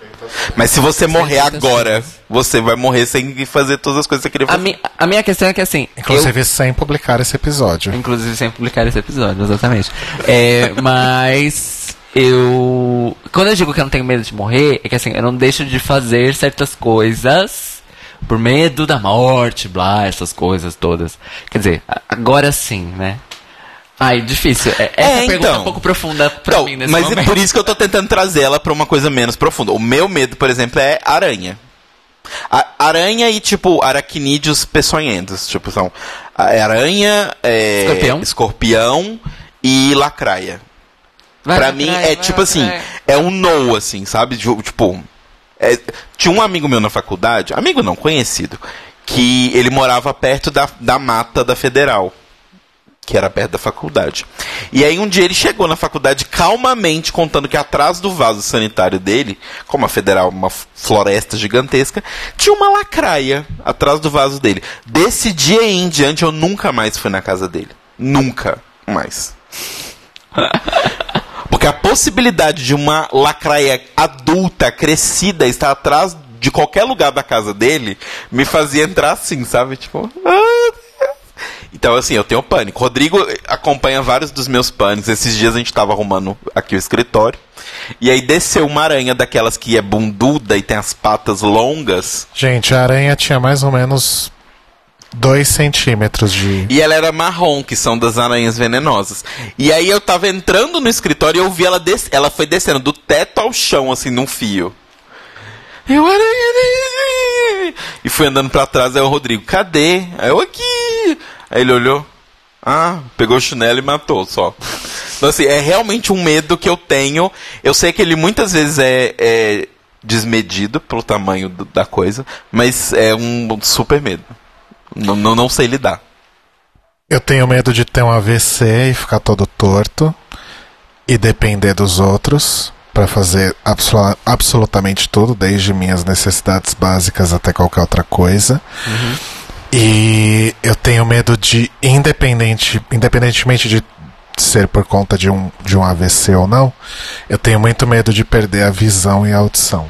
Mas se você morrer agora, coisas. você vai morrer sem fazer todas as coisas que você queria A, fazer. mi, a minha questão é que assim. Inclusive, sem publicar esse episódio. eu, inclusive, sem publicar esse episódio, exatamente. É, mas. Eu. Quando eu digo que eu não tenho medo de morrer, é que assim, eu não deixo de fazer certas coisas por medo da morte, blá, essas coisas todas. Quer dizer, a- agora sim, né? Ai, difícil. É- Essa É, pergunta é então. um pouco profunda pra Não, mim nesse mas é momento. por isso que eu tô tentando trazer ela pra uma coisa menos profunda. O meu medo, por exemplo, é aranha. A- aranha e, tipo, aracnídeos peçonhentos. Tipo, são é aranha, é, Escorpião? escorpião e lacraia. Vai, pra mim, é tipo assim, é um no, assim, sabe? Tipo, é, tinha um amigo meu na faculdade, amigo não, conhecido, que ele morava perto da, da mata da Federal, que era perto da faculdade. E aí um dia ele chegou na faculdade calmamente contando que atrás do vaso sanitário dele, como a Federal é uma floresta gigantesca, tinha uma lacraia atrás do vaso dele. Desse dia em diante eu nunca mais fui na casa dele. Nunca mais. Porque a possibilidade de uma lacraia adulta, crescida, estar atrás de qualquer lugar da casa dele me fazia entrar assim, sabe? Tipo. "Ah, Deus." Então, assim, eu tenho pânico. Rodrigo acompanha vários dos meus pânicos. Esses dias a gente tava arrumando aqui o escritório. E aí desceu uma aranha daquelas que é bunduda e tem as patas longas. Gente, a aranha tinha mais ou menos 2 centímetros de. E ela era marrom, que são das aranhas venenosas. E aí eu tava entrando no escritório e eu vi ela des ela foi descendo do teto ao chão, assim, num fio. Eu aranha. E fui andando pra trás, aí o Rodrigo, cadê? Aí eu aqui. Aí ele olhou. Ah, pegou o chinelo e matou só. Então, assim, é realmente um medo que eu tenho. Eu sei que ele muitas vezes é, é desmedido pelo tamanho do- da coisa, mas é um super medo. Não, não, não sei lidar. Eu tenho medo de ter um AVC e ficar todo torto e depender dos outros para fazer absolu- absolutamente tudo, desde minhas necessidades básicas até qualquer outra coisa. E eu tenho medo de, independente, independentemente de ser por conta de um, de um AVC ou não, eu tenho muito medo de perder a visão e a audição.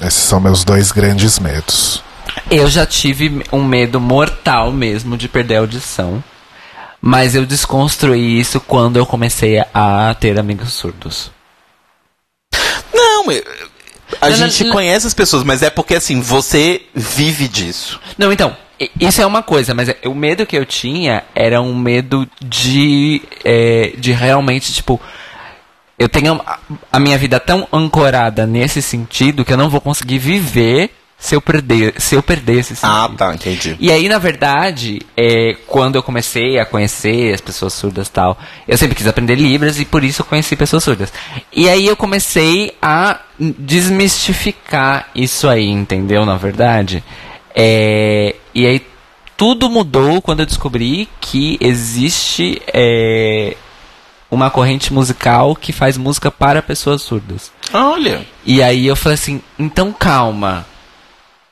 Esses são meus dois grandes medos. Eu já tive um medo mortal mesmo de perder a audição. Mas eu desconstruí isso quando eu comecei a ter amigos surdos. Não, eu- a Não, gente não. conhece as pessoas, mas é porque assim, você vive disso. Não, então, isso é uma coisa, mas o medo que eu tinha era um medo de, é, de realmente, tipo, eu tenho a, a minha vida tão ancorada nesse sentido que eu não vou conseguir viver se eu perder, se eu perder esse sentido. Ah, tá, entendi. E aí, na verdade, é, quando eu comecei a conhecer as pessoas surdas e tal, eu sempre quis aprender Libras e por isso eu conheci pessoas surdas. E aí eu comecei a desmistificar isso aí, entendeu? Na verdade. É, e aí tudo mudou quando eu descobri que existe é, uma corrente musical que faz música para pessoas surdas. Olha. E aí eu falei assim, então calma.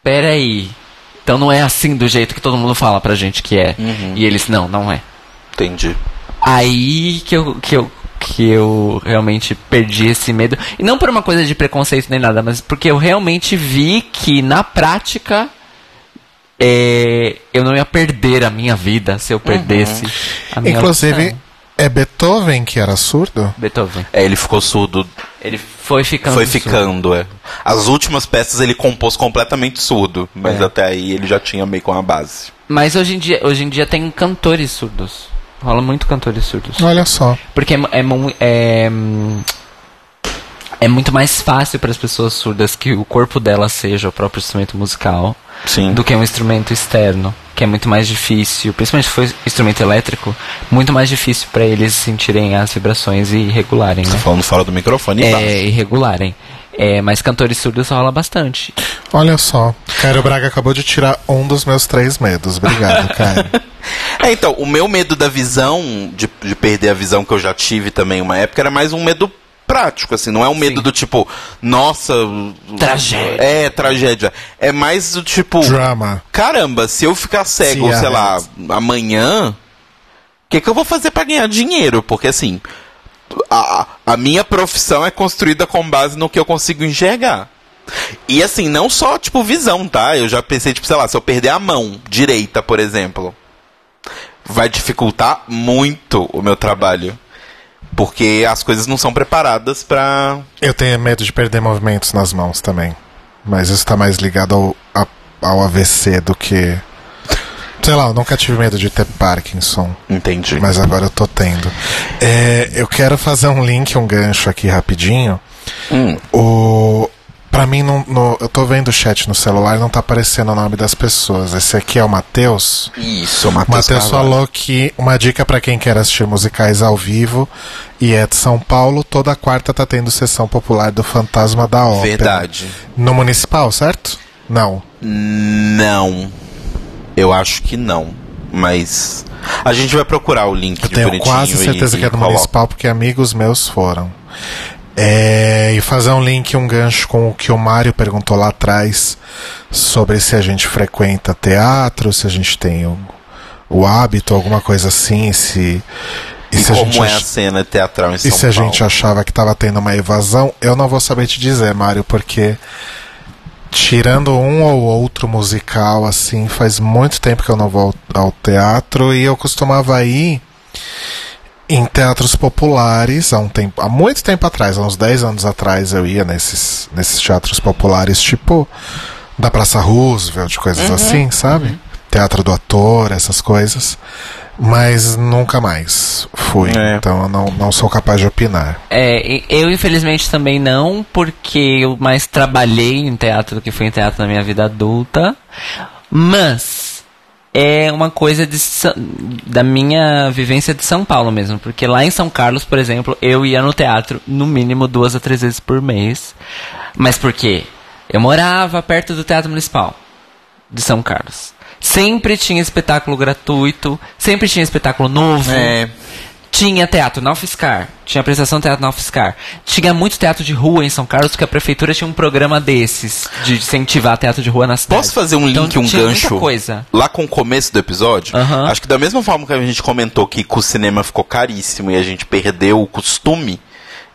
Pera aí. Então não é assim do jeito que todo mundo fala pra gente que é. E eles, não, não é. Entendi. Aí que eu, que eu, que eu realmente perdi esse medo. E não por uma coisa de preconceito nem nada, mas porque eu realmente vi que na prática é, eu não ia perder a minha vida se eu perdesse a minha Inclusive, audição. é Beethoven que era surdo? Beethoven. É, ele ficou surdo, Ele foi ficando. foi surdo. ficando, é. As últimas peças ele compôs completamente surdo, mas É. até aí ele já tinha meio com a base. Mas hoje em dia, hoje em dia tem cantores surdos. Rola muito cantores surdos. Olha só. Porque é, é, é, é muito mais fácil para as pessoas surdas que o corpo dela seja o próprio instrumento musical Sim. do que um instrumento externo. que é muito mais difícil, principalmente se for instrumento elétrico, muito mais difícil para eles sentirem as vibrações e regularem, né? Falando fora do microfone, É, e regularem. É, mas cantores surdos rola bastante. Olha só, Cairo Braga acabou de tirar um dos meus três medos. Obrigado, Cairo. É, então, o meu medo da visão, de, de perder a visão que eu já tive também uma época, era mais um medo prático, assim, não é um medo Sim. do tipo, nossa. Tragédia. É, tragédia. É mais do tipo, Drama. caramba, se eu ficar cego, Se sei a- lá, amanhã, o que, que eu vou fazer pra ganhar dinheiro? Porque assim, a, a minha profissão é construída com base no que eu consigo enxergar. E assim, não só, tipo, visão, tá? Eu já pensei, tipo, sei lá, se eu perder a mão direita, por exemplo, vai dificultar muito o meu trabalho. Porque as coisas não são preparadas pra. Eu tenho medo de perder movimentos nas mãos também. Mas isso tá mais ligado ao, a- ao AVC do que. Sei lá, eu nunca tive medo de ter Parkinson. Entendi. Mas agora eu tô tendo. É, eu quero fazer um link, um gancho aqui rapidinho. Hum. O. Pra mim, não, no- eu tô vendo o chat no celular não tá aparecendo o nome das pessoas. Esse aqui é o Matheus. Isso, O Matheus. Matheus Carvalho. falou que uma dica pra quem quer assistir musicais ao vivo e é de São Paulo, toda quarta tá tendo sessão popular do Fantasma da Ópera. Verdade. No Municipal, certo? Não. Não. Eu acho que não. Mas. A gente vai procurar o link Eu tenho quase certeza e, que é do e. Municipal, porque amigos meus foram. É, e fazer um link, um gancho com o que o Mário perguntou lá atrás sobre se a gente frequenta teatro, se a gente tem o, o hábito, alguma coisa assim, se. E, se a como gente é a cena teatral em E São se a Paulo? gente achava que tava tendo uma evasão, eu não vou saber te dizer, Mário, porque tirando um ou outro musical, assim, faz muito tempo que eu não vou ao teatro e eu costumava ir em teatros populares há um tempo, há muito tempo atrás, há uns 10 anos atrás eu ia nesses, nesses teatros populares, tipo da Praça Roosevelt, coisas assim, sabe? Teatro do ator, essas coisas. Mas nunca mais fui. É. Então eu não, não sou capaz de opinar. É, eu infelizmente também não, porque eu mais trabalhei em teatro do que fui em teatro na minha vida adulta. Mas é uma coisa de, da minha vivência de São Paulo mesmo. Porque lá em São Carlos, por exemplo, eu ia no teatro no mínimo duas a três vezes por mês. Mas por quê? Eu morava perto do Teatro Municipal de São Carlos. Sempre tinha espetáculo gratuito, sempre tinha espetáculo novo. É. Tinha teatro na UFSCar, tinha apresentação de teatro na UFSCar. Tinha muito teatro de rua em São Carlos, porque a prefeitura tinha um programa desses, de incentivar teatro de rua na cidade. Posso fazer um link, Então, um gancho? Coisa. Lá com o começo do episódio, acho que da mesma forma que a gente comentou que o cinema ficou caríssimo e a gente perdeu o costume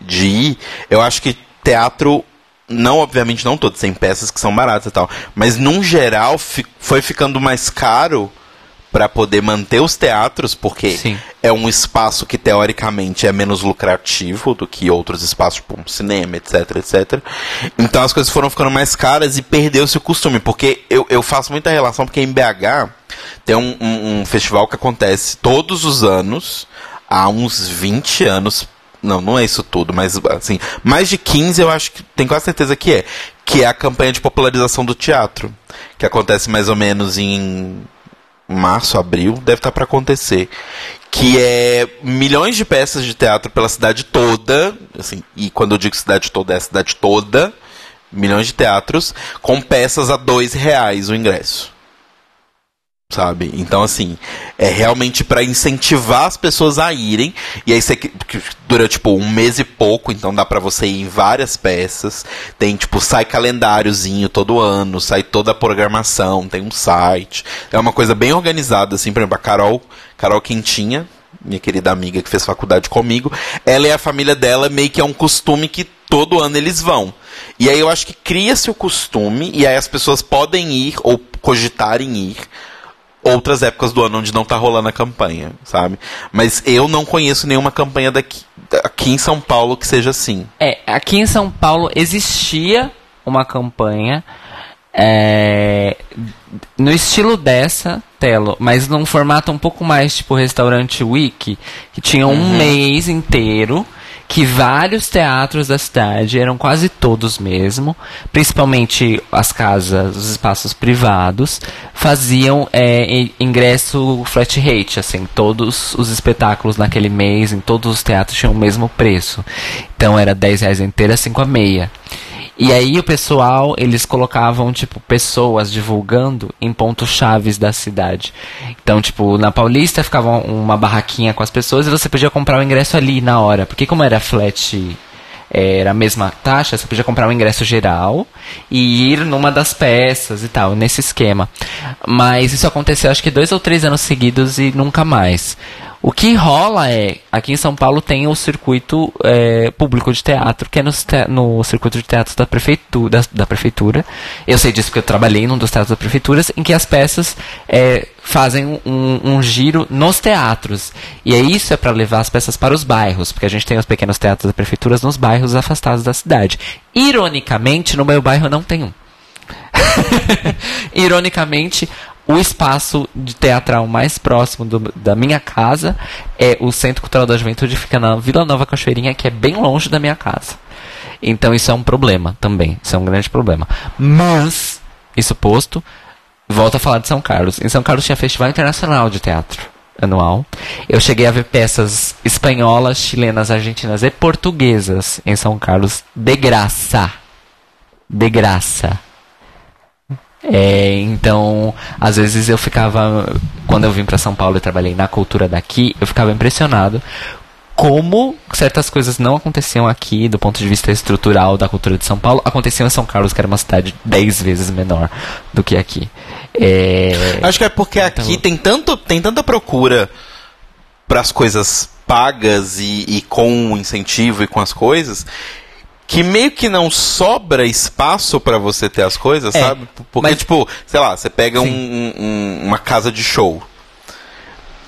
de ir, eu acho que teatro, não, obviamente, não todos, tem peças que são baratas e tal, mas num geral fi- foi ficando mais caro para poder manter os teatros, porque Sim. é um espaço que teoricamente é menos lucrativo do que outros espaços, tipo um cinema, etc, etc. Então as coisas foram ficando mais caras e perdeu-se o costume, porque eu, eu faço muita relação, porque em BH tem um, um- um festival que acontece todos os anos, há uns 20 anos. Não, não é isso tudo, mas assim, mais de 15 eu acho que tenho quase certeza que é. Que é a campanha de popularização do teatro. Que acontece mais ou menos em março, abril, deve estar para acontecer. Que é milhões de peças de teatro pela cidade toda, assim, e quando eu digo cidade toda, é a cidade toda, milhões de teatros, com peças a dois reais o ingresso. Sabe? Então, assim, é realmente para incentivar as pessoas a irem. E aí você dura tipo um mês e pouco, então dá para você ir em várias peças. Tem, tipo, sai calendáriozinho todo ano, sai toda a programação, tem um site. É uma coisa bem organizada, assim, por exemplo, a Carol, Carol Quintinha, minha querida amiga que fez faculdade comigo, ela e a família dela meio que é um costume que todo ano eles vão. E aí eu acho que cria-se o costume, e aí as pessoas podem ir ou cogitarem ir outras épocas do ano onde não tá rolando a campanha, sabe? Mas eu não conheço nenhuma campanha daqui, aqui em São Paulo que seja assim. É, aqui em São Paulo existia uma campanha é, no estilo dessa, Telo, mas num formato um pouco mais tipo restaurante Wiki, que tinha um mês inteiro que vários teatros da cidade, eram quase todos mesmo, principalmente as casas, os espaços privados, faziam é, ingresso flat rate, assim, todos os espetáculos naquele mês, em todos os teatros tinham o mesmo preço. Então era 10 reais inteira, 5 a meia. E aí o pessoal, eles colocavam, tipo, pessoas divulgando em pontos chaves da cidade. Então, tipo, na Paulista ficava uma barraquinha com as pessoas e você podia comprar o ingresso ali na hora. Porque como era flat era a mesma taxa, você podia comprar um ingresso geral e ir numa das peças e tal, nesse esquema. Mas isso aconteceu acho que dois ou três anos seguidos e nunca mais. O que rola é, aqui em São Paulo tem o circuito é, público de teatro, que é no, no circuito de teatro da prefeitura, da, da, prefeitura. Eu sei disso porque eu trabalhei num dos teatros da prefeitura, em que as peças é, fazem um, um, giro nos teatros. E é isso é para levar as peças para os bairros, porque a gente tem os pequenos teatros da prefeitura nos bairros afastados da cidade. Ironicamente, no meu bairro não tem um. Ironicamente, o espaço de teatral mais próximo do, da minha casa é o Centro Cultural da Juventude, fica na Vila Nova Cachoeirinha, que é bem longe da minha casa. Então isso é um problema também. Isso é um grande problema. Mas, isso posto, volto a falar de São Carlos. Em São Carlos tinha Festival Internacional de Teatro anual. Eu cheguei a ver peças espanholas, chilenas, argentinas e portuguesas em São Carlos de graça. De graça. É, então, às vezes eu ficava, quando eu vim para São Paulo e trabalhei na cultura daqui, eu ficava impressionado como certas coisas não aconteciam aqui do ponto de vista estrutural da cultura de São Paulo, aconteciam em São Carlos, que era uma cidade dez vezes menor do que aqui. É... Acho que é porque então... aqui tem, tanto, tem tanta procura para as coisas pagas e, e com incentivo e com as coisas que meio que não sobra espaço para você ter as coisas, é, sabe? Porque, mas... tipo, sei lá, você pega um, um, uma casa de show.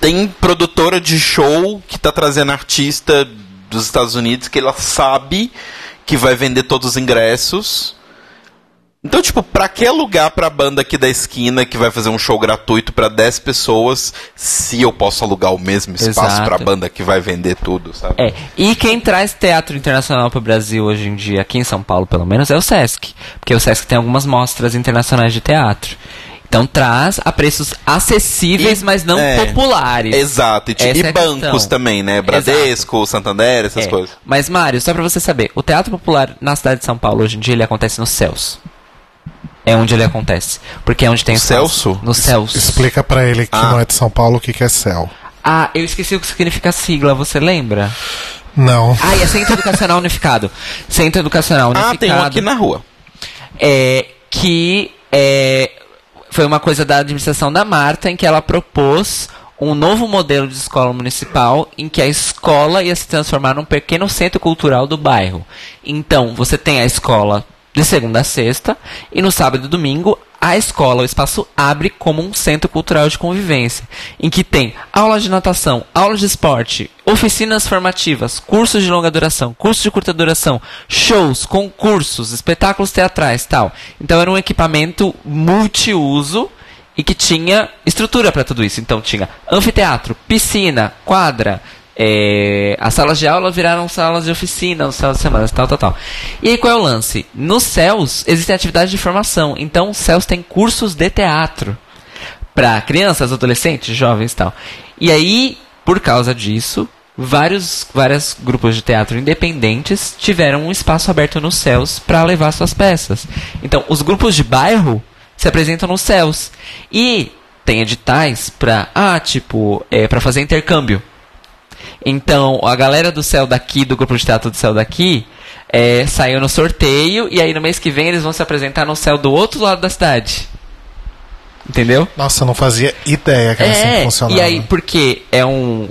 Tem produtora de show que tá trazendo artista dos Estados Unidos que ela sabe que vai vender todos os ingressos então, tipo, pra que alugar pra banda aqui da esquina que vai fazer um show gratuito para 10 pessoas se eu posso alugar o mesmo espaço Exato. pra banda que vai vender tudo, sabe? É. E quem traz teatro internacional pro Brasil hoje em dia, aqui em São Paulo pelo menos, é o Sesc. Porque o Sesc tem algumas mostras internacionais de teatro. Então traz a preços acessíveis, e, mas não é, populares. Exato. E, e é bancos também, né? Bradesco, Exato. Santander, essas é. coisas. Mas, Mário, só pra você saber, o teatro popular na cidade de São Paulo hoje em dia ele acontece nos céus é onde ele acontece. Porque é onde tem o Celso? No Celso. Explica para ele que ah. não é de São Paulo o que, que é céu. Ah, eu esqueci o que significa sigla, você lembra? Não. Ah, é Centro Educacional Unificado. Centro Educacional Unificado. Ah, tem um aqui na rua. É, que é, foi uma coisa da administração da Marta, em que ela propôs um novo modelo de escola municipal em que a escola ia se transformar num pequeno centro cultural do bairro. Então, você tem a escola de segunda a sexta, e no sábado e domingo a escola, o espaço abre como um centro cultural de convivência, em que tem aulas de natação, aulas de esporte, oficinas formativas, cursos de longa duração, cursos de curta duração, shows, concursos, espetáculos teatrais, tal. Então era um equipamento multiuso e que tinha estrutura para tudo isso. Então tinha anfiteatro, piscina, quadra, é, as salas de aula viraram salas de oficina, salas de semana, tal, tal, tal. E aí qual é o lance? Nos céus existem atividades de formação, então os céus têm cursos de teatro para crianças, adolescentes, jovens e tal. E aí, por causa disso, vários vários grupos de teatro independentes tiveram um espaço aberto nos céus para levar suas peças. Então, os grupos de bairro se apresentam nos céus e tem editais para ah, tipo, é para fazer intercâmbio. Então, a galera do céu daqui, do grupo de teatro do céu daqui, é, saiu no sorteio e aí no mês que vem eles vão se apresentar no céu do outro lado da cidade. Entendeu? Nossa, eu não fazia ideia que era assim é, assim funcionava. E aí, porque é um.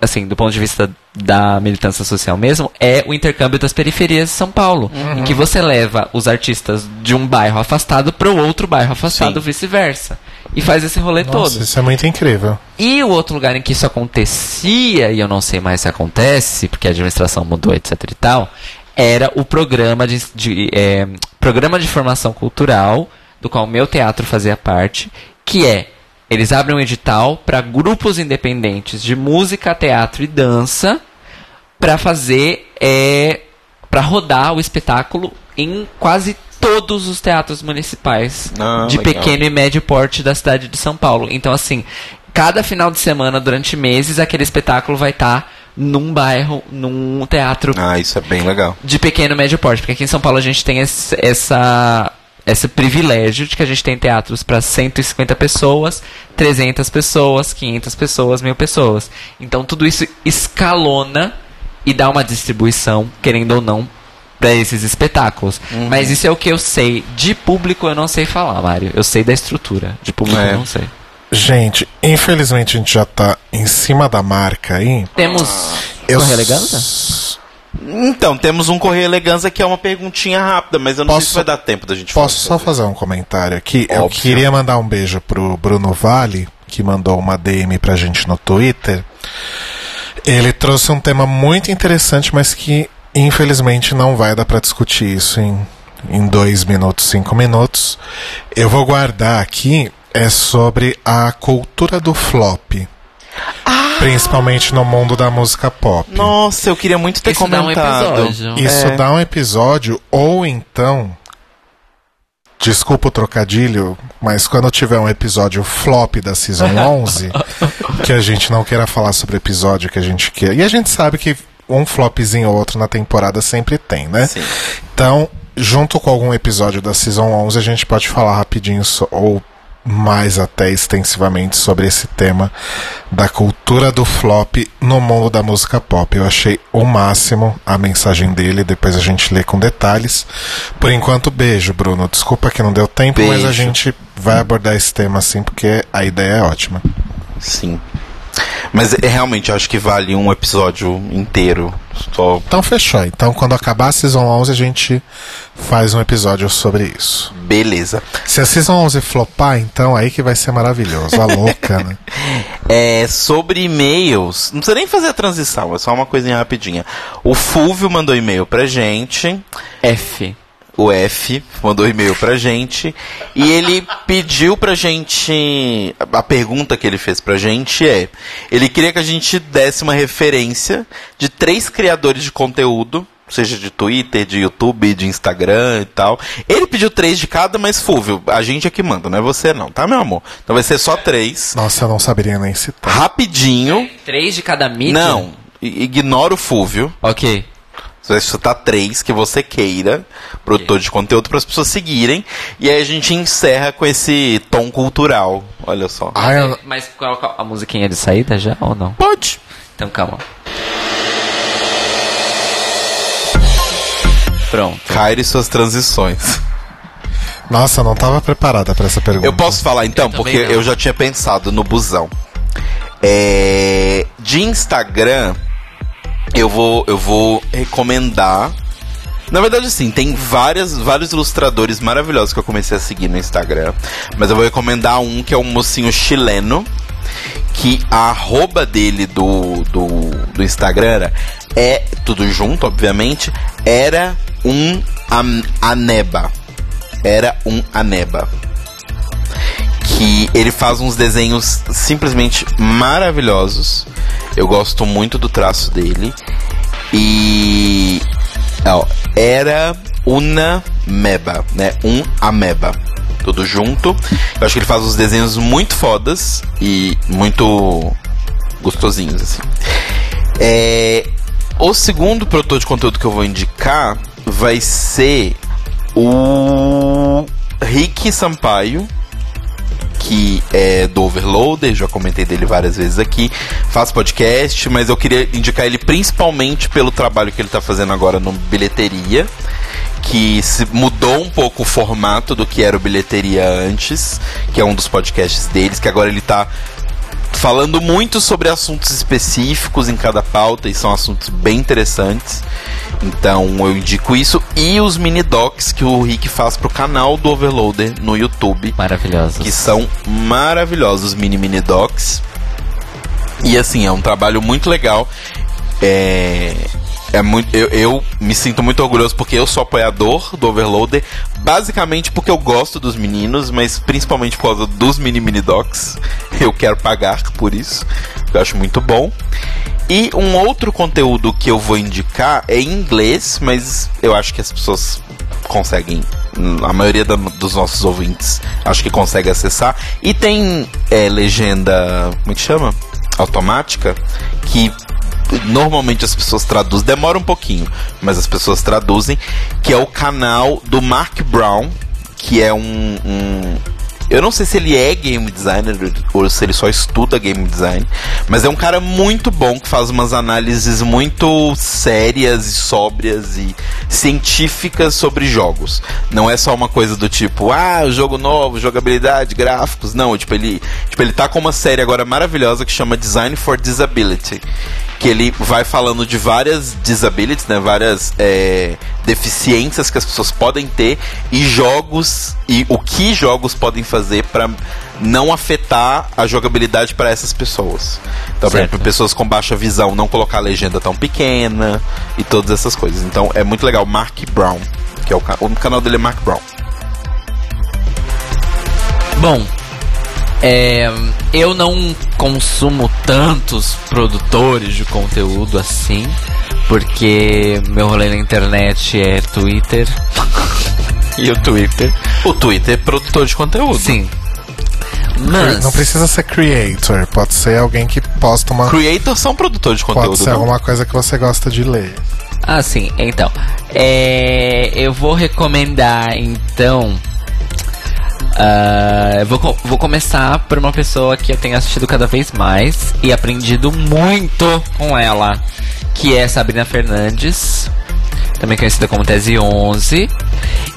Assim, do ponto de vista da militância social mesmo, é o intercâmbio das periferias de São Paulo. Uhum. Em que você leva os artistas de um bairro afastado para o outro bairro afastado, vice-versa e faz esse rolê Nossa, todo. Isso é muito incrível. E o outro lugar em que isso acontecia, e eu não sei mais se acontece, porque a administração mudou, etc e tal, era o programa de, de é, programa de formação cultural, do qual o meu teatro fazia parte, que é eles abrem um edital para grupos independentes de música, teatro e dança para fazer é para rodar o espetáculo em quase todos os teatros municipais Ah, de legal. pequeno e médio porte da cidade de São Paulo. Então, assim, cada final de semana, durante meses, aquele espetáculo vai estar num bairro, num teatro Ah, isso é bem legal. de pequeno e médio porte, porque aqui em São Paulo a gente tem esse, essa esse privilégio de que a gente tem teatros para 150 pessoas, 300 pessoas, 500 pessoas, mil pessoas. Então tudo isso escalona e dá uma distribuição, querendo ou não, para esses espetáculos. Mas isso é o que eu sei. De público eu não sei falar, Mário. Eu sei da estrutura. De público É. eu não sei. Gente, infelizmente a gente já tá em cima da marca aí. Temos Eu Correio Eleganza? s- Então, temos um Correio Eleganza que é uma perguntinha rápida, mas eu não sei Posso- se vai dar tempo da gente Posso só falar. fazer um comentário aqui? Eu Óbvio. queria mandar um beijo pro Bruno Vale, que mandou uma DM pra gente no Twitter. Ele trouxe um tema muito interessante, mas que infelizmente não vai dar pra discutir isso em, em dois minutos, cinco minutos. Eu vou guardar aqui, é sobre a cultura do flop. Principalmente no mundo da música pop. Nossa, eu queria muito ter Isso dá um comentado. Isso É. dá um episódio, ou então. Desculpa o trocadilho, mas quando tiver um episódio flop da Season 11, que a gente não queira falar sobre o episódio que a gente quer. E a gente sabe que um flopzinho ou outro na temporada sempre tem, né? Sim. Então, junto com algum episódio da Season 11, a gente pode falar rapidinho, so- ou mais até extensivamente, sobre esse tema da cultura do flop no mundo da música pop. Eu achei o máximo a mensagem dele, depois a gente lê com detalhes. Por enquanto, beijo, Bruno. Desculpa que não deu tempo, mas a Beijo. gente vai abordar esse tema assim, porque a ideia é ótima. Sim. Mas é, realmente, eu acho que vale um episódio inteiro. Só. Então, fechou. Então, quando acabar a Season 11, a gente faz um episódio sobre isso. Beleza. Se a Season 11 flopar, então aí que vai ser maravilhoso. A louca, né? É, sobre e-mails, não precisa nem fazer a transição, é só uma coisinha rapidinha. O Fulvio mandou e-mail pra gente, F. o F mandou e-mail pra gente, e ele pediu pra gente. A pergunta que ele fez pra gente é: ele queria que a gente desse uma referência de três criadores de conteúdo. Seja de Twitter, de YouTube, de Instagram e tal. Ele pediu três de cada, mas Fulvio, a gente é que manda, não é você não, tá, meu amor? Então vai ser só três. Nossa, eu não saberia nem citar. Rapidinho. Três de cada mídia? Não, ignora o Fulvio. Ok. Você vai chutar três que você queira, produtor de conteúdo, para as pessoas seguirem. E aí a gente encerra com esse tom cultural. Olha só. Ai, eu- Mas qual, qual- a musiquinha de saída já ou não? Pode. Então calma. Pronto. Caire suas transições. Nossa, eu não tava preparada pra essa pergunta. Eu posso falar então, Eu porque não. eu já tinha pensado no busão. É, de Instagram, eu vou, eu vou recomendar. Na verdade, assim, tem várias, vários ilustradores maravilhosos que eu comecei a seguir no Instagram. Mas eu vou recomendar um que é um mocinho chileno. Que a arroba dele do, do, do Instagram era, é tudo junto, obviamente. Era um aneba. Era um aneba que ele faz uns desenhos simplesmente maravilhosos. Eu gosto muito do traço dele. E ó, era una meba, né? Um ameba. Tudo junto. Eu acho que ele faz uns desenhos muito fodas e muito gostosinhos assim. É, o segundo produtor de conteúdo que eu vou indicar vai ser o Rick Sampaio, que é do Overloader, já comentei dele várias vezes aqui, faz podcast, mas eu queria indicar ele principalmente pelo trabalho que ele tá fazendo agora no Bilheteria, que mudou um pouco o formato do que era o Bilheteria antes, que é um dos podcasts deles, que agora ele tá falando muito sobre assuntos específicos em cada pauta e são assuntos bem interessantes. Então eu indico isso e os mini docs que o Rick faz pro canal do Overloader no YouTube, Maravilhosos. que são maravilhosos mini mini docs. E assim, é um trabalho muito legal. É, é muito, eu, eu me sinto muito orgulhoso porque eu sou apoiador do Overloader, basicamente porque eu gosto dos meninos, mas principalmente por causa dos mini mini docs. Eu quero pagar por isso, eu acho muito bom. E um outro conteúdo que eu vou indicar é em inglês, mas eu acho que as pessoas conseguem, a maioria da, dos nossos ouvintes, acho que consegue acessar. E tem é, legenda, como é que chama? Automática, que normalmente as pessoas traduzem, demora um pouquinho, mas as pessoas traduzem, que é o canal do Mark Brown, que é um, um eu não sei se ele é game designer ou se ele só estuda game design, mas é um cara muito bom que faz umas análises muito sérias e sóbrias e científicas sobre jogos. Não é só uma coisa do tipo, ah, jogo novo, jogabilidade, gráficos. Não, tipo, ele, tipo, ele tá com uma série agora maravilhosa que chama Design for Disability que ele vai falando de várias disabilities, né, várias é, deficiências que as pessoas podem ter e jogos e o que jogos podem fazer para não afetar a jogabilidade para essas pessoas. Então, por exemplo, pessoas com baixa visão não colocar a legenda tão pequena e todas essas coisas. Então, é muito legal. Mark Brown, que é o, o canal dele é Mark Brown. Bom, é, eu não consumo tantos produtores de conteúdo assim, porque meu rolê na internet é Twitter. e o Twitter. O Twitter é produtor de conteúdo. Sim. Mas... Não precisa ser creator, pode ser alguém que posta uma. Creator são produtores de conteúdo. Pode ser não? alguma coisa que você gosta de ler. Ah, sim. Então, é, eu vou recomendar então Uh, vou, vou começar por uma pessoa que eu tenho assistido cada vez mais e aprendido muito com ela, que é Sabrina Fernandes, também conhecida como Tese 11.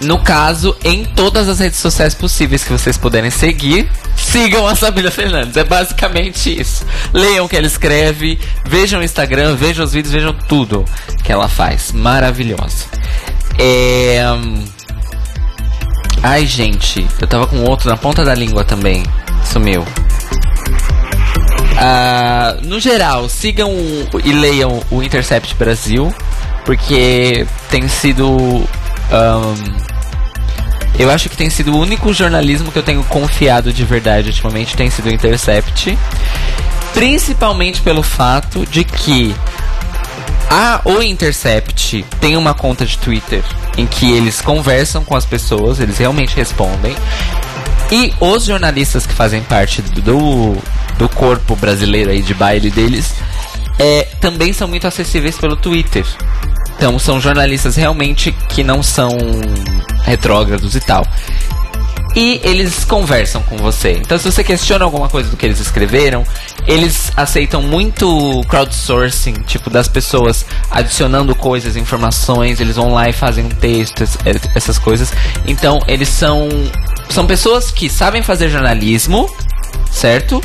No caso, em todas as redes sociais possíveis que vocês puderem seguir, sigam a Sabrina Fernandes. É basicamente isso. Leiam o que ela escreve, vejam o Instagram, vejam os vídeos, vejam tudo que ela faz. Maravilhosa. É. Ai, gente, eu tava com outro na ponta da língua também. Sumiu. Uh, no geral, sigam e leiam o Intercept Brasil, porque tem sido. Um, eu acho que tem sido o único jornalismo que eu tenho confiado de verdade ultimamente, tem sido o Intercept. Principalmente pelo fato de que a O Intercept tem uma conta de Twitter em que eles conversam com as pessoas, eles realmente respondem. E os jornalistas que fazem parte do, do corpo brasileiro aí de baile deles é, também são muito acessíveis pelo Twitter. Então são jornalistas realmente que não são retrógrados e tal e eles conversam com você. Então, se você questiona alguma coisa do que eles escreveram, eles aceitam muito crowdsourcing, tipo das pessoas adicionando coisas, informações, eles vão lá e fazem um texto, essas coisas. Então, eles são são pessoas que sabem fazer jornalismo, certo?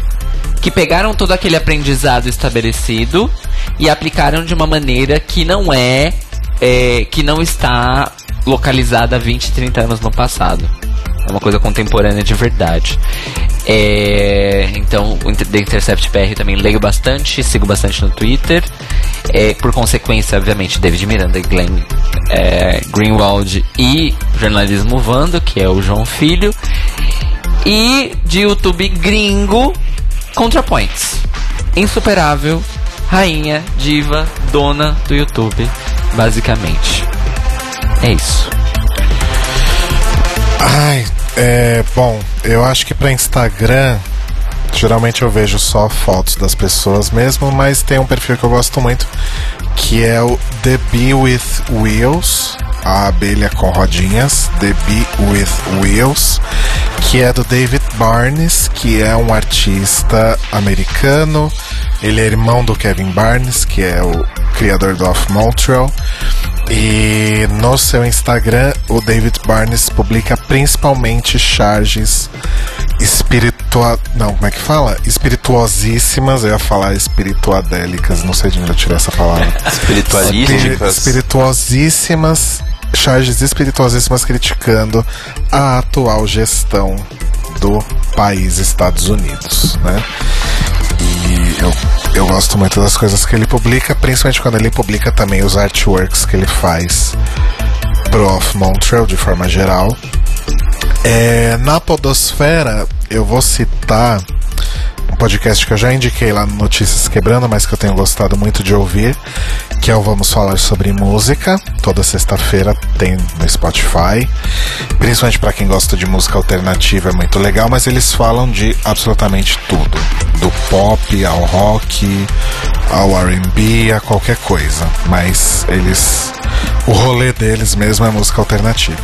Que pegaram todo aquele aprendizado estabelecido e aplicaram de uma maneira que não é, é que não está localizada há 20, 30 anos no passado. É uma coisa contemporânea de verdade. É, então, o The Intercept PR também leio bastante, sigo bastante no Twitter. É, por consequência, obviamente, David Miranda, Glenn é, Greenwald e Jornalismo Vando, que é o João Filho. E de YouTube gringo, ContraPoints. Insuperável, rainha, diva, dona do YouTube, basicamente. É isso. Ai, é, bom, eu acho que para Instagram, geralmente eu vejo só fotos das pessoas mesmo, mas tem um perfil que eu gosto muito, que é o The Bee with Wheels, a abelha com rodinhas, The Bee with Wheels, que é do David Barnes, que é um artista americano. Ele é irmão do Kevin Barnes, que é o criador do Off Montreal. E no seu Instagram, o David Barnes publica principalmente charges espiritual. Não, como é que fala? Espirituosíssimas. Eu ia falar espirituadélicas, não sei de onde eu tirei essa palavra. Espiritualísticas. Espirituosíssimas. Charges espirituosíssimas criticando a atual gestão do país Estados Unidos, né? E eu, eu gosto muito das coisas que ele publica, principalmente quando ele publica também os artworks que ele faz pro Off Montreal de forma geral. É, na Podosfera, eu vou citar podcast que eu já indiquei lá no Notícias Quebrando, mas que eu tenho gostado muito de ouvir, que é o Vamos Falar sobre Música. Toda sexta-feira tem no Spotify. Principalmente para quem gosta de música alternativa, é muito legal, mas eles falam de absolutamente tudo: do pop ao rock, ao RB, a qualquer coisa. Mas eles. O rolê deles mesmo é música alternativa.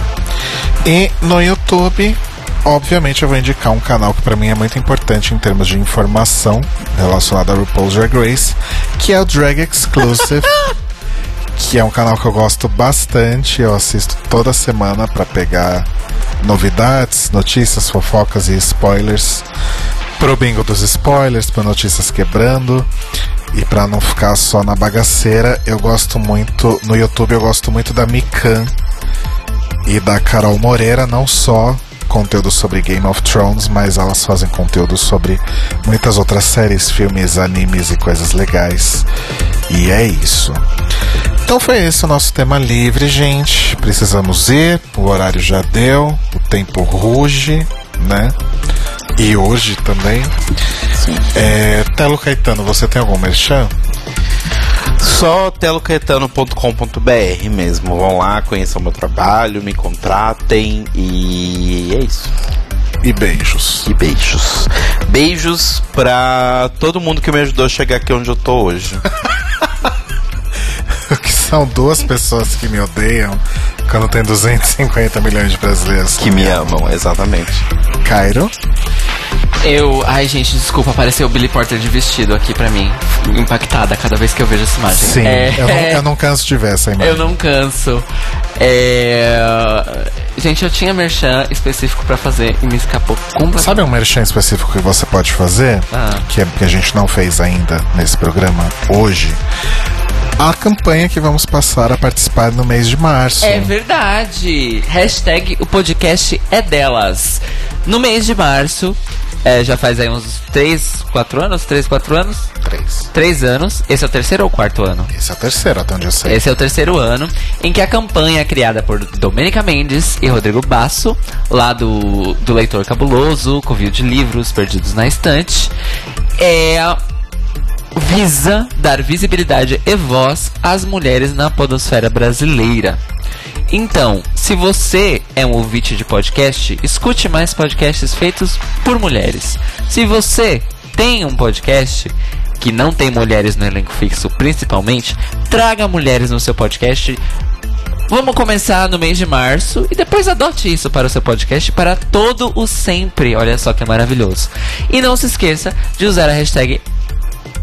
E no YouTube obviamente eu vou indicar um canal que para mim é muito importante em termos de informação relacionada a RuPaul's Drag Race, que é o Drag Exclusive, que é um canal que eu gosto bastante, eu assisto toda semana para pegar novidades, notícias, fofocas e spoilers pro bingo dos spoilers, para notícias quebrando. E para não ficar só na bagaceira, eu gosto muito no YouTube, eu gosto muito da Mikan e da Carol Moreira, não só conteúdo sobre Game of Thrones, mas elas fazem conteúdo sobre muitas outras séries, filmes, animes e coisas legais. E é isso. Então foi esse o nosso tema livre, gente. Precisamos ir, o horário já deu, o tempo ruge, né? E hoje também. Sim. É, Telo Caetano, você tem algum merchan? Só telocaetano.com.br mesmo. Vão lá, conheçam meu trabalho, me contratem e é isso. E beijos. E beijos. Beijos pra todo mundo que me ajudou a chegar aqui onde eu tô hoje. são duas pessoas que me odeiam quando tem 250 milhões de brasileiros que me amam, exatamente. Cairo. Eu. Ai, gente, desculpa, apareceu o Billy Porter de vestido aqui pra mim. Impactada cada vez que eu vejo essa imagem. Sim, É, eu, não, eu não canso de ver essa imagem. Eu não canso. É... Gente, eu tinha merchan específico pra fazer e me escapou completamente. Sabe um merchan específico que você pode fazer? Ah. Que, é, que a gente não fez ainda nesse programa hoje? A campanha que vamos passar a participar no mês de março. É verdade. Hashtag o podcast é delas. No mês de março, é, já faz aí uns 3, 4 anos? 3, 4 anos? Três. 3 anos. Esse é o terceiro ou quarto ano? Esse é o terceiro, até onde eu sei. Esse é o terceiro ano em que a campanha é criada por Domênica Mendes e Rodrigo Basso, lá do, do Leitor Cabuloso, Covil de Livros Perdidos na Estante, é visa dar visibilidade e voz às mulheres na podosfera brasileira. Então, se você é um ouvinte de podcast, escute mais podcasts feitos por mulheres. Se você tem um podcast que não tem mulheres no elenco fixo, principalmente, traga mulheres no seu podcast. Vamos começar no mês de março e depois adote isso para o seu podcast para todo o sempre. Olha só que maravilhoso. E não se esqueça de usar a hashtag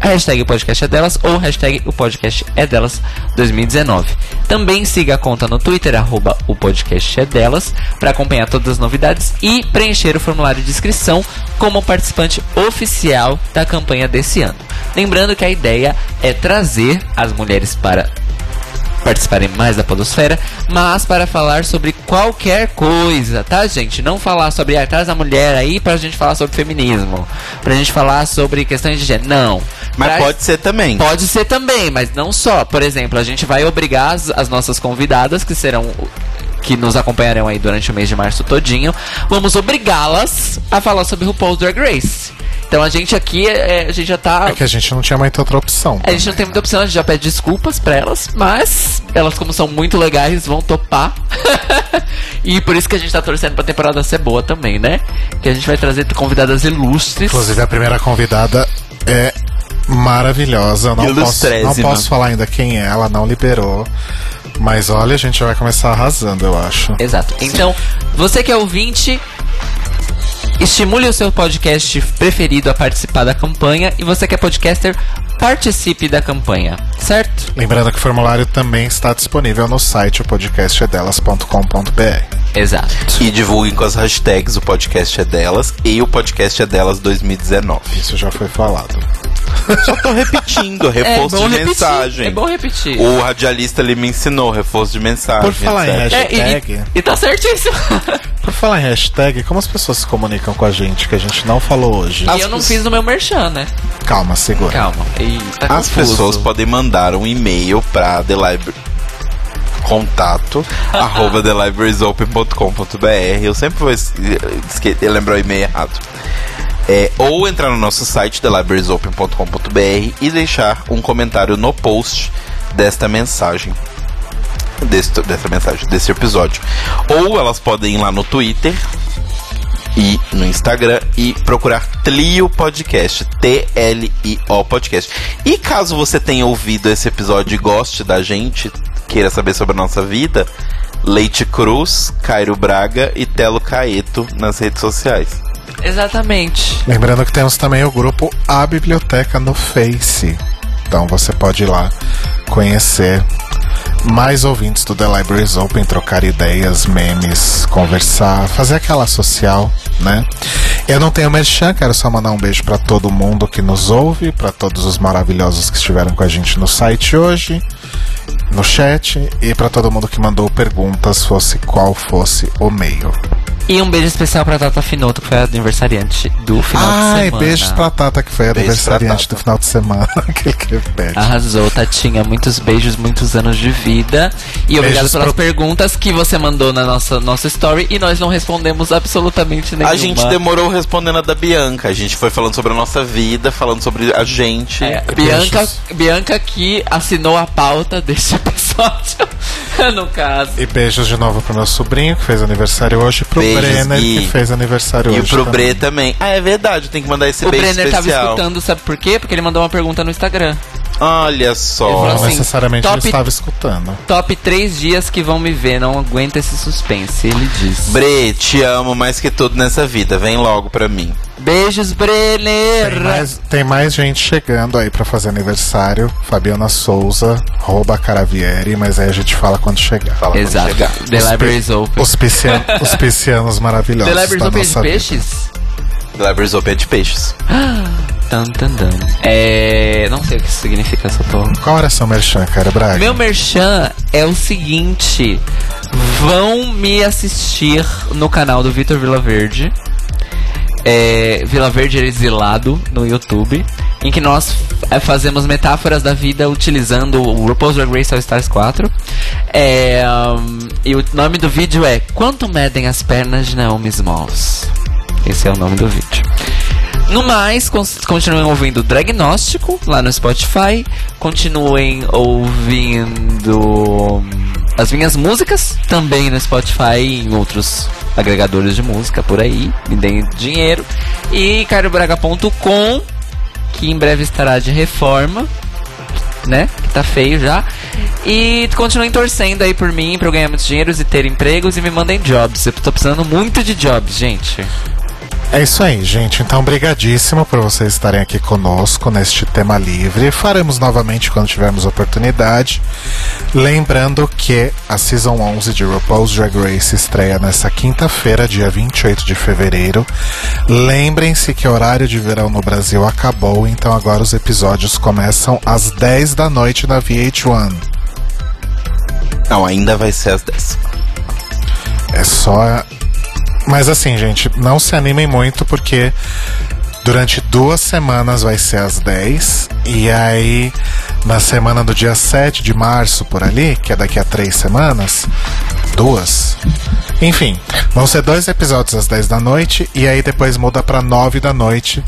a hashtag podcast é delas ou hashtag o podcast é delas 2019. Também siga a conta no Twitter, arroba o podcast é delas, para acompanhar todas as novidades e preencher o formulário de inscrição como participante oficial da campanha desse ano. Lembrando que a ideia é trazer as mulheres para participarem mais da podosfera, mas para falar sobre qualquer coisa, tá, gente? Não falar sobre ah, traz a mulher aí pra gente falar sobre feminismo, pra gente falar sobre questões de gênero. Não. Mas Traz- pode ser também. Pode ser também, mas não só. Por exemplo, a gente vai obrigar as, as nossas convidadas, que serão. Que nos acompanharão aí durante o mês de março todinho, vamos obrigá-las a falar sobre RuPaul's Drag Race. Então a gente aqui, é, a gente já tá. É que a gente não tinha muita outra opção. A gente não tem muita opção, a gente já pede desculpas pra elas, mas elas, como são muito legais, vão topar. e por isso que a gente tá torcendo pra temporada ser boa também, né? Que a gente vai trazer convidadas ilustres. Inclusive, a primeira convidada é maravilhosa. Eu não posso, não posso falar ainda quem é, ela não liberou. Mas olha, a gente vai começar arrasando, eu acho. Exato. Então, você que é ouvinte, estimule o seu podcast preferido a participar da campanha. E você que é podcaster, participe da campanha, certo? Lembrando que o formulário também está disponível no site o podcastedelas.com.br. Exato. E divulguem com as hashtags o podcast é delas e o podcast é delas 2019. Isso já foi falado. Só tô repetindo, reforço de repetir. mensagem. É bom repetir. O radialista ele me ensinou reforço de mensagem. Por falar em etc. É, e, hashtag. e, tá certíssimo. Por falar em hashtag, como as pessoas se comunicam com a gente que a gente não falou hoje? e eu não fiz no meu merchan, né? Calma, segura. Calma. Eita, As confuso. pessoas podem mandar um e-mail para The Library contato arroba thelibrariesopen.com.br eu sempre vou lembrar o e-mail errado É, ou entrar no nosso site, thelibrariesopen.com.br e deixar um comentário no post desta mensagem. Deste, dessa mensagem, desse episódio. Ou elas podem ir lá no Twitter e no Instagram e procurar Tlio Podcast, T-L-I-O Podcast. E caso você tenha ouvido esse episódio e goste da gente, queira saber sobre a nossa vida, Leite Cruz, Cairo Braga e Telo Caeto nas redes sociais. Exatamente. Lembrando que temos também o grupo A Biblioteca no Face. Então você pode ir lá conhecer mais ouvintes do The Libraries Open, trocar ideias, memes, conversar, fazer aquela social, né? Eu não tenho merchan, quero só mandar um beijo para todo mundo que nos ouve, para todos os maravilhosos que estiveram com a gente no site hoje, no chat e para todo mundo que mandou perguntas, fosse qual fosse o meio. E um beijo especial pra Tata Finoto, que foi a aniversariante do final de Ai, semana. beijos pra Tata, que foi a aniversariante do final de semana. Aquele que repete. Arrasou, Tatinha. Muitos beijos, muitos anos de vida. E obrigado pelas pro- perguntas que você mandou na nossa, nossa story e nós não respondemos absolutamente nenhuma. A gente demorou respondendo a da Bianca. A gente foi falando sobre a nossa vida, falando sobre a gente. É. Bianca, Bianca que assinou a pauta deste episódio, no caso. E beijos de novo pro meu sobrinho, que fez aniversário hoje, pro Beijos, Brenner, Gui. que fez aniversário E hoje. pro também. Bre também. Ah, é verdade, tem que mandar esse O beijo Brenner tava especial. escutando, sabe por quê? Porque ele mandou uma pergunta no Instagram. Olha só. falou Não assim, necessariamente top- ele estava escutando. Top 3 dias que vão me ver, não aguenta esse suspense, ele diz. Bre, te amo mais que tudo nessa vida. Vem logo pra mim. Beijos, Brenner! Tem mais, tem mais gente chegando aí pra fazer aniversário. Fabiana Souza, rouba Caravieri, mas aí a gente fala quando chegar. Fala quando Exato. chegar. The Os Libraries Open. Os, piscian, os piscianos maravilhosos. The Libraries da Open é de vida. peixes? The Libraries Open é de peixes. Tan, tan, tan. É. Não sei o que isso significa, só tô. Qual era seu merchan, cara, Braga? Meu merchan é o seguinte: vão me assistir no canal do Vitor Vilaverde. É, Vila Verde Exilado no YouTube, em que nós é, fazemos metáforas da vida utilizando o RuPaul's Drag Race All Stars 4. É, um, e o nome do vídeo é Quanto medem as pernas de Naomi Smalls? Esse é o nome do vídeo. No mais, continuem ouvindo Dragnóstico lá no Spotify. Continuem ouvindo as minhas músicas também no Spotify e em outros agregadores de música por aí. Me deem dinheiro. E cariobraga.com, que em breve estará de reforma. Né? Que tá feio já. E continuem torcendo aí por mim, pra eu ganhar muitos dinheiros e ter empregos e me mandem jobs. Eu tô precisando muito de jobs, gente. É isso aí, gente. Então, brigadíssimo por vocês estarem aqui conosco neste tema livre. Faremos novamente quando tivermos oportunidade. Lembrando que a Season 11 de RuPaul's Drag Race estreia nessa quinta-feira, dia 28 de fevereiro. Lembrem-se que o horário de verão no Brasil acabou, então agora os episódios começam às 10 da noite na VH1. Não, ainda vai ser às 10. É só. Mas assim, gente, não se animem muito porque durante duas semanas vai ser às 10. E aí, na semana do dia 7 de março, por ali, que é daqui a três semanas, duas. Enfim, vão ser dois episódios às 10 da noite e aí depois muda pra 9 da noite,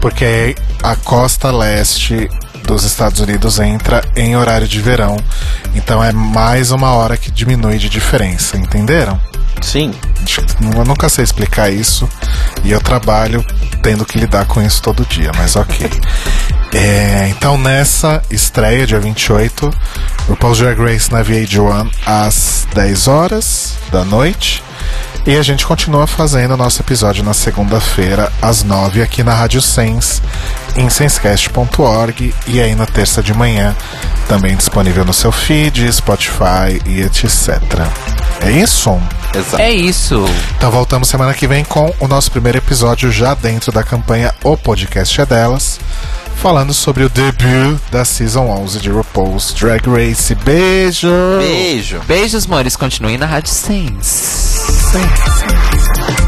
porque a costa leste dos Estados Unidos entra em horário de verão. Então é mais uma hora que diminui de diferença, entenderam? Sim. Eu nunca sei explicar isso e eu trabalho tendo que lidar com isso todo dia, mas ok. É, então nessa estreia, dia 28, o Paul Drag Race na VH1 às 10 horas da noite. E a gente continua fazendo o nosso episódio na segunda-feira, às 9 aqui na Rádio Sens, em senscast.org e aí na terça de manhã, também disponível no seu feed, Spotify e etc. É isso? Exato. É isso. Então voltamos semana que vem com o nosso primeiro episódio já dentro da campanha O Podcast é Delas, falando sobre o debut da Season 11 de RuPaul's Drag Race. Beijo! Beijo. Beijos, mores. Continuem na Rádio Sense. Sim.